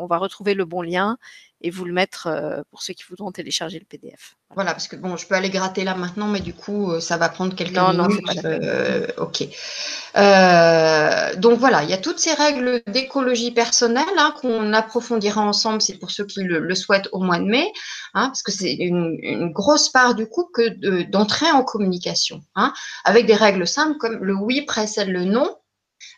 on va retrouver le bon lien et vous le mettre euh, pour ceux qui voudront télécharger le PDF. Voilà. parce que bon, je peux aller gratter là maintenant, mais du coup, euh, ça va prendre quelques minutes. Non, pas euh, ok. donc voilà, il y a toutes ces règles d'écologie personnelle hein, qu'on approfondira ensemble. C'est pour ceux qui le, souhaitent au mois de mai, hein, parce que c'est une, grosse part du coup que d'entrer en communication, hein, avec des règles simples comme le oui précède le non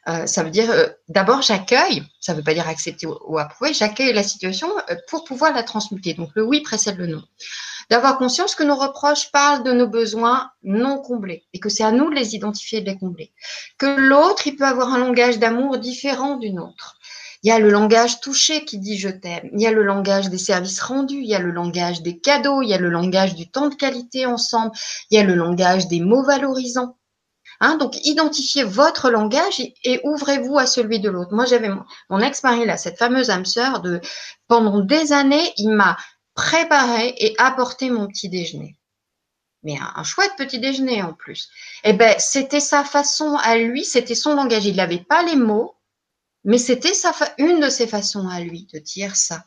euh, ça veut dire, euh, d'abord, j'accueille, ça ne veut pas dire accepter ou, approuver, j'accueille la situation euh, pour pouvoir la transmuter. Donc, le oui précède le non. D'avoir conscience que nos reproches parlent de nos besoins non comblés et que c'est à nous de les identifier et de les combler. Que l'autre, il peut avoir un langage d'amour différent du nôtre. Il y a le langage touché qui dit je t'aime. Il y a le langage des services rendus. Il y a le langage des cadeaux. Il y a le langage du temps de qualité ensemble. Il y a le langage des mots valorisants. Hein, donc, identifiez votre langage et, ouvrez-vous à celui de l'autre. Moi, j'avais mon, ex-mari, là, cette fameuse âme sœur, de, pendant des années, il m'a préparé et apporté mon petit déjeuner. Mais un, chouette petit déjeuner en plus. Eh ben, c'était sa façon à lui, c'était son langage. Il n'avait pas les mots, mais c'était une de ses façons à lui de dire ça.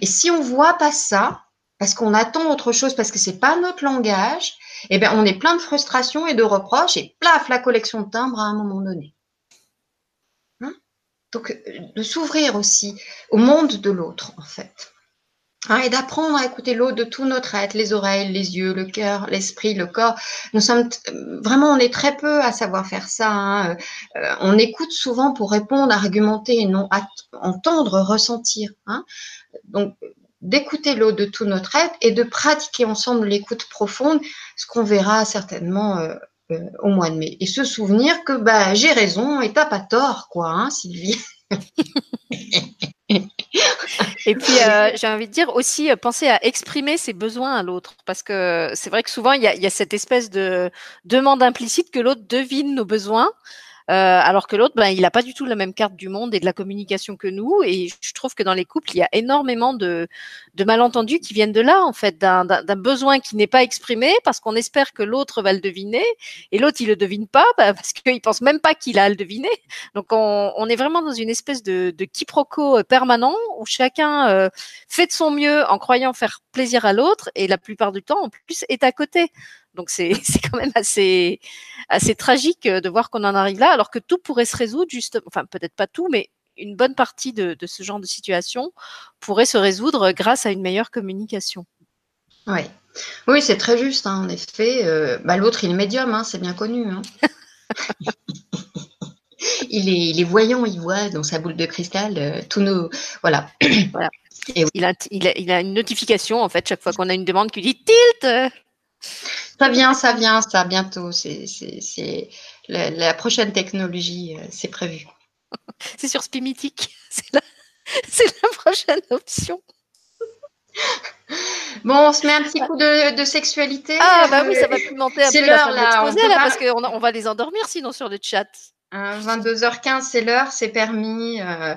Et si on voit pas ça, parce qu'on attend autre chose, parce que c'est pas notre langage, eh bien, on est plein de frustration et de reproches et plaf, la collection de timbres à un moment donné. Hein? Donc, euh, de s'ouvrir aussi au monde de l'autre, en fait. Hein, et d'apprendre à écouter l'autre de tout notre être, les oreilles, les yeux, le cœur, l'esprit, le corps. Nous sommes vraiment, on est très peu à savoir faire ça. Hein. Euh, on écoute souvent pour répondre, argumenter non entendre, ressentir. Donc, d'écouter l'eau de tout notre être et de pratiquer ensemble l'écoute profonde, ce qu'on verra certainement euh, euh, au mois de mai. Et se souvenir que bah, j'ai raison et t'as pas tort, quoi, hein, Sylvie. (laughs) et puis, euh, j'ai envie de dire aussi, penser à exprimer ses besoins à l'autre. Parce que c'est vrai que souvent, il y a, cette espèce de demande implicite que l'autre devine nos besoins. Euh, alors que l'autre, ben, il n'a pas du tout la même carte du monde et de la communication que nous. Et je trouve que dans les couples, il y a énormément de, de malentendus qui viennent de là, en fait, d'un besoin qui n'est pas exprimé parce qu'on espère que l'autre va le deviner et l'autre, il le devine pas (laughs) ben, parce qu'il pense même pas qu'il a à le deviner. Donc, on, on, est vraiment dans une espèce de, de quiproquo euh, permanent où chacun euh, fait de son mieux en croyant faire plaisir à l'autre et la plupart du temps, en plus, est à côté. Donc (laughs) c'est quand même assez assez tragique euh, de voir qu'on en arrive là, alors que tout pourrait se résoudre juste, enfin peut-être pas tout, mais une bonne partie de, de, ce genre de situation pourrait se résoudre grâce à une meilleure communication. Oui, oui, c'est très juste. Hein, en effet, euh, bah, l'autre il est médium, hein, c'est bien connu. Hein. (laughs) il, est, il est voyant, il voit dans sa boule de cristal euh, tous nos, voilà. voilà. Et il, a, il, a, il a une notification en fait chaque fois qu'on a une demande qui dit tilt. Ça vient, ça vient, ça bientôt. C'est la, la, prochaine technologie, euh, c'est prévu. (laughs) C'est sur Spimitic. (laughs) C'est la, (laughs) la prochaine option. Bon, on se met un petit coup de, sexualité. Ah, bah oui, ça va pimenter un peu la là, là, parce qu'on on va les endormir sinon sur le chat. 22h15, hein, c'est l'heure, c'est permis. Euh,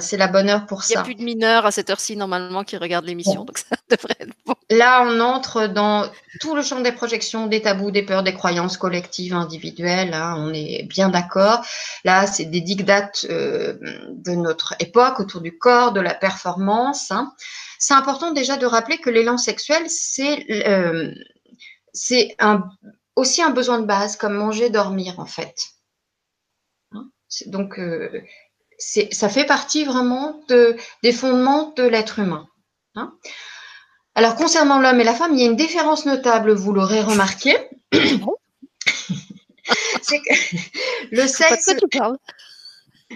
c'est la bonne heure pour ça. Il n'y a plus de mineurs à cette heure-ci normalement qui regardent l'émission, donc ça (laughs) devrait être bon. Là, on entre dans tout le champ des projections, des tabous, des peurs, des croyances collectives, individuelles. Hein, on est bien d'accord. Là, c'est des dictates euh, de notre époque autour du corps, de la performance. Hein. C'est important déjà de rappeler que l'élan sexuel, c'est euh, c'est aussi un besoin de base, comme manger, dormir en fait. Donc, euh, ça fait partie vraiment des fondements de l'être humain. Hein. Alors, concernant l'homme et la femme, il y a une différence notable, vous l'aurez remarqué. (coughs) C'est que le sexe,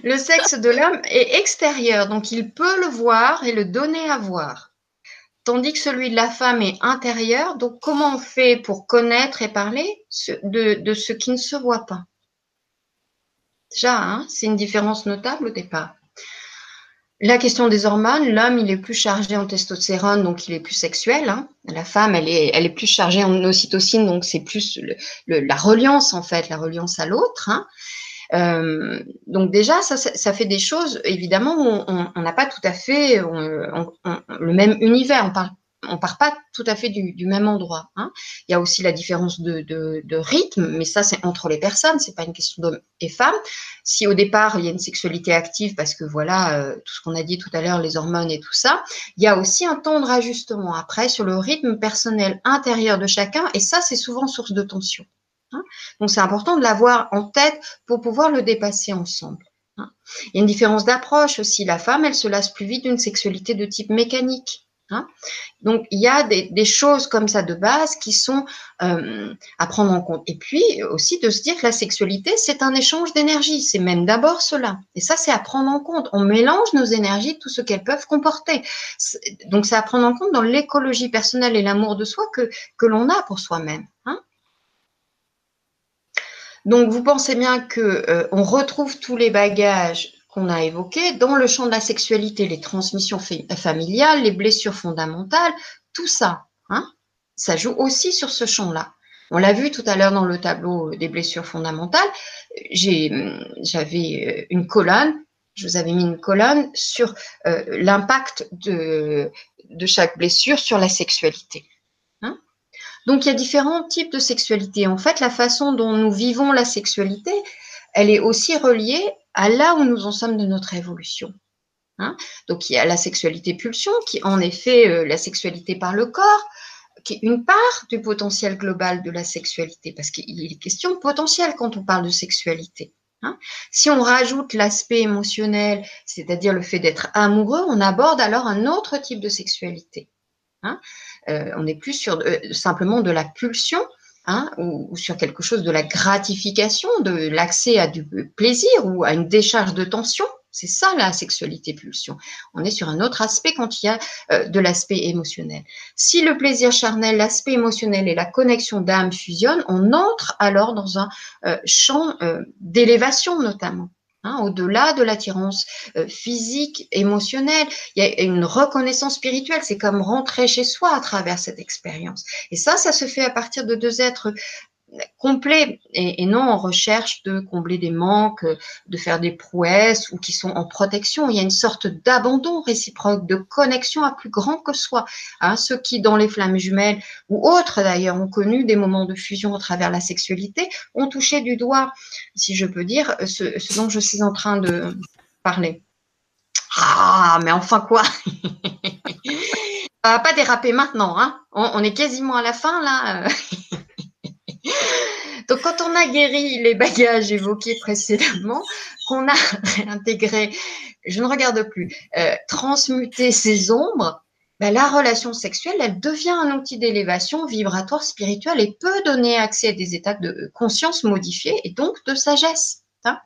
le sexe de l'homme est extérieur, donc il peut le voir et le donner à voir. Tandis que celui de la femme est intérieur, donc comment on fait pour connaître et parler de ce qui ne se voit pas? Déjà, hein, c'est une différence notable au départ. La question des hormones, l'homme, il est plus chargé en testostérone, donc il est plus sexuel. Hein. La femme, elle est, plus chargée en ocytocine, donc c'est plus la reliance, en fait, la reliance à l'autre. Hein. Euh, donc déjà, ça, ça, fait des choses, évidemment, où on n'a pas tout à fait le même univers. On part pas tout à fait du, même endroit. Hein. Il y a aussi la différence de, rythme, mais ça c'est entre les personnes, c'est pas une question d'hommes et femmes. Si au départ il y a une sexualité active parce que voilà euh, tout ce qu'on a dit tout à l'heure, les hormones et tout ça, il y a aussi un temps de rajustement après sur le rythme personnel intérieur de chacun, et ça c'est souvent source de tension. Hein. Donc c'est important de l'avoir en tête pour pouvoir le dépasser ensemble. Hein. Il y a une différence d'approche aussi. La femme, elle se lasse plus vite d'une sexualité de type mécanique. Hein. Donc, il y a des, choses comme ça de base qui sont euh, à prendre en compte. Et puis aussi de se dire que la sexualité, c'est un échange d'énergie. C'est même d'abord cela. Et ça, c'est à prendre en compte. On mélange nos énergies, tout ce qu'elles peuvent comporter. Donc, c'est à prendre en compte dans l'écologie personnelle et l'amour de soi que, l'on a pour soi-même. Hein. Donc, vous pensez bien que euh, on retrouve tous les bagages qu'on a évoqué, dans le champ de la sexualité, les transmissions familiales, les blessures fondamentales, tout ça, hein, ça joue aussi sur ce champ-là. On l'a vu tout à l'heure dans le tableau des blessures fondamentales. J'avais euh, une colonne, je vous avais mis une colonne sur euh, l'impact de, de chaque blessure sur la sexualité. Hein. Donc il y a différents types de sexualité. En fait, la façon dont nous vivons la sexualité, elle est aussi reliée à là où nous en sommes de notre évolution. Hein. Donc il y a la sexualité pulsion, qui en effet euh, la sexualité par le corps, qui est une part du potentiel global de la sexualité, parce qu'il est question de potentiel quand on parle de sexualité. Hein. Si on rajoute l'aspect émotionnel, c'est-à-dire le fait d'être amoureux, on aborde alors un autre type de sexualité. Hein. Euh, on n'est plus sur euh, simplement de la pulsion, Hein, ou, sur quelque chose de la gratification, de l'accès à du plaisir ou à une décharge de tension. C'est ça la sexualité pulsion. On est sur un autre aspect quand il y a euh, de l'aspect émotionnel. Si le plaisir charnel, l'aspect émotionnel et la connexion d'âme fusionnent, on entre alors dans un euh, champ euh, d'élévation notamment. Hein, au-delà de l'attirance euh, physique, émotionnelle, il y a une reconnaissance spirituelle. C'est comme rentrer chez soi à travers cette expérience. Et ça, ça se fait à partir de deux êtres complet et, non en recherche de combler des manques, de faire des prouesses ou qui sont en protection. Il y a une sorte d'abandon réciproque, de connexion à plus grand que soi. Hein, ceux qui, dans les flammes jumelles ou autres d'ailleurs, ont connu des moments de fusion à travers la sexualité, ont touché du doigt, si je peux dire, ce, dont je suis en train de parler. Ah, mais enfin quoi? (laughs) Pas déraper maintenant, hein on, est quasiment à la fin là. (laughs) Donc, quand on a guéri les bagages évoqués précédemment, qu'on a (laughs) intégré, je ne regarde plus, euh, transmuté ces ombres, ben, la relation sexuelle, elle devient un outil d'élévation vibratoire spirituelle et peut donner accès à des états de conscience modifiés et donc de sagesse. Hein.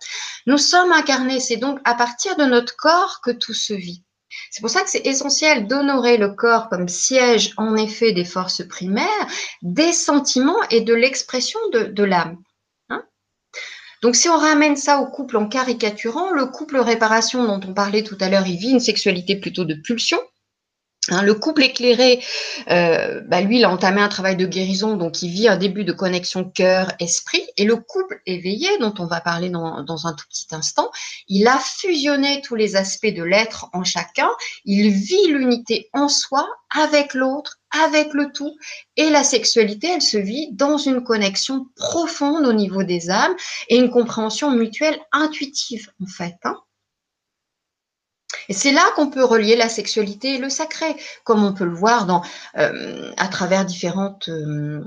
Nous sommes incarnés, c'est donc à partir de notre corps que tout se vit. C'est pour ça que c'est essentiel d'honorer le corps comme siège en effet des forces primaires, des sentiments et de l'expression de, l'âme. Hein. donc si on ramène ça au couple en caricaturant, le couple réparation dont on parlait tout à l'heure, il vit une sexualité plutôt de pulsion. Hein, le couple éclairé, euh, bah, lui, il a entamé un travail de guérison, donc il vit un début de connexion cœur-esprit. Et le couple éveillé, dont on va parler dans, un tout petit instant, il a fusionné tous les aspects de l'être en chacun. Il vit l'unité en soi, avec l'autre, avec le tout. Et la sexualité, elle se vit dans une connexion profonde au niveau des âmes et une compréhension mutuelle intuitive, en fait. Hein. Et c'est là qu'on peut relier la sexualité et le sacré, comme on peut le voir dans, euh, à travers différentes euh,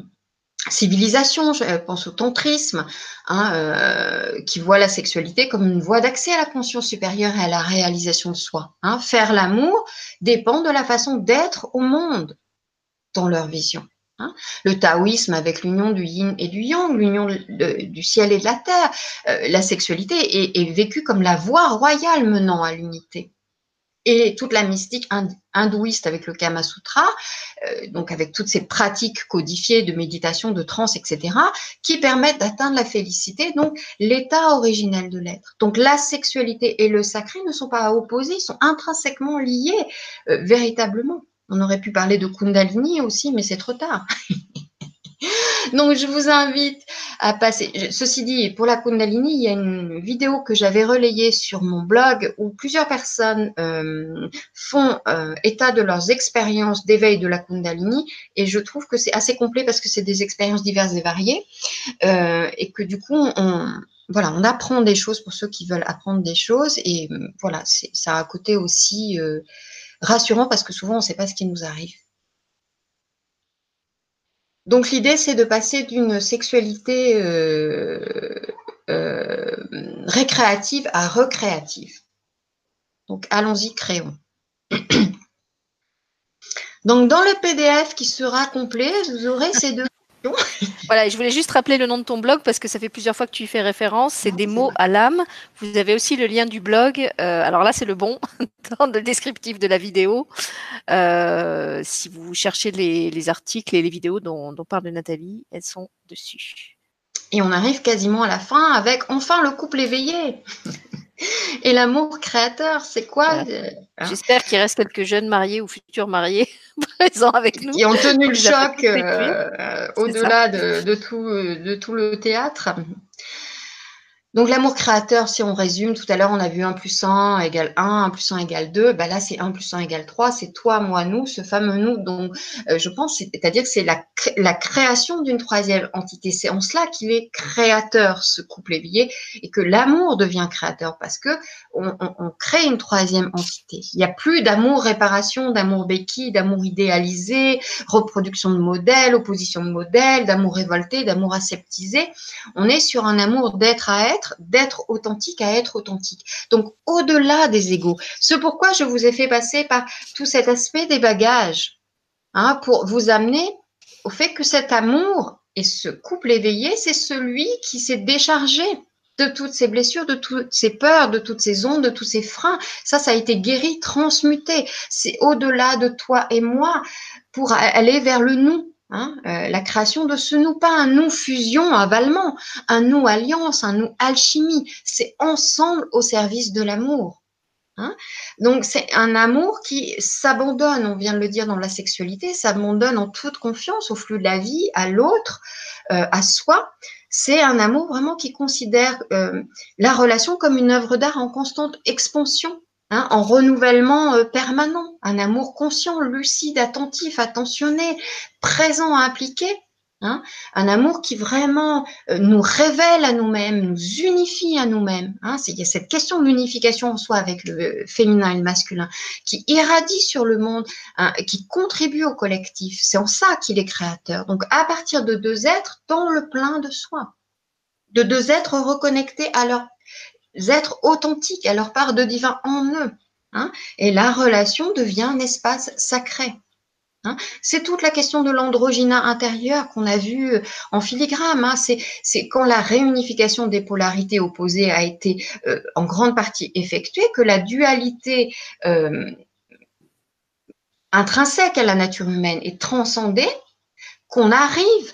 civilisations. Je pense au tantrisme, hein, euh, qui voit la sexualité comme une voie d'accès à la conscience supérieure et à la réalisation de soi. Hein. Faire l'amour dépend de la façon d'être au monde dans leur vision. Hein. Le taoïsme avec l'union du yin et du yang, l'union du ciel et de la terre, la sexualité est, est vécue comme la voie royale menant à l'unité et toute la mystique hindouiste avec le Kama Sutra, euh, donc avec toutes ces pratiques codifiées de méditation, de transe, etc., qui permettent d'atteindre la félicité, donc l'état originel de l'être. Donc la sexualité et le sacré ne sont pas opposés, ils sont intrinsèquement liés euh, véritablement. On aurait pu parler de Kundalini aussi, mais c'est trop tard. (laughs) Donc, je vous invite à passer. Ceci dit, pour la Kundalini, il y a une vidéo que j'avais relayée sur mon blog où plusieurs personnes euh, font euh, état de leurs expériences d'éveil de la Kundalini et je trouve que c'est assez complet parce que c'est des expériences diverses et variées euh, et que du coup, voilà, on apprend des choses pour ceux qui veulent apprendre des choses et voilà, ça a un côté aussi rassurant parce que souvent on ne sait pas ce qui nous arrive. Donc l'idée, c'est de passer d'une sexualité euh, euh, récréative à recréative. Donc allons-y, créons. (clears throat) Donc dans le PDF qui sera complet, vous aurez ces deux voilà, je voulais juste rappeler le nom de ton blog parce que ça fait plusieurs fois que tu y fais référence. C'est des mots à l'âme. Vous avez aussi le lien du blog. Euh, alors là, c'est le bon (laughs) dans le descriptif de la vidéo. Euh, si vous cherchez les, articles et les vidéos dont, dont parle Nathalie, elles sont dessus. Et on arrive quasiment à la fin avec enfin le couple éveillé. (laughs) Et l'amour créateur, c'est quoi euh, hein J'espère qu'il reste quelques jeunes mariés ou futurs mariés (laughs) présents avec nous. Qui ont tenu le choc euh, au-delà de, tout, de tout le théâtre. Donc l'amour créateur, si on résume, tout à l'heure on a vu 1 plus 1 égale 1, 1 plus 1 égale 2, bah là c'est 1 plus 1 égale 3, c'est toi, moi, nous, ce fameux nous dont euh, je pense, c'est-à-dire que c'est la, la création d'une troisième entité. C'est en cela qu'il est créateur, ce couple éveillé, et que l'amour devient créateur parce que on, on, on, crée une troisième entité. Il n'y a plus d'amour réparation, d'amour béquille, d'amour idéalisé, reproduction de modèles, opposition de modèles, d'amour révolté, d'amour aseptisé. On est sur un amour d'être à être d'être authentique à être authentique. Donc, au-delà des égaux. Ce pourquoi je vous ai fait passer par tout cet aspect des bagages, hein, pour vous amener au fait que cet amour et ce couple éveillé, c'est celui qui s'est déchargé de toutes ces blessures, de toutes ces peurs, de toutes ces ondes, de tous ces freins. Ça, ça a été guéri, transmuté. C'est au-delà de toi et moi pour aller vers le nous. Hein, euh, la création de ce nous, pas un nous fusion, avalement, un nous alliance, un nous alchimie. C'est ensemble au service de l'amour. Hein. Donc c'est un amour qui s'abandonne, on vient de le dire dans la sexualité, s'abandonne en toute confiance au flux de la vie, à l'autre, euh, à soi. C'est un amour vraiment qui considère euh, la relation comme une œuvre d'art en constante expansion. Hein, en renouvellement euh, permanent, un amour conscient, lucide, attentif, attentionné, présent, impliqué. Hein, un amour qui vraiment euh, nous révèle à nous-mêmes, nous unifie à nous-mêmes. Hein, il y a cette question de l'unification en soi avec le féminin et le masculin qui irradie sur le monde, hein, qui contribue au collectif. C'est en ça qu'il est créateur. Donc à partir de deux êtres dans le plein de soi, de deux êtres reconnectés à leur êtres authentiques, à leur part de divin en eux. Hein, et la relation devient un espace sacré. Hein. C'est toute la question de l'androgyna intérieur qu'on a vu euh, en filigrane. Hein. C'est quand la réunification des polarités opposées a été euh, en grande partie effectuée que la dualité euh, intrinsèque à la nature humaine est transcendée, qu'on arrive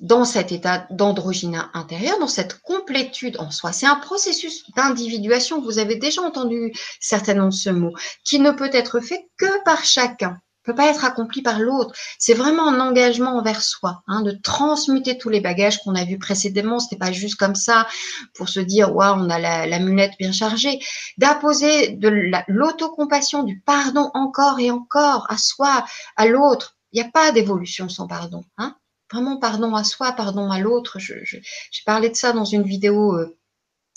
dans cet état d'androgyne intérieur, dans cette complétude en soi. C'est un processus d'individuation, vous avez déjà entendu certainement ce mot, qui ne peut être fait que par chacun peut pas être accompli par l'autre. C'est vraiment un engagement envers soi, hein, de transmuter tous les bagages qu'on a vus précédemment. C'était pas juste comme ça pour se dire waouh, on a la, la lunette bien chargée. D'apposer de l'autocompassion, du pardon encore et encore à soi, à l'autre. Il n'y a pas d'évolution sans pardon. Hein. Vraiment pardon à soi, pardon à l'autre. J'ai parlé de ça dans une vidéo euh,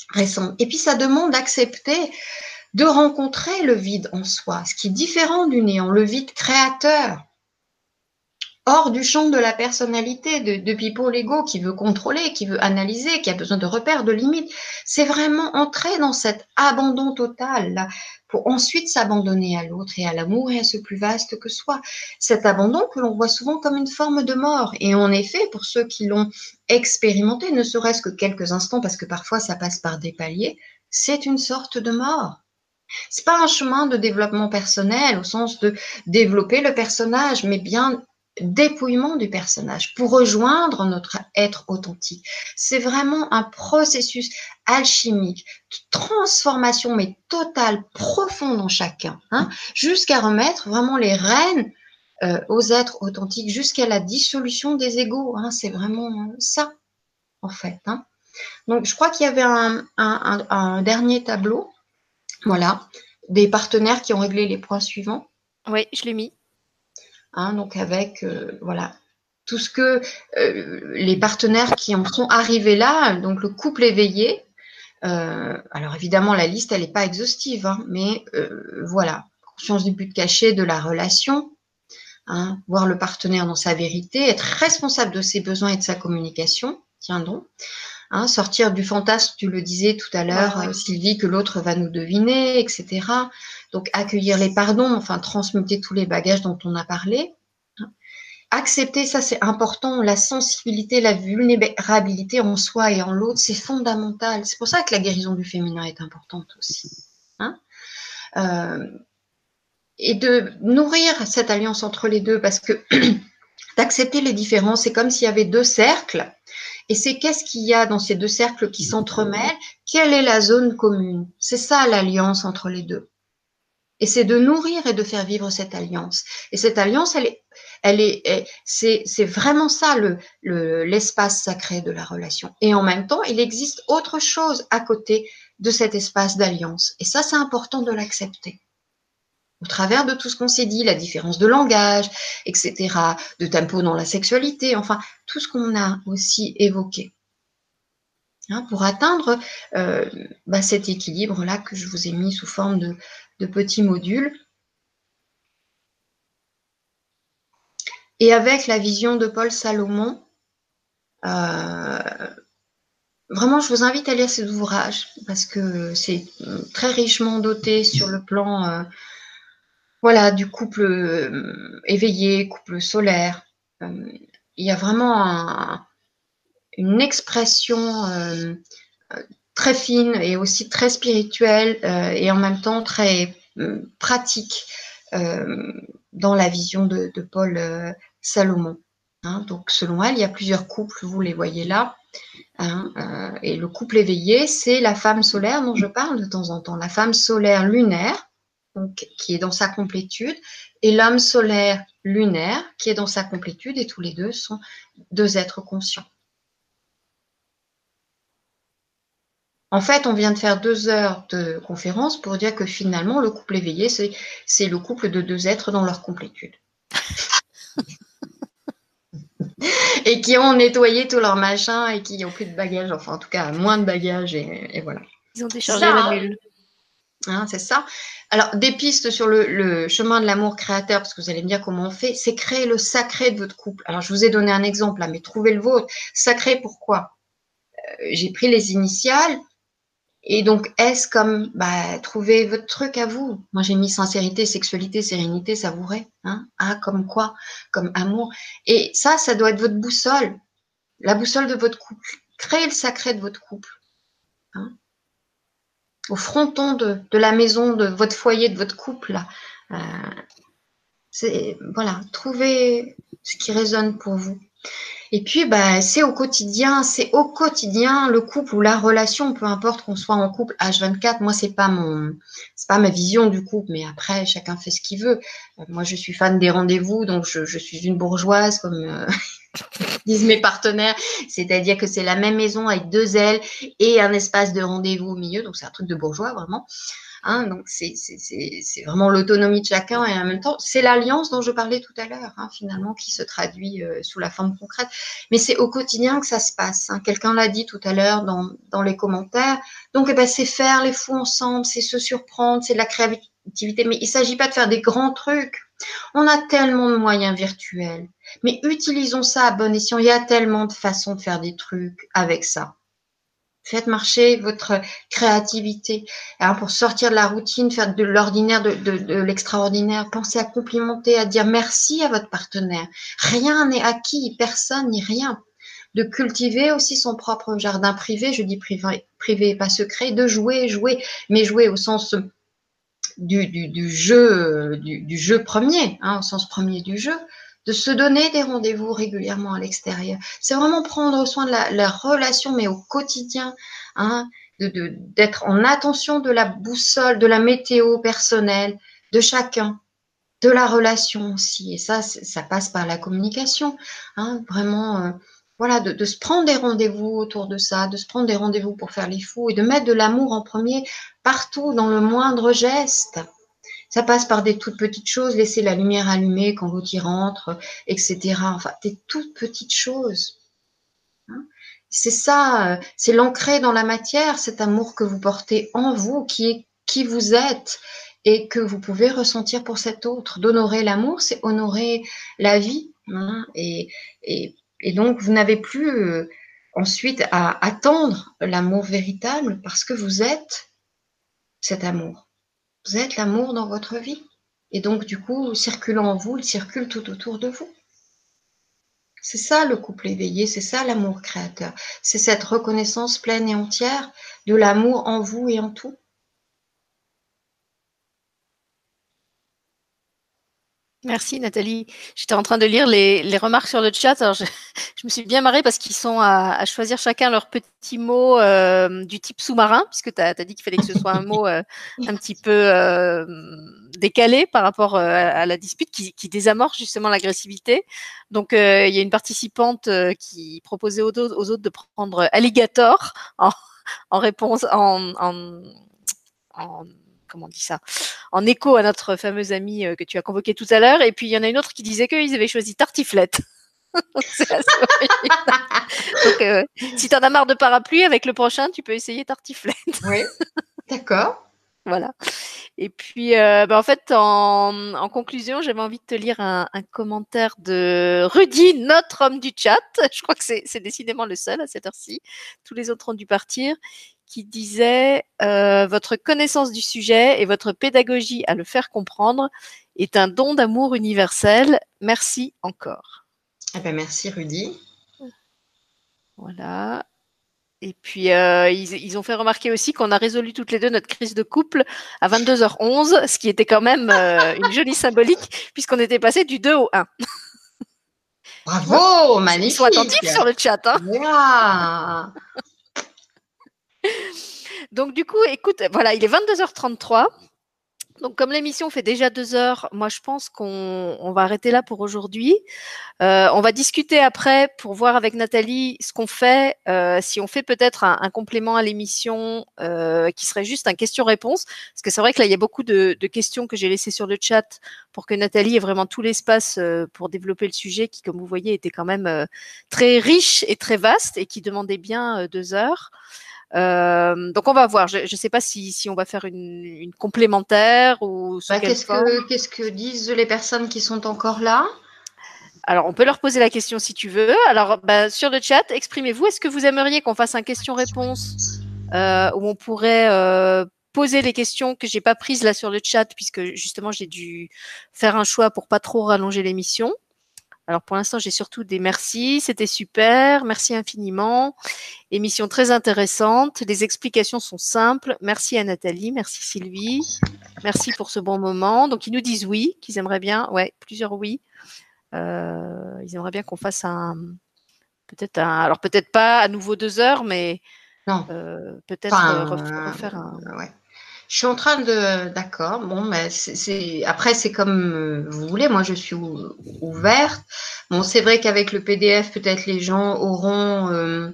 récente. Et puis ça demande d'accepter de rencontrer le vide en soi, ce qui est différent du néant, le vide créateur, hors du champ de la personnalité de, de Pipo Lego qui veut contrôler, qui veut analyser, qui a besoin de repères, de limites. C'est vraiment entrer dans cet abandon total pour ensuite s'abandonner à l'autre et à l'amour et à ce plus vaste que soi. Cet abandon que l'on voit souvent comme une forme de mort. Et en effet, pour ceux qui l'ont expérimenté, ne serait-ce que quelques instants, parce que parfois ça passe par des paliers, c'est une sorte de mort. C'est pas un chemin de développement personnel au sens de développer le personnage, mais bien dépouillement du personnage pour rejoindre notre être authentique. C'est vraiment un processus alchimique transformation, mais totale, profonde en chacun, hein, jusqu'à remettre vraiment les rênes euh, aux êtres authentiques, jusqu'à la dissolution des égaux. Hein, c'est vraiment ça, en fait. Hein. Donc, je crois qu'il y avait un, un dernier tableau voilà, des partenaires qui ont réglé les points suivants. Oui, je l'ai mis. Hein, donc avec euh, voilà tout ce que euh, les partenaires qui en sont arrivés là, donc le couple éveillé. Euh, alors évidemment la liste elle n'est pas exhaustive, hein, mais voilà conscience du but caché de la relation, hein, voir le partenaire dans sa vérité, être responsable de ses besoins et de sa communication. Tiens donc. Hein, sortir du fantasme, tu le disais tout à l'heure, euh, Sylvie, que l'autre va nous deviner, etc. Donc accueillir les pardons, enfin transmuter tous les bagages dont on a parlé. Accepter, ça c'est important, la sensibilité, la vulnérabilité en soi et en l'autre, c'est fondamental. C'est pour ça que la guérison du féminin est importante aussi. Hein. Euh, et de nourrir cette alliance entre les deux, parce que (clears throat) d'accepter les différences, c'est comme s'il y avait deux cercles et c'est qu'est-ce qu'il y a dans ces deux cercles qui s'entremêlent? Quelle est la zone commune? C'est ça l'alliance entre les deux. Et c'est de nourrir et de faire vivre cette alliance. Et cette alliance, elle est, elle est, c'est, c'est vraiment ça le, le, l'espace sacré de la relation. Et en même temps, il existe autre chose à côté de cet espace d'alliance. Et ça, c'est important de l'accepter au travers de tout ce qu'on s'est dit, la différence de langage, etc., de tempo dans la sexualité, enfin, tout ce qu'on a aussi évoqué. Hein, pour atteindre euh, bah, cet équilibre-là que je vous ai mis sous forme de, petits modules. Et avec la vision de Paul Salomon, euh, vraiment, je vous invite à lire cet ouvrage parce que c'est très richement doté sur le plan euh, voilà, du couple euh, éveillé, couple solaire. Euh, il y a vraiment une expression euh, très fine et aussi très spirituelle et en même temps très pratique dans la vision de, Paul Salomon. Hein. donc, selon elle, il y a plusieurs couples, vous les voyez là. Hein, et le couple éveillé, c'est la femme solaire dont je parle de temps en temps, la femme solaire lunaire, donc, qui est dans sa complétude, et l'âme solaire lunaire, qui est dans sa complétude, et tous les deux sont deux êtres conscients. En fait, on vient de faire deux heures de conférence pour dire que finalement, le couple éveillé, c'est le couple de deux êtres dans leur complétude. (laughs) et qui ont nettoyé tout leur machin et qui n'ont plus de bagages, enfin en tout cas moins de bagages, et, voilà. Ils ont déchargé la bulle. Hein, c'est ça. Alors, des pistes sur le, chemin de l'amour créateur, parce que vous allez me dire comment on fait, c'est créer le sacré de votre couple. Alors, je vous ai donné un exemple là, mais trouvez le vôtre. Sacré, pourquoi? Euh, J'ai pris les initiales. Et donc, S comme, bah, trouver votre truc à vous? Moi, j'ai mis sincérité, sexualité, sérénité, savouré. Hein A comme quoi? Comme amour. Et ça, ça doit être votre boussole. La boussole de votre couple. Créez le sacré de votre couple. Hein? Au fronton de, la maison, de votre foyer, de votre couple. Euh, c'est voilà, trouvez ce qui résonne pour vous. Et puis, bah, c'est au quotidien, c'est au quotidien le couple ou la relation, peu importe qu'on soit en couple H24. Moi, c'est pas pas ma vision du couple, mais après, chacun fait ce qu'il veut. Euh, moi, je suis fan des rendez-vous, donc je, je suis une bourgeoise, comme euh, (laughs) disent mes partenaires. C'est-à-dire que c'est la même maison avec deux ailes et un espace de rendez-vous au milieu. Donc, c'est un truc de bourgeois, vraiment. Hein, donc c'est vraiment l'autonomie de chacun et en même temps c'est l'alliance dont je parlais tout à l'heure hein, finalement qui se traduit euh, sous la forme concrète. Mais c'est au quotidien que ça se passe. Hein. Quelqu'un l'a dit tout à l'heure dans, les commentaires. Donc eh ben, c'est faire les fous ensemble, c'est se surprendre, c'est de la créativité. Mais il s'agit pas de faire des grands trucs. On a tellement de moyens virtuels. Mais utilisons ça à bon escient. Il y a tellement de façons de faire des trucs avec ça. Faites marcher votre créativité. Alors pour sortir de la routine, faire de l'ordinaire, de, de, l'extraordinaire, pensez à complimenter, à dire merci à votre partenaire. Rien n'est acquis, personne ni rien. De cultiver aussi son propre jardin privé, je dis privé, privé pas secret, de jouer, jouer, mais jouer au sens du, du, jeu, du, jeu premier, hein, au sens premier du jeu de se donner des rendez-vous régulièrement à l'extérieur. C'est vraiment prendre soin de la, relation, mais au quotidien, hein, d'être en attention de la boussole, de la météo personnelle, de chacun, de la relation aussi. Et ça, ça passe par la communication. Hein, vraiment, euh, voilà, de, se prendre des rendez-vous autour de ça, de se prendre des rendez-vous pour faire les fous et de mettre de l'amour en premier partout, dans le moindre geste. Ça passe par des toutes petites choses, laisser la lumière allumée quand l'autre y rentre, etc. Enfin, des toutes petites choses. Hein. c'est ça, euh, c'est l'ancrer dans la matière, cet amour que vous portez en vous, qui est qui vous êtes et que vous pouvez ressentir pour cet autre. D'honorer l'amour, c'est honorer la vie. Hein, et, et, donc, vous n'avez plus euh, ensuite à attendre l'amour véritable parce que vous êtes cet amour. Vous êtes l'amour dans votre vie. Et donc, du coup, circulant en vous, il circule tout autour de vous. C'est ça le couple éveillé, c'est ça l'amour créateur. C'est cette reconnaissance pleine et entière de l'amour en vous et en tout. Merci Nathalie. J'étais en train de lire les, les, remarques sur le chat. Alors je, (laughs) je me suis bien marrée parce qu'ils sont à, à, choisir chacun leur petit mot euh, du type sous-marin, puisque tu as, as, dit qu'il fallait que ce soit un mot euh, (laughs) un petit peu euh, décalé par rapport euh, à, la dispute qui, qui désamorce justement l'agressivité. Donc euh, il y a une participante euh, qui proposait aux, aux, autres de prendre alligator en, en réponse en, en, en comment on dit ça, en écho à notre fameuse amie euh, que tu as convoquée tout à l'heure. Et puis il y en a une autre qui disait qu'ils avaient choisi tartiflette. (laughs) Donc, euh, si tu en as marre de parapluie, avec le prochain, tu peux essayer tartiflette. oui, d'accord. (laughs) Voilà. Et puis, euh, bah, en fait, en, en conclusion, j'avais envie de te lire un, un, commentaire de Rudy, notre homme du chat. Je crois que c'est décidément le seul à cette heure-ci. Tous les autres ont dû partir qui disait euh, votre connaissance du sujet et votre pédagogie à le faire comprendre est un don d'amour universel. Merci encore. Eh ben, merci Rudy. Voilà. Et puis, euh, ils, ils, ont fait remarquer aussi qu'on a résolu toutes les deux notre crise de couple à 22h11, ce qui était quand même euh, une jolie symbolique, puisqu'on était passé du 2 au 1. Bravo, magnifique. Ils sont attentifs sur le chat. Hein. Donc, du coup, écoute, voilà, il est 22h33. Donc, comme l'émission fait déjà deux heures, moi, je pense qu'on on va arrêter là pour aujourd'hui. Euh, on va discuter après pour voir avec Nathalie ce qu'on fait, euh, si on fait peut-être un, complément à l'émission euh, qui serait juste un question-réponse. Parce que c'est vrai que là, il y a beaucoup de, de questions que j'ai laissées sur le chat pour que Nathalie ait vraiment tout l'espace pour développer le sujet qui, comme vous voyez, était quand même très riche et très vaste et qui demandait bien deux heures. Euh, donc on va voir. Je ne sais pas si, si, on va faire une, une complémentaire ou bah, qu'est-ce que qu'est-ce que disent les personnes qui sont encore là? Alors, on peut leur poser la question si tu veux. Alors, bah, sur le chat, exprimez-vous. Est-ce que vous aimeriez qu'on fasse un question-réponse euh, où on pourrait euh, poser les questions que j'ai pas prises là sur le chat puisque justement j'ai dû faire un choix pour pas trop rallonger l'émission? Alors pour l'instant, j'ai surtout des merci, c'était super, merci infiniment. Émission très intéressante, les explications sont simples. Merci à Nathalie, merci Sylvie, merci pour ce bon moment. Donc ils nous disent oui, qu'ils aimeraient bien, ouais, plusieurs oui. Euh, ils aimeraient bien qu'on fasse un, peut-être un, alors peut-être pas à nouveau deux heures, mais peut-être refaire un. Ouais. Je suis en train de, d'accord. Bon, mais c'est après c'est comme vous voulez. Moi, je suis ouverte. Bon, c'est vrai qu'avec le PDF, peut-être les gens auront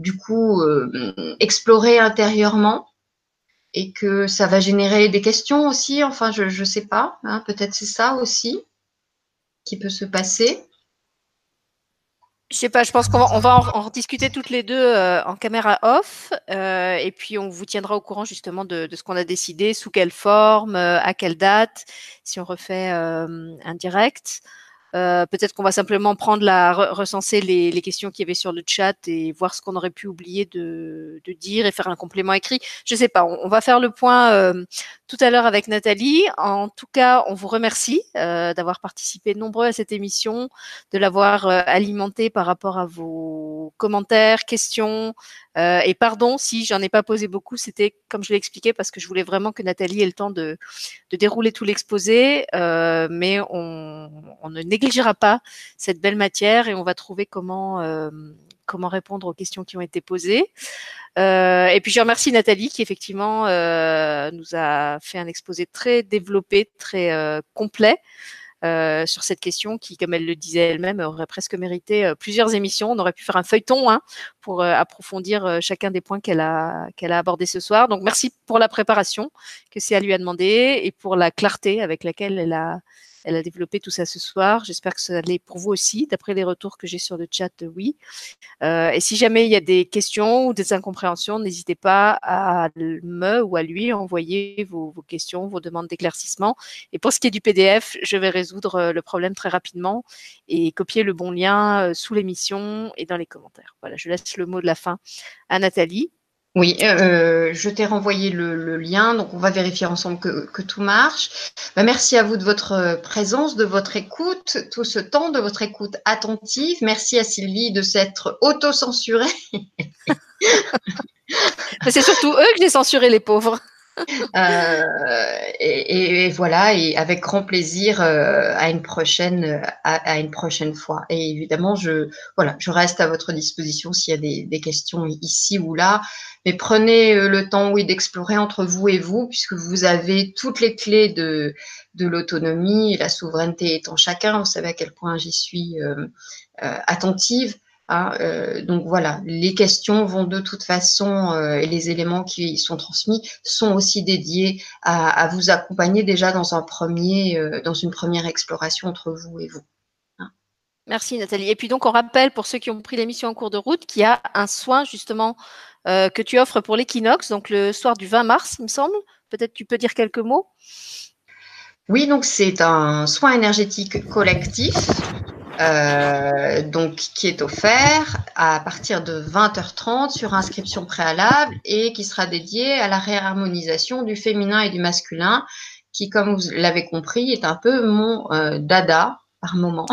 du coup exploré intérieurement et que ça va générer des questions aussi. Enfin, je ne sais pas. Hein, Peut-être c'est ça aussi qui peut se passer. Je sais pas, je pense qu'on va, en, discuter toutes les deux euh, en caméra off euh, et puis on vous tiendra au courant justement de, ce qu'on a décidé, sous quelle forme, euh, à quelle date, si on refait un direct. Euh, peut-être qu'on va simplement prendre la recenser les, questions qu'il y avait sur le chat et voir ce qu'on aurait pu oublier de, dire et faire un complément écrit. Je sais pas. On, va faire le point euh, tout à l'heure avec Nathalie. En tout cas, on vous remercie euh, d'avoir participé nombreux à cette émission, de l'avoir alimenté par rapport à vos commentaires, questions, euh, et pardon si j'en ai pas posé beaucoup, c'était comme je l'ai expliqué parce que je voulais vraiment que Nathalie ait le temps de, de dérouler tout l'exposé, euh, mais on, on, ne négligera pas cette belle matière et on va trouver comment euh, comment répondre aux questions qui ont été posées. Euh, et puis je remercie Nathalie qui effectivement euh, nous a fait un exposé très développé, très complet. Euh, sur cette question qui, comme elle le disait elle-même, aurait presque mérité euh, plusieurs émissions. On aurait pu faire un feuilleton hein, pour euh, approfondir chacun des points qu'elle a, qu'elle a abordés ce soir. Donc merci pour la préparation que c'est à lui a demandé et pour la clarté avec laquelle elle a, elle a développé tout ça ce soir. J'espère que ça l'est pour vous aussi. D'après les retours que j'ai sur le chat, oui. Euh, et si jamais il y a des questions ou des incompréhensions, n'hésitez pas à me ou à lui envoyer vos, questions, vos demandes d'éclaircissement. Et pour ce qui est du PDF, je vais résoudre euh, le problème très rapidement et copier le bon lien euh, sous l'émission et dans les commentaires. Voilà, je laisse le mot de la fin à Nathalie. Oui, euh, je t'ai renvoyé le, lien, donc on va vérifier ensemble que, tout marche. Bah, merci à vous de votre présence, de votre écoute, tout ce temps, de votre écoute attentive. Merci à Sylvie de s'être auto-censurée. (laughs) C'est surtout eux que j'ai censuré, les pauvres. Euh, et, voilà, et avec grand plaisir euh, à une prochaine, à, une prochaine fois. Et évidemment, je voilà, je reste à votre disposition s'il y a des, questions ici ou là. Mais prenez euh, le temps, oui, d'explorer entre vous et vous, puisque vous avez toutes les clés de de l'autonomie et la souveraineté étant chacun. Vous savez à quel point j'y suis attentive. Hein, euh, donc voilà, les questions vont de toute façon euh, et les éléments qui sont transmis sont aussi dédiés à, vous accompagner déjà dans un premier, euh, dans une première exploration entre vous et vous. Hein. Merci Nathalie. Et puis donc on rappelle pour ceux qui ont pris l'émission en cours de route qu'il y a un soin justement que tu offres pour l'équinoxe, donc le soir du 20 mars, il me semble. Peut-être tu peux dire quelques mots? Oui, donc c'est un soin énergétique collectif euh, donc qui est offert à partir de 20h30 sur inscription préalable et qui sera dédié à la réharmonisation du féminin et du masculin, qui, comme vous l'avez compris, est un peu mon euh, dada par moment.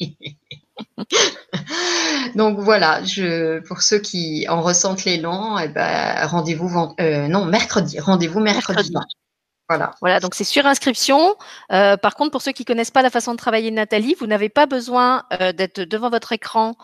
(laughs) donc voilà, je, pour ceux qui en ressentent l'élan, eh ben, rendez-vous euh, non mercredi, rendez-vous mercredi. Voilà. Voilà, donc c'est sur inscription. Euh, par contre, pour ceux qui connaissent pas la façon de travailler de Nathalie, vous n'avez pas besoin euh, d'être devant votre écran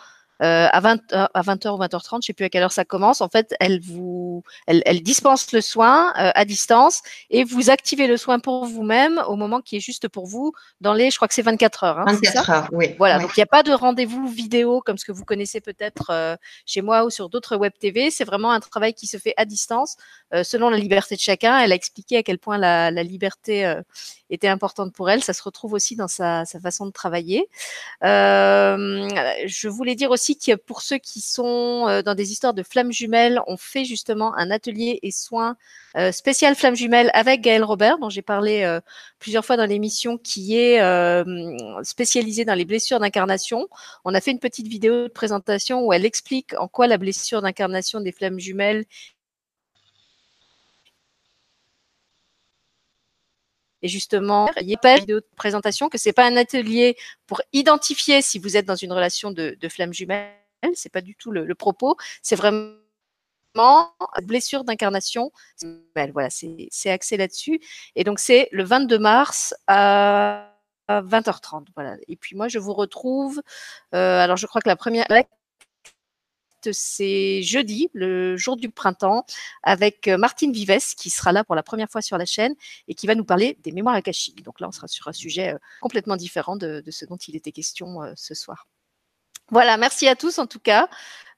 euh, à 20 euh, à 20h ou 20h30, je sais plus à quelle heure ça commence. En fait, elle vous, elle, elle dispense le soin euh, à distance et vous activez le soin pour vous-même au moment qui est juste pour vous dans les, je crois que c'est 24 heures. Hein, 24 heures, oui. Voilà, donc il n'y a pas de rendez-vous vidéo comme ce que vous connaissez peut-être euh, chez moi ou sur d'autres web TV. C'est vraiment un travail qui se fait à distance selon la liberté de chacun. Elle a expliqué à quel point la, la liberté était importante pour elle. Ça se retrouve aussi dans sa, façon de travailler. je voulais dire aussi que pour ceux qui sont euh, dans des histoires de flammes jumelles, on fait justement un atelier et soins euh, spécial flammes jumelles avec Gaëlle Robert, dont j'ai parlé euh, plusieurs fois dans l'émission, qui est spécialisée dans les blessures d'incarnation. On a fait une petite vidéo de présentation où elle explique en quoi la blessure d'incarnation des flammes jumelles Et justement, il n'y a pas de présentation que c'est pas un atelier pour identifier si vous êtes dans une relation de, de flamme jumelle. C'est pas du tout le, propos. C'est vraiment blessure d'incarnation. Voilà, c'est axé là-dessus. Et donc c'est le 22 mars à 20h30. Voilà. Et puis moi, je vous retrouve. Euh, alors, je crois que la première c'est jeudi, le jour du printemps, avec euh, Martine Vives, qui sera là pour la première fois sur la chaîne et qui va nous parler des mémoires akashiques. Donc là, on sera sur un sujet euh, complètement différent de, ce dont il était question ce soir. Voilà, merci à tous en tout cas.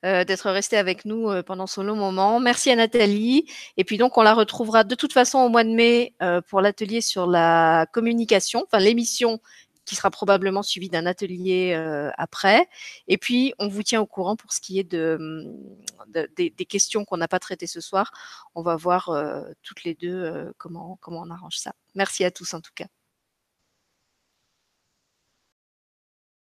Euh, d'être resté avec nous euh, pendant ce long moment. Merci à Nathalie. Et puis donc, on la retrouvera de toute façon au mois de mai euh, pour l'atelier sur la communication, enfin l'émission qui sera probablement suivie d'un atelier après. Et puis, on vous tient au courant pour ce qui est de, des, questions qu'on n'a pas traitées ce soir. On va voir toutes les deux comment, comment on arrange ça. Merci à tous en tout cas.